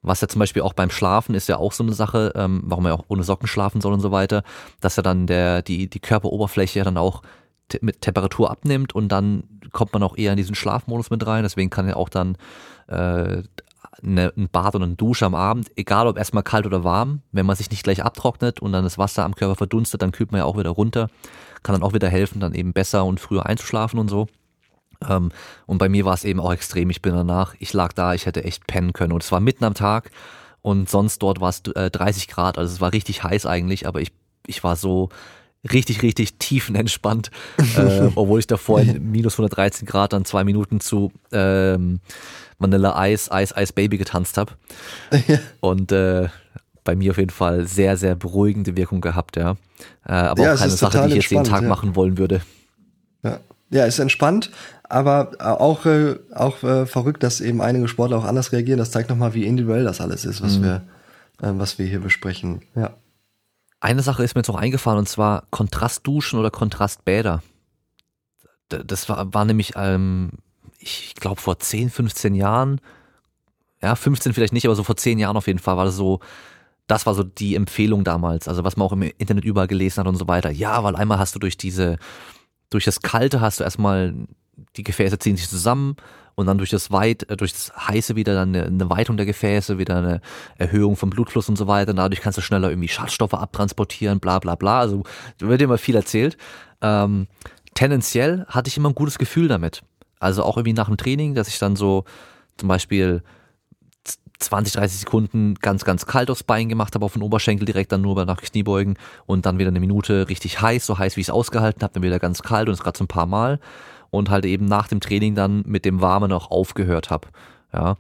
Was ja zum Beispiel auch beim Schlafen ist ja auch so eine Sache, ähm, warum man ja auch ohne Socken schlafen soll und so weiter, dass ja dann der, die, die Körperoberfläche dann auch te mit Temperatur abnimmt und dann kommt man auch eher in diesen Schlafmodus mit rein. Deswegen kann ja auch dann äh, eine, ein Bad oder eine Dusche am Abend, egal ob erstmal kalt oder warm, wenn man sich nicht gleich abtrocknet und dann das Wasser am Körper verdunstet, dann kühlt man ja auch wieder runter, kann dann auch wieder helfen, dann eben besser und früher einzuschlafen und so. Ähm, und bei mir war es eben auch extrem. Ich bin danach, ich lag da, ich hätte echt pennen können. Und es war mitten am Tag und sonst dort war es äh, 30 Grad. Also es war richtig heiß eigentlich, aber ich, ich war so richtig, richtig tiefenentspannt, äh, obwohl ich davor in minus 113 Grad dann zwei Minuten zu ähm, Vanilla Ice, Ice, Ice Baby getanzt habe. Und äh, bei mir auf jeden Fall sehr, sehr beruhigende Wirkung gehabt, ja. Äh, aber Ja, auch keine Sache, die ich jetzt jeden Tag ja. machen wollen würde. Ja, ja ist entspannt, aber auch, äh, auch äh, verrückt, dass eben einige Sportler auch anders reagieren. Das zeigt nochmal, wie individuell das alles ist, Mhm. was, wir, äh, was wir hier besprechen. Ja. Eine Sache ist mir jetzt noch eingefallen und zwar Kontrastduschen oder Kontrastbäder. Das war, war nämlich, ähm, ich glaube, vor 10, 15 Jahren, ja, 15 vielleicht nicht, aber so vor 10 Jahren auf jeden Fall war das so, das war so die Empfehlung damals, also was man auch im Internet überall gelesen hat und so weiter. Ja, weil einmal hast du durch diese, durch das Kalte hast du erstmal, die Gefäße ziehen sich zusammen und dann durch das Weit, äh, durch das Heiße wieder dann eine, eine Weitung der Gefäße, wieder eine Erhöhung vom Blutfluss und so weiter. Und dadurch kannst du schneller irgendwie Schadstoffe abtransportieren, bla bla bla. Also wird dir immer viel erzählt. Ähm, tendenziell hatte ich immer ein gutes Gefühl damit. Also auch irgendwie nach dem Training, dass ich dann so zum Beispiel 20, 30 Sekunden ganz, ganz kalt aufs Bein gemacht habe, auf den Oberschenkel direkt dann nur nach Kniebeugen und dann wieder eine Minute richtig heiß, so heiß wie ich es ausgehalten habe, dann wieder ganz kalt und das gerade so ein paar Mal und halt eben nach dem Training dann mit dem Warmen auch aufgehört habe. Ja.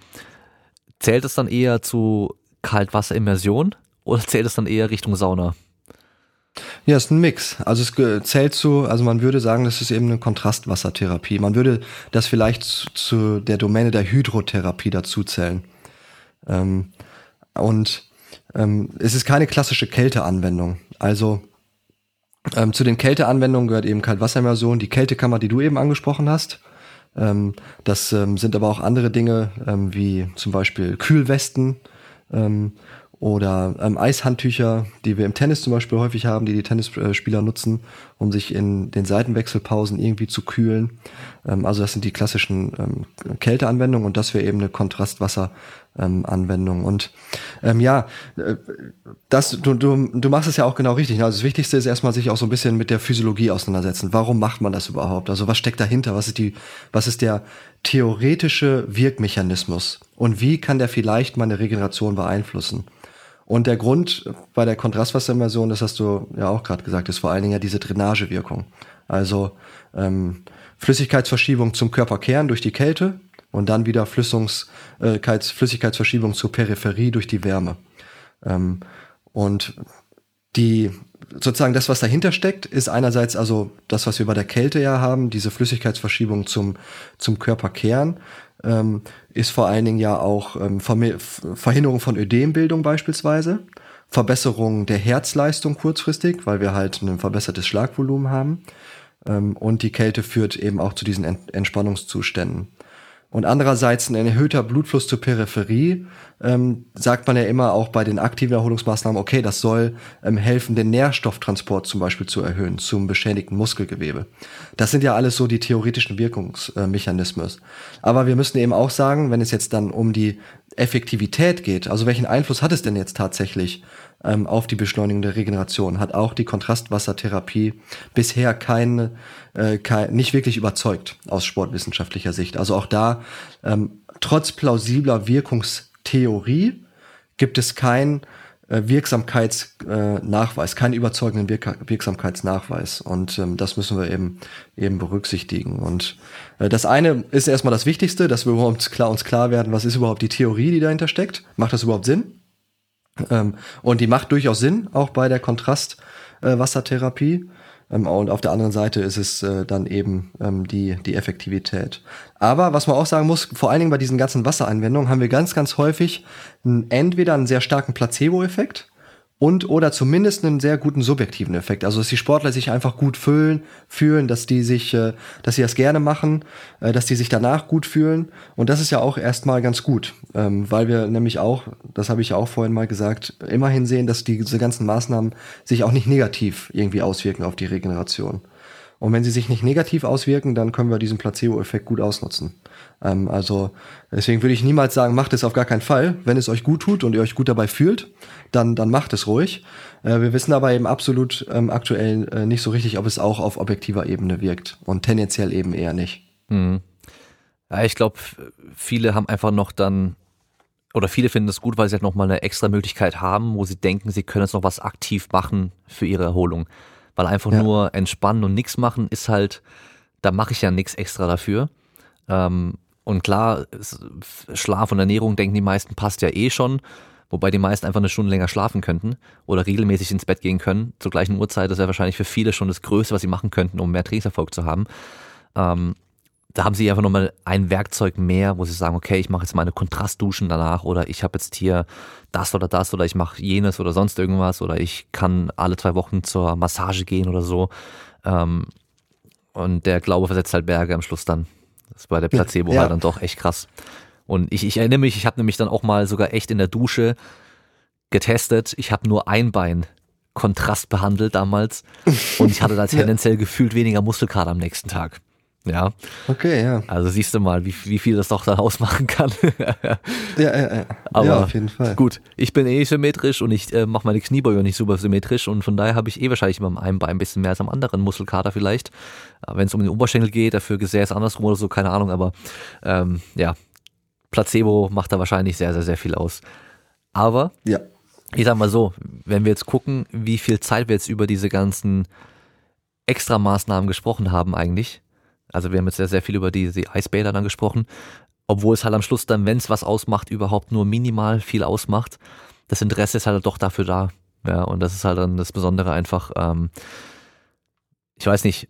Zählt es dann eher zu Kaltwasserimmersion oder zählt es dann eher Richtung Sauna? Ja, es ist ein Mix. Also es zählt zu, also man würde sagen, das ist eben eine Kontrastwassertherapie. Man würde das vielleicht zu, zu der Domäne der Hydrotherapie dazuzählen. Ähm, und ähm, es ist keine klassische Kälteanwendung. Also ähm, zu den Kälteanwendungen gehört eben Kaltwasserimmersion, die Kältekammer, die du eben angesprochen hast. Ähm, das ähm, sind aber auch andere Dinge, ähm, wie zum Beispiel Kühlwesten ähm, oder ähm, Eishandtücher, die wir im Tennis zum Beispiel häufig haben, die die Tennisspieler nutzen, um sich in den Seitenwechselpausen irgendwie zu kühlen. Ähm, also das sind die klassischen ähm, Kälteanwendungen und das wäre eben eine Kontrastwasseranwendung. und ähm, ja, äh, das, du, du, du machst es ja auch genau richtig. ne? Also das Wichtigste ist erstmal sich auch so ein bisschen mit der Physiologie auseinandersetzen. Warum macht man das überhaupt? Also was steckt dahinter? Was ist die, was ist der theoretische Wirkmechanismus? Und wie kann der vielleicht meine Regeneration beeinflussen? Und der Grund bei der Kontrastwasserimmersion, das hast du ja auch gerade gesagt, ist vor allen Dingen ja diese Drainagewirkung. Also ähm, Flüssigkeitsverschiebung zum Körperkern durch die Kälte und dann wieder Flüssungs, äh, Keits- Flüssigkeitsverschiebung zur Peripherie durch die Wärme. Ähm, und die sozusagen das, was dahinter steckt, ist einerseits also das, was wir bei der Kälte ja haben, diese Flüssigkeitsverschiebung zum, zum Körperkern, ähm, ist vor allen Dingen ja auch ähm, Verhinderung von Ödembildung beispielsweise, Verbesserung der Herzleistung kurzfristig, weil wir halt ein verbessertes Schlagvolumen haben. Ähm, und die Kälte führt eben auch zu diesen Ent Entspannungszuständen. Und andererseits ein erhöhter Blutfluss zur Peripherie, ähm, sagt man ja immer auch bei den aktiven Erholungsmaßnahmen, okay, das soll ähm, helfen, den Nährstofftransport zum Beispiel zu erhöhen zum beschädigten Muskelgewebe. Das sind ja alles so die theoretischen Wirkungsmechanismen. Aber wir müssen eben auch sagen, wenn es jetzt dann um die Effektivität geht, also welchen Einfluss hat es denn jetzt tatsächlich ähm, auf die Beschleunigung der Regeneration, hat auch die Kontrastwassertherapie bisher keine, äh, kein, nicht wirklich überzeugt aus sportwissenschaftlicher Sicht. Also auch da, ähm, trotz plausibler Wirkungstheorie, gibt es kein äh, Wirksamkeitsnachweis, äh, keinen überzeugenden Wirk Wirksamkeitsnachweis. Und ähm, das müssen wir eben eben berücksichtigen. Und äh, das eine ist erstmal das Wichtigste, dass wir überhaupt klar, uns klar werden, was ist überhaupt die Theorie, die dahinter steckt. Macht das überhaupt Sinn? Ähm, und die macht durchaus Sinn, auch bei der Kontrastwassertherapie. Ähm, und auf der anderen Seite ist es äh, dann eben ähm, die, die Effektivität. Aber was man auch sagen muss, vor allen Dingen bei diesen ganzen Wassereinwendungen haben wir ganz, ganz häufig entweder einen sehr starken Placebo-Effekt und oder zumindest einen sehr guten subjektiven Effekt. Also dass die Sportler sich einfach gut fühlen, fühlen, dass die sich, äh, dass sie das gerne machen, äh, dass die sich danach gut fühlen. Und das ist ja auch erstmal ganz gut, ähm, weil wir nämlich auch, das habe ich ja auch vorhin mal gesagt, immerhin sehen, dass diese ganzen Maßnahmen sich auch nicht negativ irgendwie auswirken auf die Regeneration. Und wenn sie sich nicht negativ auswirken, dann können wir diesen Placebo-Effekt gut ausnutzen. Ähm, also deswegen würde ich niemals sagen, macht es auf gar keinen Fall. Wenn es euch gut tut und ihr euch gut dabei fühlt, dann, dann macht es ruhig. Äh, wir wissen aber eben absolut ähm, aktuell äh, nicht so richtig, ob es auch auf objektiver Ebene wirkt. Und tendenziell eben eher nicht. Mhm. Ja, ich glaube, viele haben einfach noch dann oder viele finden es gut, weil sie halt nochmal eine extra Möglichkeit haben, wo sie denken, sie können jetzt noch was aktiv machen für ihre Erholung. Weil einfach ja. nur entspannen und nichts machen ist halt, da mache ich ja nichts extra dafür. Ähm, und klar, Schlaf und Ernährung denken die meisten passt ja eh schon, wobei die meisten einfach eine Stunde länger schlafen könnten oder regelmäßig ins Bett gehen können zur gleichen Uhrzeit. Das wäre wahrscheinlich für viele schon das Größte, was sie machen könnten, um mehr Trainingserfolg zu haben. Ähm, da haben sie einfach nochmal ein Werkzeug mehr, wo sie sagen, okay, ich mache jetzt meine Kontrastduschen danach oder ich habe jetzt hier das oder das oder ich mache jenes oder sonst irgendwas oder ich kann alle zwei Wochen zur Massage gehen oder so. Ähm, und der Glaube versetzt halt Berge am Schluss dann. Das war der Placebo ja. halt dann doch echt krass. Und ich, ich erinnere mich, ich habe nämlich dann auch mal sogar echt in der Dusche getestet. Ich habe nur ein Bein Kontrast behandelt damals und ich hatte da tendenziell gefühlt weniger Muskelkater am nächsten Tag. Ja. Okay, ja. Also siehst du mal, wie, wie viel das doch dann ausmachen kann. ja, ja, ja. Aber ja, auf jeden Fall. Gut, ich bin eh symmetrisch und ich äh, mache meine Kniebeuge nicht super symmetrisch und von daher habe ich eh wahrscheinlich immer am einen Bein ein bisschen mehr als am anderen Muskelkater vielleicht. Wenn es um den Oberschenkel geht, dafür Gesäß andersrum oder so, keine Ahnung, aber ähm, ja, Placebo macht da wahrscheinlich sehr, sehr, sehr viel aus. Aber ja. ich sag mal so, wenn wir jetzt gucken, wie viel Zeit wir jetzt über diese ganzen Extramaßnahmen gesprochen haben eigentlich, also wir haben jetzt sehr, sehr viel über diese Eisbäder dann gesprochen, obwohl es halt am Schluss dann, wenn es was ausmacht, überhaupt nur minimal viel ausmacht. Das Interesse ist halt doch dafür da. Ja, und das ist halt dann das Besondere einfach, ähm, ich weiß nicht,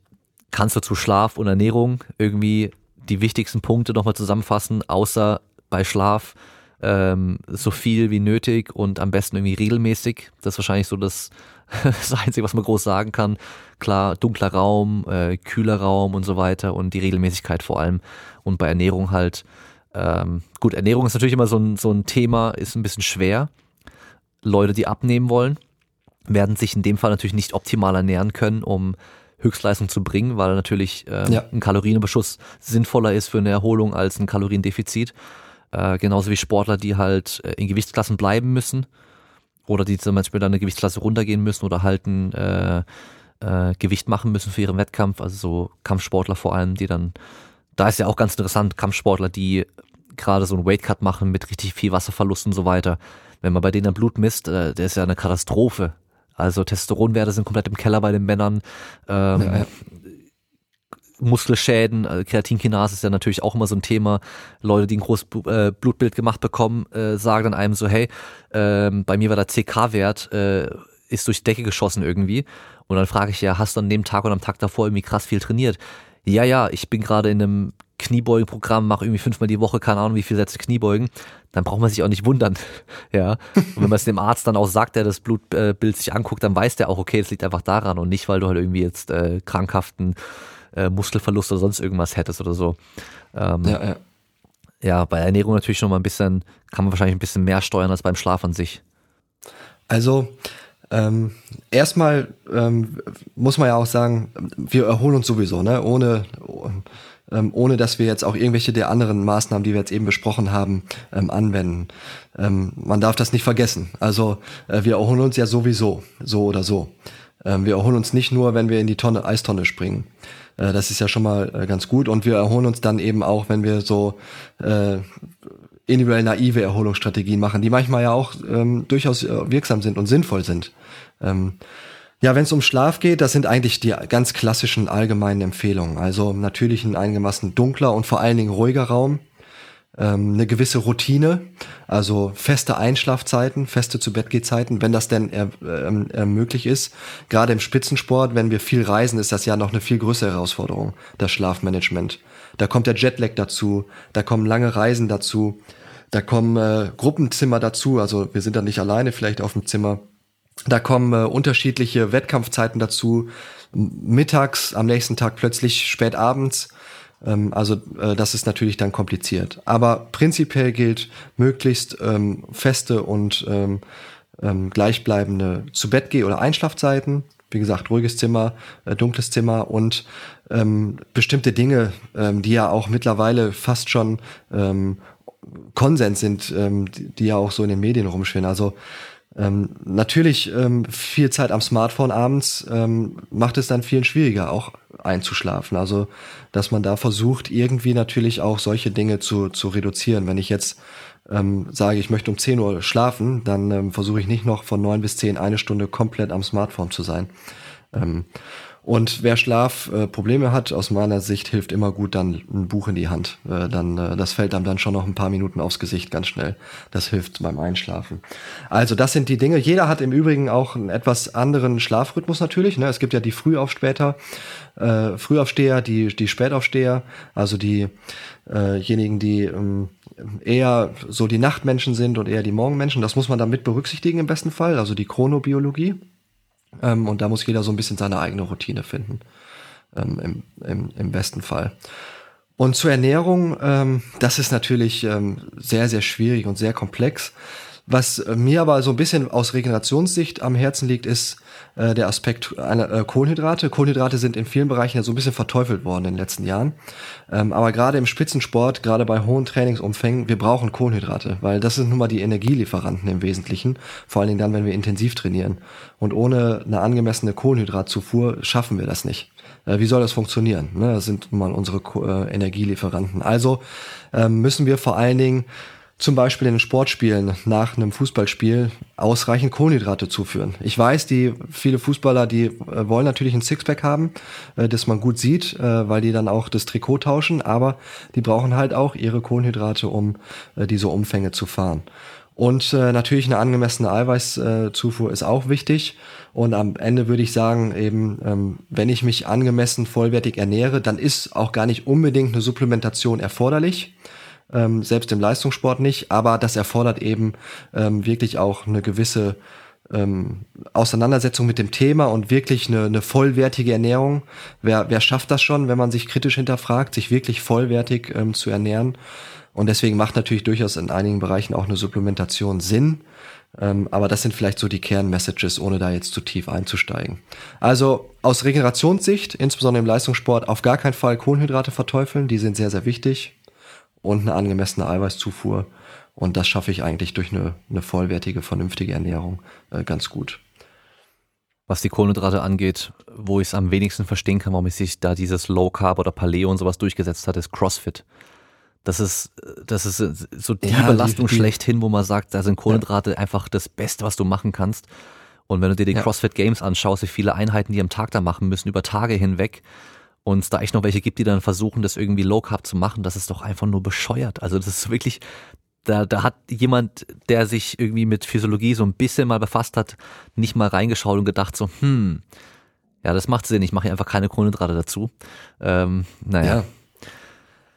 kannst du zu Schlaf und Ernährung irgendwie die wichtigsten Punkte nochmal zusammenfassen, außer bei Schlaf ähm, so viel wie nötig und am besten irgendwie regelmäßig. Das ist wahrscheinlich so das, das Einzige, was man groß sagen kann. Klar, dunkler Raum, äh, kühler Raum und so weiter und die Regelmäßigkeit vor allem. Und bei Ernährung halt, ähm, gut, Ernährung ist natürlich immer so ein, so ein Thema, ist ein bisschen schwer. Leute, die abnehmen wollen, werden sich in dem Fall natürlich nicht optimal ernähren können, um Höchstleistung zu bringen, weil natürlich äh, ja. ein Kalorienüberschuss sinnvoller ist für eine Erholung als ein Kaloriendefizit. Äh, genauso wie Sportler, die halt äh, in Gewichtsklassen bleiben müssen oder die zum Beispiel dann eine Gewichtsklasse runtergehen müssen oder halt ein äh, äh, Gewicht machen müssen für ihren Wettkampf. Also so Kampfsportler vor allem, die dann, da ist ja auch ganz interessant, Kampfsportler, die gerade so einen Weightcut machen mit richtig viel Wasserverlust und so weiter. Wenn man bei denen Blut misst, äh, der ist ja eine Katastrophe. Also Testosteronwerte sind komplett im Keller bei den Männern. Ähm, ja, ja. Muskelschäden, also Kreatinkinase ist ja natürlich auch immer so ein Thema. Leute, die ein großes äh, Blutbild gemacht bekommen, äh, sagen dann einem so, hey, äh, bei mir war der CK-Wert, äh, ist durch die Decke geschossen irgendwie. Und dann frage ich ja, hast du an dem Tag oder am Tag davor irgendwie krass viel trainiert? Ja, ja, ich bin gerade in einem Kniebeugenprogramm, mache irgendwie fünfmal die Woche, keine Ahnung, wie viele Sätze Kniebeugen, dann braucht man sich auch nicht wundern. ja. Und wenn man es dem Arzt dann auch sagt, der das Blutbild äh, sich anguckt, dann weiß der auch, okay, es liegt einfach daran und nicht, weil du halt irgendwie jetzt äh, krankhaften äh, Muskelverlust oder sonst irgendwas hättest oder so. Ähm, ja, ja. ja, bei Ernährung natürlich schon mal ein bisschen, kann man wahrscheinlich ein bisschen mehr steuern als beim Schlaf an sich. Also ähm, erstmal ähm, muss man ja auch sagen, wir erholen uns sowieso, ne? ohne, ähm, ohne dass wir jetzt auch irgendwelche der anderen Maßnahmen, die wir jetzt eben besprochen haben, ähm, anwenden. Ähm, man darf das nicht vergessen. Also äh, wir erholen uns ja sowieso, so oder so. Ähm, wir erholen uns nicht nur, wenn wir in die Tonne, Eistonne springen. Äh, das ist ja schon mal äh, ganz gut. Und wir erholen uns dann eben auch, wenn wir so äh, individuell naive Erholungsstrategien machen, die manchmal ja auch ähm, durchaus äh, wirksam sind und sinnvoll sind. Ähm, ja, wenn es um Schlaf geht, das sind eigentlich die ganz klassischen allgemeinen Empfehlungen. Also natürlich ein einigermaßen dunkler und vor allen Dingen ruhiger Raum, ähm, eine gewisse Routine, also feste Einschlafzeiten, feste zu Bett Zeiten, wenn das denn er, äh, möglich ist. Gerade im Spitzensport, wenn wir viel reisen, ist das ja noch eine viel größere Herausforderung, das Schlafmanagement. Da kommt der Jetlag dazu, da kommen lange Reisen dazu, da kommen äh, Gruppenzimmer dazu, also wir sind da nicht alleine vielleicht auf dem Zimmer. Da kommen äh, unterschiedliche Wettkampfzeiten dazu, mittags, am nächsten Tag plötzlich spät abends. Ähm, also äh, das ist natürlich dann kompliziert. Aber prinzipiell gilt möglichst ähm, feste und ähm, ähm, gleichbleibende zu Bett geh oder Einschlafzeiten. Wie gesagt, ruhiges Zimmer, äh, dunkles Zimmer und ähm, bestimmte Dinge, ähm, die ja auch mittlerweile fast schon ähm, Konsens sind, ähm, die, die ja auch so in den Medien rumschwirren. Also ähm, natürlich ähm, viel Zeit am Smartphone abends ähm, macht es dann vielen schwieriger, auch einzuschlafen. Also, dass man da versucht, irgendwie natürlich auch solche Dinge zu, zu reduzieren. Wenn ich jetzt ähm, sage, ich möchte um 10 Uhr schlafen, dann ähm, versuche ich nicht noch von 9 bis 10 eine Stunde komplett am Smartphone zu sein. Ähm, und wer Schlafprobleme äh, hat, aus meiner Sicht hilft immer gut dann ein Buch in die Hand. Äh, dann, äh, das fällt einem dann schon noch ein paar Minuten aufs Gesicht ganz schnell. Das hilft beim Einschlafen. Also das sind die Dinge. Jeder hat im Übrigen auch einen etwas anderen Schlafrhythmus natürlich. Ne? Es gibt ja die Frühaufspäter, äh, Frühaufsteher, die, die Spätaufsteher, also diejenigen, äh die ähm, eher so die Nachtmenschen sind und eher die Morgenmenschen. Das muss man dann mit berücksichtigen im besten Fall, also die Chronobiologie. Ähm, und da muss jeder so ein bisschen seine eigene Routine finden. Ähm, im, im, Im besten Fall. Und zur Ernährung, ähm, das ist natürlich ähm, sehr, sehr schwierig und sehr komplex. Was mir aber so ein bisschen aus Regenerationssicht am Herzen liegt, ist äh, der Aspekt einer äh, Kohlenhydrate. Kohlenhydrate sind in vielen Bereichen ja so ein bisschen verteufelt worden in den letzten Jahren. Ähm, aber gerade im Spitzensport, gerade bei hohen Trainingsumfängen, wir brauchen Kohlenhydrate, weil das sind nun mal die Energielieferanten im Wesentlichen. Vor allen Dingen dann, wenn wir intensiv trainieren. Und ohne eine angemessene Kohlenhydratzufuhr schaffen wir das nicht äh, wie soll das funktionieren? Ne, das sind nun mal unsere Energielieferanten. Also ähm, müssen wir vor allen Dingen zum Beispiel in den Sportspielen nach einem Fußballspiel ausreichend Kohlenhydrate zuführen. Ich weiß, die viele Fußballer, die äh, wollen natürlich ein Sixpack haben, äh, das man gut sieht, äh, weil die dann auch das Trikot tauschen, aber die brauchen halt auch ihre Kohlenhydrate, um äh, diese Umfänge zu fahren. Und natürlich eine angemessene Eiweißzufuhr ist auch wichtig. Und am Ende würde ich sagen, eben, ähm, wenn ich mich angemessen vollwertig ernähre, dann ist auch gar nicht unbedingt eine Supplementation erforderlich ähm, selbst im Leistungssport nicht, aber das erfordert eben ähm, wirklich auch eine gewisse ähm, Auseinandersetzung mit dem Thema und wirklich eine, eine vollwertige Ernährung. Wer, wer schafft das schon, wenn man sich kritisch hinterfragt, sich wirklich vollwertig ähm, zu ernähren? Und deswegen macht natürlich durchaus in einigen Bereichen auch eine Supplementation Sinn. Ähm, aber das sind vielleicht so die Kernmessages, ohne da jetzt zu tief einzusteigen. Also aus Regenerationssicht, insbesondere im Leistungssport, auf gar keinen Fall Kohlenhydrate verteufeln. Die sind sehr, sehr wichtig und eine angemessene Eiweißzufuhr. Und das schaffe ich eigentlich durch eine, eine vollwertige, vernünftige Ernährung äh, ganz gut. Was die Kohlenhydrate angeht, wo ich es am wenigsten verstehen kann, warum sich da dieses Low Carb oder Paleo und sowas durchgesetzt hat, ist CrossFit. Das ist, das ist so die ja, Belastung die, die, schlechthin, wo man sagt, da sind Kohlenhydrate ja. einfach das Beste, was du machen kannst. Und wenn du dir die ja. CrossFit Games anschaust, wie viele Einheiten die am Tag da machen müssen, über Tage hinweg, und es da echt noch welche gibt, die dann versuchen, das irgendwie Low Carb zu machen, das ist doch einfach nur bescheuert. Also das ist wirklich, da, da hat jemand, der sich irgendwie mit Physiologie so ein bisschen mal befasst hat, nicht mal reingeschaut und gedacht so, hm, ja, das macht Sinn, ich mache hier einfach keine Kohlenhydrate dazu. Ähm, naja. Ja.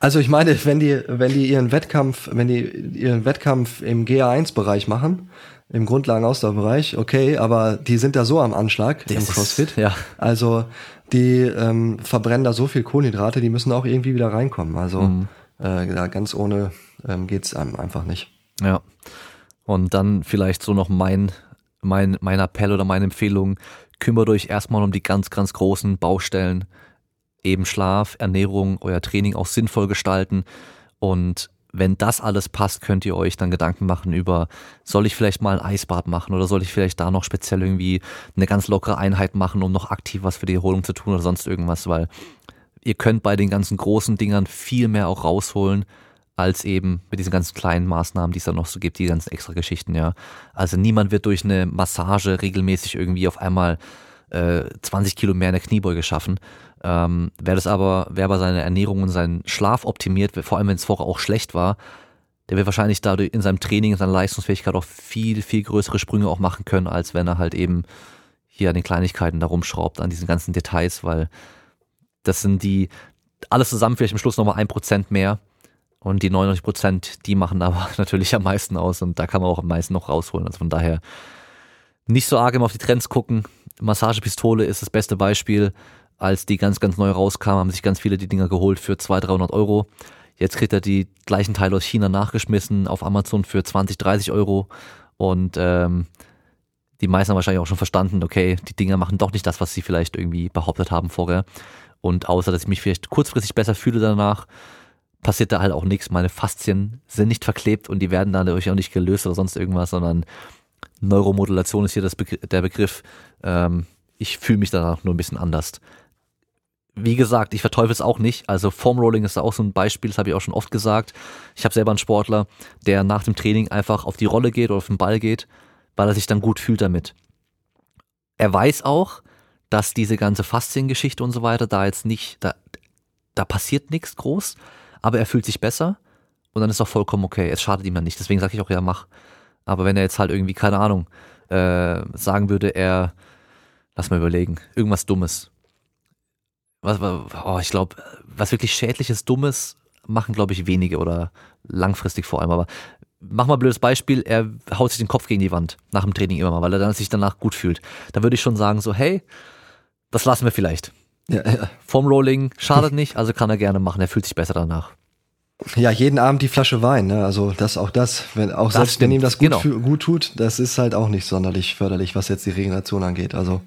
Also ich meine, wenn die, wenn die ihren Wettkampf, wenn die ihren Wettkampf im GA1-Bereich machen, im Grundlagenausdauerbereich, okay, aber die sind da so am Anschlag das im CrossFit. Ist, ja. Also die ähm, verbrennen da so viel Kohlenhydrate, die müssen auch irgendwie wieder reinkommen. Also mhm. Äh, ganz ohne ähm, geht es einem einfach nicht. Ja. Und dann vielleicht so noch mein, mein, mein Appell oder meine Empfehlung, kümmert euch erstmal um die ganz, ganz großen Baustellen. Eben Schlaf, Ernährung, euer Training auch sinnvoll gestalten. Und wenn das alles passt, könnt ihr euch dann Gedanken machen über, soll ich vielleicht mal ein Eisbad machen oder soll ich vielleicht da noch speziell irgendwie eine ganz lockere Einheit machen, um noch aktiv was für die Erholung zu tun oder sonst irgendwas, weil ihr könnt bei den ganzen großen Dingern viel mehr auch rausholen, als eben mit diesen ganzen kleinen Maßnahmen, die es dann noch so gibt, die ganzen extra Geschichten, ja. Also niemand wird durch eine Massage regelmäßig irgendwie auf einmal äh, 20 Kilo mehr in der Kniebeuge schaffen. Ähm, wer das aber, wer aber seine Ernährung und seinen Schlaf optimiert, vor allem wenn es vorher auch schlecht war, der wird wahrscheinlich dadurch in seinem Training, in seiner Leistungsfähigkeit auch viel, viel größere Sprünge auch machen können, als wenn er halt eben hier an den Kleinigkeiten da rumschraubt, an diesen ganzen Details, weil das sind die, alles zusammen vielleicht am Schluss nochmal ein Prozent mehr und die 99 Prozent, die machen aber natürlich am meisten aus und da kann man auch am meisten noch rausholen. Also von daher nicht so arg immer auf die Trends gucken. Massagepistole ist das beste Beispiel. Als die ganz, ganz neu rauskam, haben sich ganz viele die Dinger geholt für 200, 300 Euro. Jetzt kriegt er die gleichen Teile aus China nachgeschmissen auf Amazon für 20, 30 Euro. Und ähm, die meisten haben wahrscheinlich auch schon verstanden, okay, die Dinger machen doch nicht das, was sie vielleicht irgendwie behauptet haben vorher. Und außer, dass ich mich vielleicht kurzfristig besser fühle danach, passiert da halt auch nichts. Meine Faszien sind nicht verklebt und die werden dadurch auch nicht gelöst oder sonst irgendwas, sondern Neuromodulation ist hier das Begr der Begriff. Ähm, ich fühle mich danach nur ein bisschen anders. Wie gesagt, ich verteufel es auch nicht. Also Formrolling ist auch so ein Beispiel, das habe ich auch schon oft gesagt. Ich habe selber einen Sportler, der nach dem Training einfach auf die Rolle geht oder auf den Ball geht, weil er sich dann gut fühlt damit. Er weiß auch, dass diese ganze Fasziengeschichte und so weiter da jetzt nicht, da, da passiert nichts groß aber er fühlt sich besser und dann ist auch vollkommen okay. Es schadet ihm ja nicht. Deswegen sage ich auch, ja, mach. Aber wenn er jetzt halt irgendwie, keine Ahnung, äh, sagen würde, er, lass mal überlegen, irgendwas Dummes. Was, oh, ich glaube, was wirklich schädliches, Dummes machen, glaube ich, wenige oder langfristig vor allem. Aber mach mal ein blödes Beispiel, er haut sich den Kopf gegen die Wand nach dem Training immer mal, weil er dann sich danach gut fühlt. Da würde ich schon sagen, so, hey, das lassen wir vielleicht. Ja, ja. Vom Rolling schadet nicht, also kann er gerne machen. Er fühlt sich besser danach. Ja, jeden Abend die Flasche Wein, ne? Also das auch das, wenn auch das selbst stimmt. wenn ihm das gut, genau. gut tut, das ist halt auch nicht sonderlich förderlich, was jetzt die Regeneration angeht. Also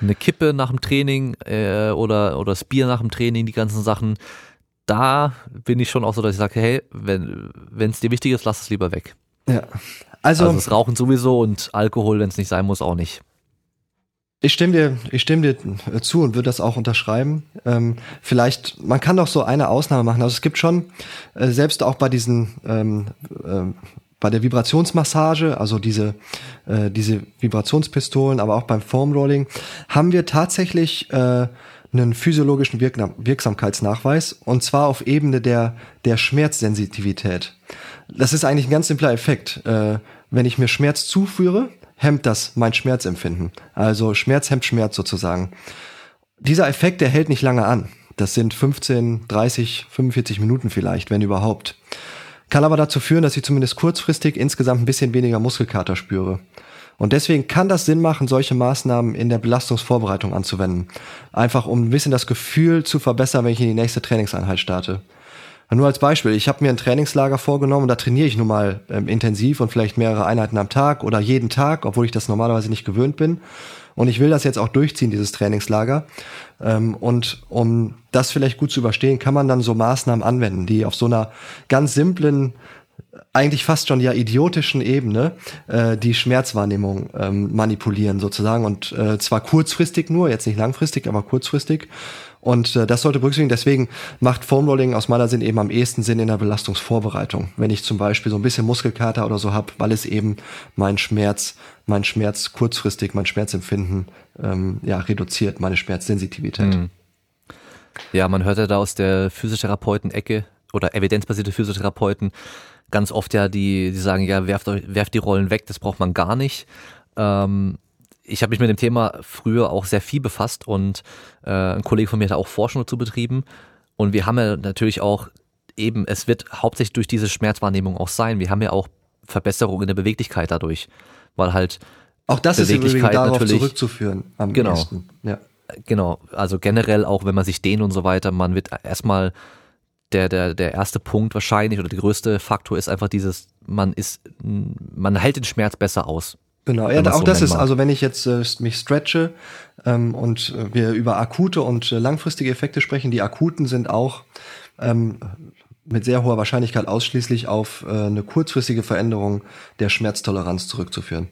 eine Kippe nach dem Training äh, oder oder das Bier nach dem Training, die ganzen Sachen, da bin ich schon auch so, dass ich sage, hey, wenn es dir wichtig ist, lass es lieber weg. Ja. Also, also das Rauchen sowieso und Alkohol, wenn es nicht sein muss, auch nicht. Ich stimme dir, ich stimme dir zu und würde das auch unterschreiben. Ähm, vielleicht, man kann doch so eine Ausnahme machen. Also es gibt schon, äh, selbst auch bei diesen, ähm, äh, bei der Vibrationsmassage, also diese, äh, diese Vibrationspistolen, aber auch beim Foamrolling, haben wir tatsächlich äh, einen physiologischen Wirk Wirksamkeitsnachweis und zwar auf Ebene der, der Schmerzsensitivität. Das ist eigentlich ein ganz simpler Effekt. Äh, wenn ich mir Schmerz zuführe, hemmt das mein Schmerzempfinden. Also Schmerz hemmt Schmerz sozusagen. Dieser Effekt, der hält nicht lange an. Das sind 15, 30, 45 Minuten vielleicht, wenn überhaupt. Kann aber dazu führen, dass ich zumindest kurzfristig insgesamt ein bisschen weniger Muskelkater spüre. Und deswegen kann das Sinn machen, solche Maßnahmen in der Belastungsvorbereitung anzuwenden. Einfach um ein bisschen das Gefühl zu verbessern, wenn ich in die nächste Trainingseinheit starte. Nur als Beispiel, ich habe mir ein Trainingslager vorgenommen, da trainiere ich nun mal ähm, intensiv und vielleicht mehrere Einheiten am Tag oder jeden Tag, obwohl ich das normalerweise nicht gewöhnt bin. Und ich will das jetzt auch durchziehen, dieses Trainingslager. Ähm, und um das vielleicht gut zu überstehen, kann man dann so Maßnahmen anwenden, die auf so einer ganz simplen, eigentlich fast schon ja idiotischen Ebene äh, die Schmerzwahrnehmung ähm, manipulieren sozusagen. Und äh, zwar kurzfristig nur, jetzt nicht langfristig, aber kurzfristig. Und äh, das sollte berücksichtigen. Deswegen macht Foamrolling aus meiner Sicht eben am ehesten Sinn in der Belastungsvorbereitung. Wenn ich zum Beispiel so ein bisschen Muskelkater oder so habe, weil es eben meinen Schmerz, mein Schmerz kurzfristig, mein Schmerzempfinden ähm, ja, reduziert, meine Schmerzsensitivität. Mhm. Ja, man hört ja da aus der Physiotherapeuten-Ecke oder evidenzbasierte Physiotherapeuten ganz oft ja, die, die sagen, ja, werft, werft die Rollen weg, das braucht man gar nicht. Ähm, ich habe mich mit dem Thema früher auch sehr viel befasst und äh, ein Kollege von mir hat auch Forschung dazu betrieben. Und wir haben ja natürlich auch eben, es wird hauptsächlich durch diese Schmerzwahrnehmung auch sein. Wir haben ja auch Verbesserungen in der Beweglichkeit dadurch, weil halt auch das ist übrigens darauf zurückzuführen am genau, ersten. Ja. Genau, also generell auch wenn man sich dehnt und so weiter, man wird erstmal der, der, der erste Punkt wahrscheinlich oder der größte Faktor ist einfach dieses, man ist, man hält den Schmerz besser aus. Genau, ja, auch so das ist, also wenn ich jetzt äh, mich stretche ähm, und wir über akute und äh, langfristige Effekte sprechen, die akuten sind auch ähm, mit sehr hoher Wahrscheinlichkeit ausschließlich auf äh, eine kurzfristige Veränderung der Schmerztoleranz zurückzuführen.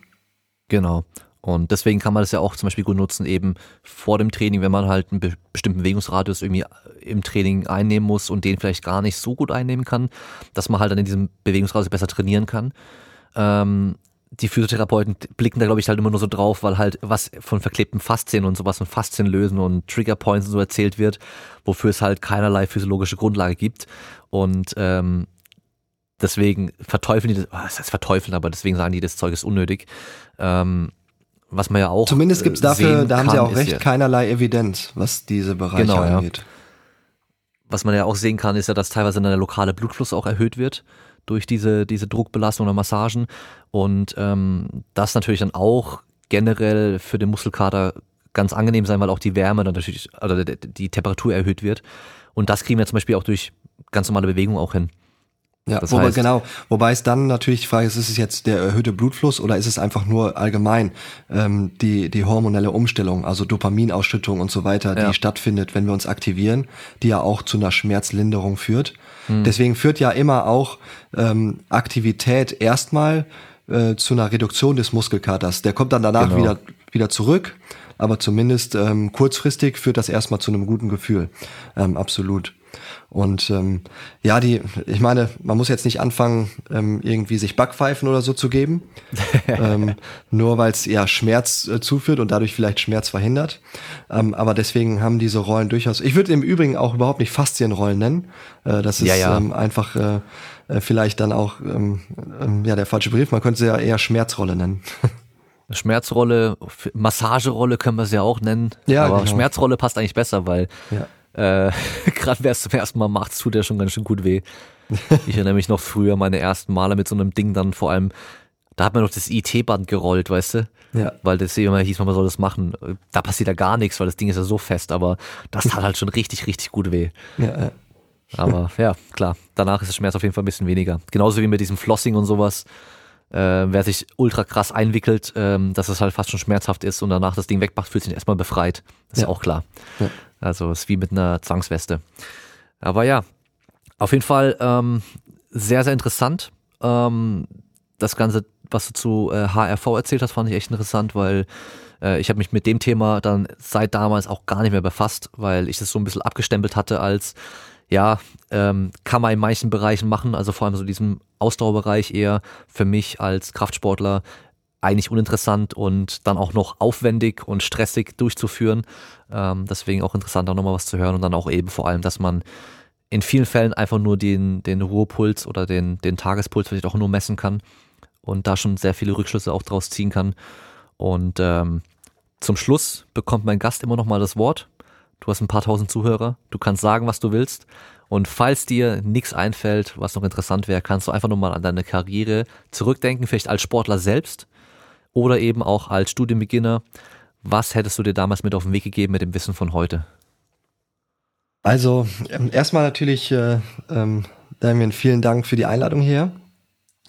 Genau. Und deswegen kann man das ja auch zum Beispiel gut nutzen, eben vor dem Training, wenn man halt einen be bestimmten Bewegungsradius irgendwie im Training einnehmen muss und den vielleicht gar nicht so gut einnehmen kann, dass man halt dann in diesem Bewegungsradius besser trainieren kann. Ähm, die Physiotherapeuten blicken da, glaube ich, halt immer nur so drauf, weil halt was von verklebten Faszien und sowas und Faszien lösen und Triggerpoints und so erzählt wird, wofür es halt keinerlei physiologische Grundlage gibt. Und ähm, deswegen verteufeln die das, oh, das heißt verteufeln, aber deswegen sagen die, das Zeug ist unnötig. Ähm, was man ja auch. Zumindest gibt's dafür, da haben sie auch recht, ja, keinerlei Evidenz, was diese Bereiche genau, angeht. Ja. Was man ja auch sehen kann, ist ja, dass teilweise der lokale Blutfluss auch erhöht wird durch diese, diese Druckbelastung oder Massagen. Und ähm, das natürlich dann auch generell für den Muskelkater ganz angenehm sein, weil auch die Wärme dann natürlich, also die Temperatur erhöht wird. Und das kriegen wir zum Beispiel auch durch ganz normale Bewegung auch hin. Ja, das wobei, heißt, genau. Wobei es dann natürlich die Frage ist, ist es jetzt der erhöhte Blutfluss oder ist es einfach nur allgemein ähm, die, die hormonelle Umstellung, also Dopaminausschüttung und so weiter, ja. die stattfindet, wenn wir uns aktivieren, die ja auch zu einer Schmerzlinderung führt. Hm. Deswegen führt ja immer auch ähm, Aktivität erstmal äh, zu einer Reduktion des Muskelkaters. Der kommt dann danach genau. wieder, wieder zurück, aber zumindest ähm, kurzfristig führt das erstmal zu einem guten Gefühl. Ähm, absolut. Und ähm, ja, die, ich meine, man muss jetzt nicht anfangen, ähm, irgendwie sich Backpfeifen oder so zu geben, ähm, nur weil es ja Schmerz äh, zuführt und dadurch vielleicht Schmerz verhindert. Ähm, aber deswegen haben diese Rollen durchaus. Ich würde im Übrigen auch überhaupt nicht Faszienrollen nennen. Äh, das ist ja, ja. Ähm, einfach äh, äh, vielleicht dann auch ähm, ähm, ja der falsche Brief. Man könnte sie ja eher Schmerzrolle nennen. Schmerzrolle, Massagerolle können wir sie ja auch nennen. Ja, aber genau. Schmerzrolle passt eigentlich besser, weil ja äh, Gerade wer es zum ersten Mal macht, tut ja schon ganz schön gut weh. Ich erinnere mich noch früher, meine ersten Male mit so einem Ding dann vor allem, da hat man noch das IT-Band gerollt, weißt du? Ja. Weil das immer hieß, man soll das machen. Da passiert ja gar nichts, weil das Ding ist ja so fest, aber das tat halt schon richtig, richtig gut weh. Ja, Aber ja, klar, danach ist der Schmerz auf jeden Fall ein bisschen weniger. Genauso wie mit diesem Flossing und sowas. Äh, wer sich ultra krass einwickelt, ähm, dass es halt fast schon schmerzhaft ist und danach das Ding wegmacht, fühlt sich erstmal befreit. Das ist ja auch klar. Ja. Also ist wie mit einer Zwangsweste. Aber ja, auf jeden Fall ähm, sehr, sehr interessant. Ähm, das Ganze, was du zu äh, HRV erzählt hast, fand ich echt interessant, weil äh, ich habe mich mit dem Thema dann seit damals auch gar nicht mehr befasst, weil ich das so ein bisschen abgestempelt hatte als, ja, ähm, kann man in manchen Bereichen machen, also vor allem so diesem Ausdauerbereich eher für mich als Kraftsportler eigentlich uninteressant und dann auch noch aufwendig und stressig durchzuführen. Ähm, deswegen auch interessant, auch nochmal was zu hören und dann auch eben vor allem, dass man in vielen Fällen einfach nur den, den Ruhepuls oder den, den Tagespuls vielleicht auch nur messen kann und da schon sehr viele Rückschlüsse auch draus ziehen kann. Und ähm, zum Schluss bekommt mein Gast immer noch mal das Wort. Du hast ein paar tausend Zuhörer, du kannst sagen, was du willst. Und falls dir nichts einfällt, was noch interessant wäre, kannst du einfach nur mal an deine Karriere zurückdenken, vielleicht als Sportler selbst oder eben auch als Studienbeginner. Was hättest du dir damals mit auf den Weg gegeben mit dem Wissen von heute? Also ähm, erstmal natürlich, äh, ähm, Damien, vielen Dank für die Einladung hier.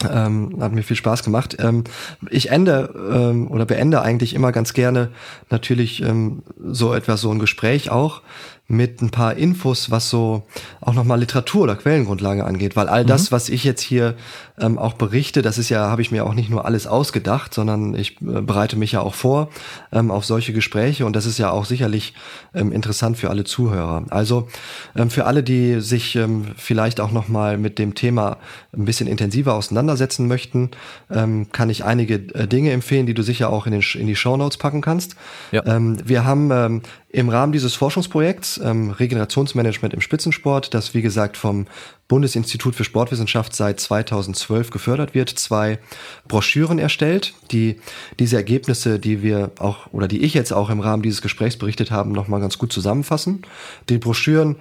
Ähm, hat mir viel Spaß gemacht. Ähm, ich ende ähm, oder beende eigentlich immer ganz gerne natürlich ähm, so etwas, so ein Gespräch auch mit ein paar Infos, was so auch nochmal Literatur oder Quellengrundlage angeht, weil all mhm. das, was ich jetzt hier ähm, auch berichte, das ist ja, habe ich mir auch nicht nur alles ausgedacht, sondern ich äh, bereite mich ja auch vor ähm, auf solche Gespräche und das ist ja auch sicherlich ähm, interessant für alle Zuhörer. Also ähm, für alle, die sich ähm, vielleicht auch nochmal mit dem Thema ein bisschen intensiver auseinandersetzen möchten, ähm, kann ich einige äh, Dinge empfehlen, die du sicher auch in, den, in die Show Notes packen kannst. Ja. Ähm, wir haben ähm, im Rahmen dieses Forschungsprojekts ähm, Regenerationsmanagement im Spitzensport, das wie gesagt vom Bundesinstitut für Sportwissenschaft seit 2012 gefördert wird, zwei Broschüren erstellt, die diese Ergebnisse, die wir auch oder die ich jetzt auch im Rahmen dieses Gesprächs berichtet haben, nochmal ganz gut zusammenfassen. Die Broschüren,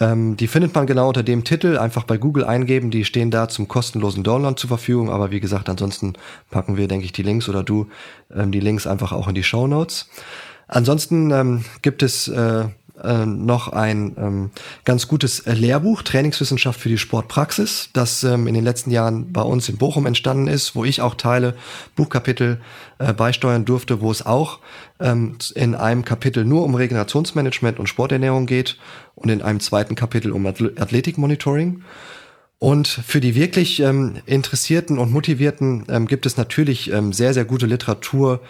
ähm, die findet man genau unter dem Titel, einfach bei Google eingeben, die stehen da zum kostenlosen Download zur Verfügung, aber wie gesagt, ansonsten packen wir, denke ich, die Links oder du ähm, die Links einfach auch in die Show Notes. Ansonsten ähm, gibt es äh, äh, noch ein ähm, ganz gutes äh, Lehrbuch, Trainingswissenschaft für die Sportpraxis, das ähm, in den letzten Jahren bei uns in Bochum entstanden ist, wo ich auch Teile, Buchkapitel äh, beisteuern durfte, wo es auch ähm, in einem Kapitel nur um Regenerationsmanagement und Sporternährung geht und in einem zweiten Kapitel um Athletikmonitoring. Und für die wirklich ähm, Interessierten und Motivierten ähm, gibt es natürlich ähm, sehr, sehr gute Literatur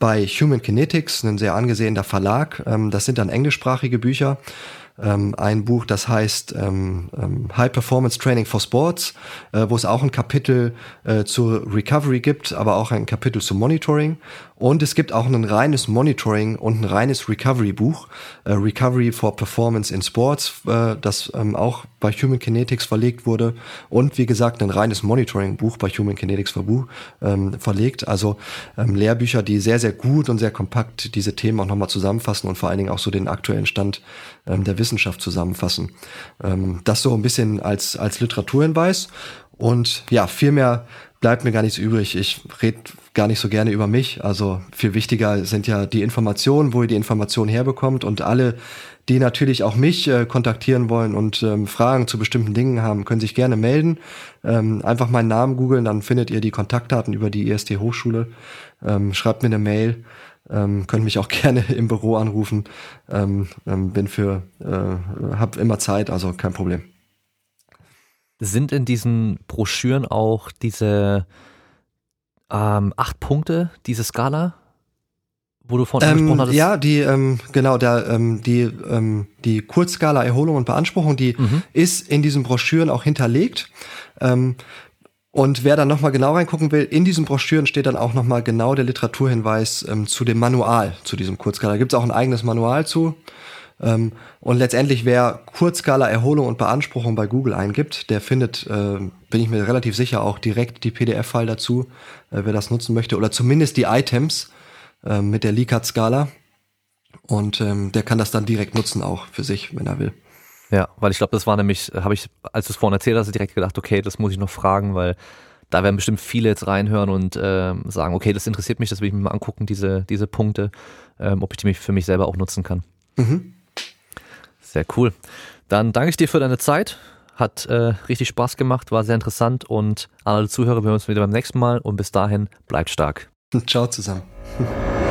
bei Human Kinetics, ein sehr angesehener Verlag. Ähm, das sind dann englischsprachige Bücher. Ähm, ein Buch, das heißt ähm, High Performance Training for Sports, äh, wo es auch ein Kapitel äh, zur Recovery gibt, aber auch ein Kapitel zum Monitoring. Und es gibt auch ein reines Monitoring und ein reines Recovery-Buch, äh, Recovery for Performance in Sports, äh, das ähm, auch bei Human Kinetics verlegt wurde. Und wie gesagt, ein reines Monitoring-Buch bei Human Kinetics verbuch, ähm, verlegt. Also ähm, Lehrbücher, die sehr, sehr gut und sehr kompakt diese Themen auch nochmal zusammenfassen und vor allen Dingen auch so den aktuellen Stand ähm, der Wissenschaft zusammenfassen. Ähm, das so ein bisschen als, als Literaturhinweis. Und ja, viel mehr bleibt mir gar nichts übrig. Ich rede gar nicht so gerne über mich. Also viel wichtiger sind ja die Informationen, wo ihr die Informationen herbekommt und alle, die natürlich auch mich äh, kontaktieren wollen und ähm, Fragen zu bestimmten Dingen haben, können sich gerne melden. Ähm, einfach meinen Namen googeln, dann findet ihr die Kontaktdaten über die IST Hochschule. Ähm, schreibt mir eine Mail. Ähm, könnt mich auch gerne im Büro anrufen. Ähm, ähm, bin für, äh, hab immer Zeit, also kein Problem. Sind in diesen Broschüren auch diese ähm, acht Punkte, diese Skala, wo du vorhin ähm, angesprochen hattest? Ja, die, ähm, genau, der, ähm, die, ähm, die Kurzskala Erholung und Beanspruchung, die mhm. ist in diesen Broschüren auch hinterlegt. Ähm, und wer dann nochmal genau reingucken will, in diesen Broschüren steht dann auch nochmal genau der Literaturhinweis ähm, zu dem Manual, zu diesem Kurzskala. Da gibt es auch ein eigenes Manual zu. Ähm, und letztendlich, wer Kurzskala Erholung und Beanspruchung bei Google eingibt, der findet, äh, bin ich mir relativ sicher, auch direkt die PDF-File dazu, äh, wer das nutzen möchte. Oder zumindest die Items äh, mit der Likert-Skala. Und ähm, der kann das dann direkt nutzen auch für sich, wenn er will. Ja, weil ich glaube, das war nämlich, habe ich, als du es vorhin erzählt hast, direkt gedacht, okay, das muss ich noch fragen, weil da werden bestimmt viele jetzt reinhören und äh, sagen, okay, das interessiert mich, das will ich mir mal angucken, diese, diese Punkte, ähm, ob ich die für mich selber auch nutzen kann. Mhm. Sehr cool. Dann danke ich dir für deine Zeit. Hat äh, richtig Spaß gemacht, war sehr interessant und alle Zuhörer, wir hören uns wieder beim nächsten Mal und bis dahin bleibt stark. Ciao zusammen.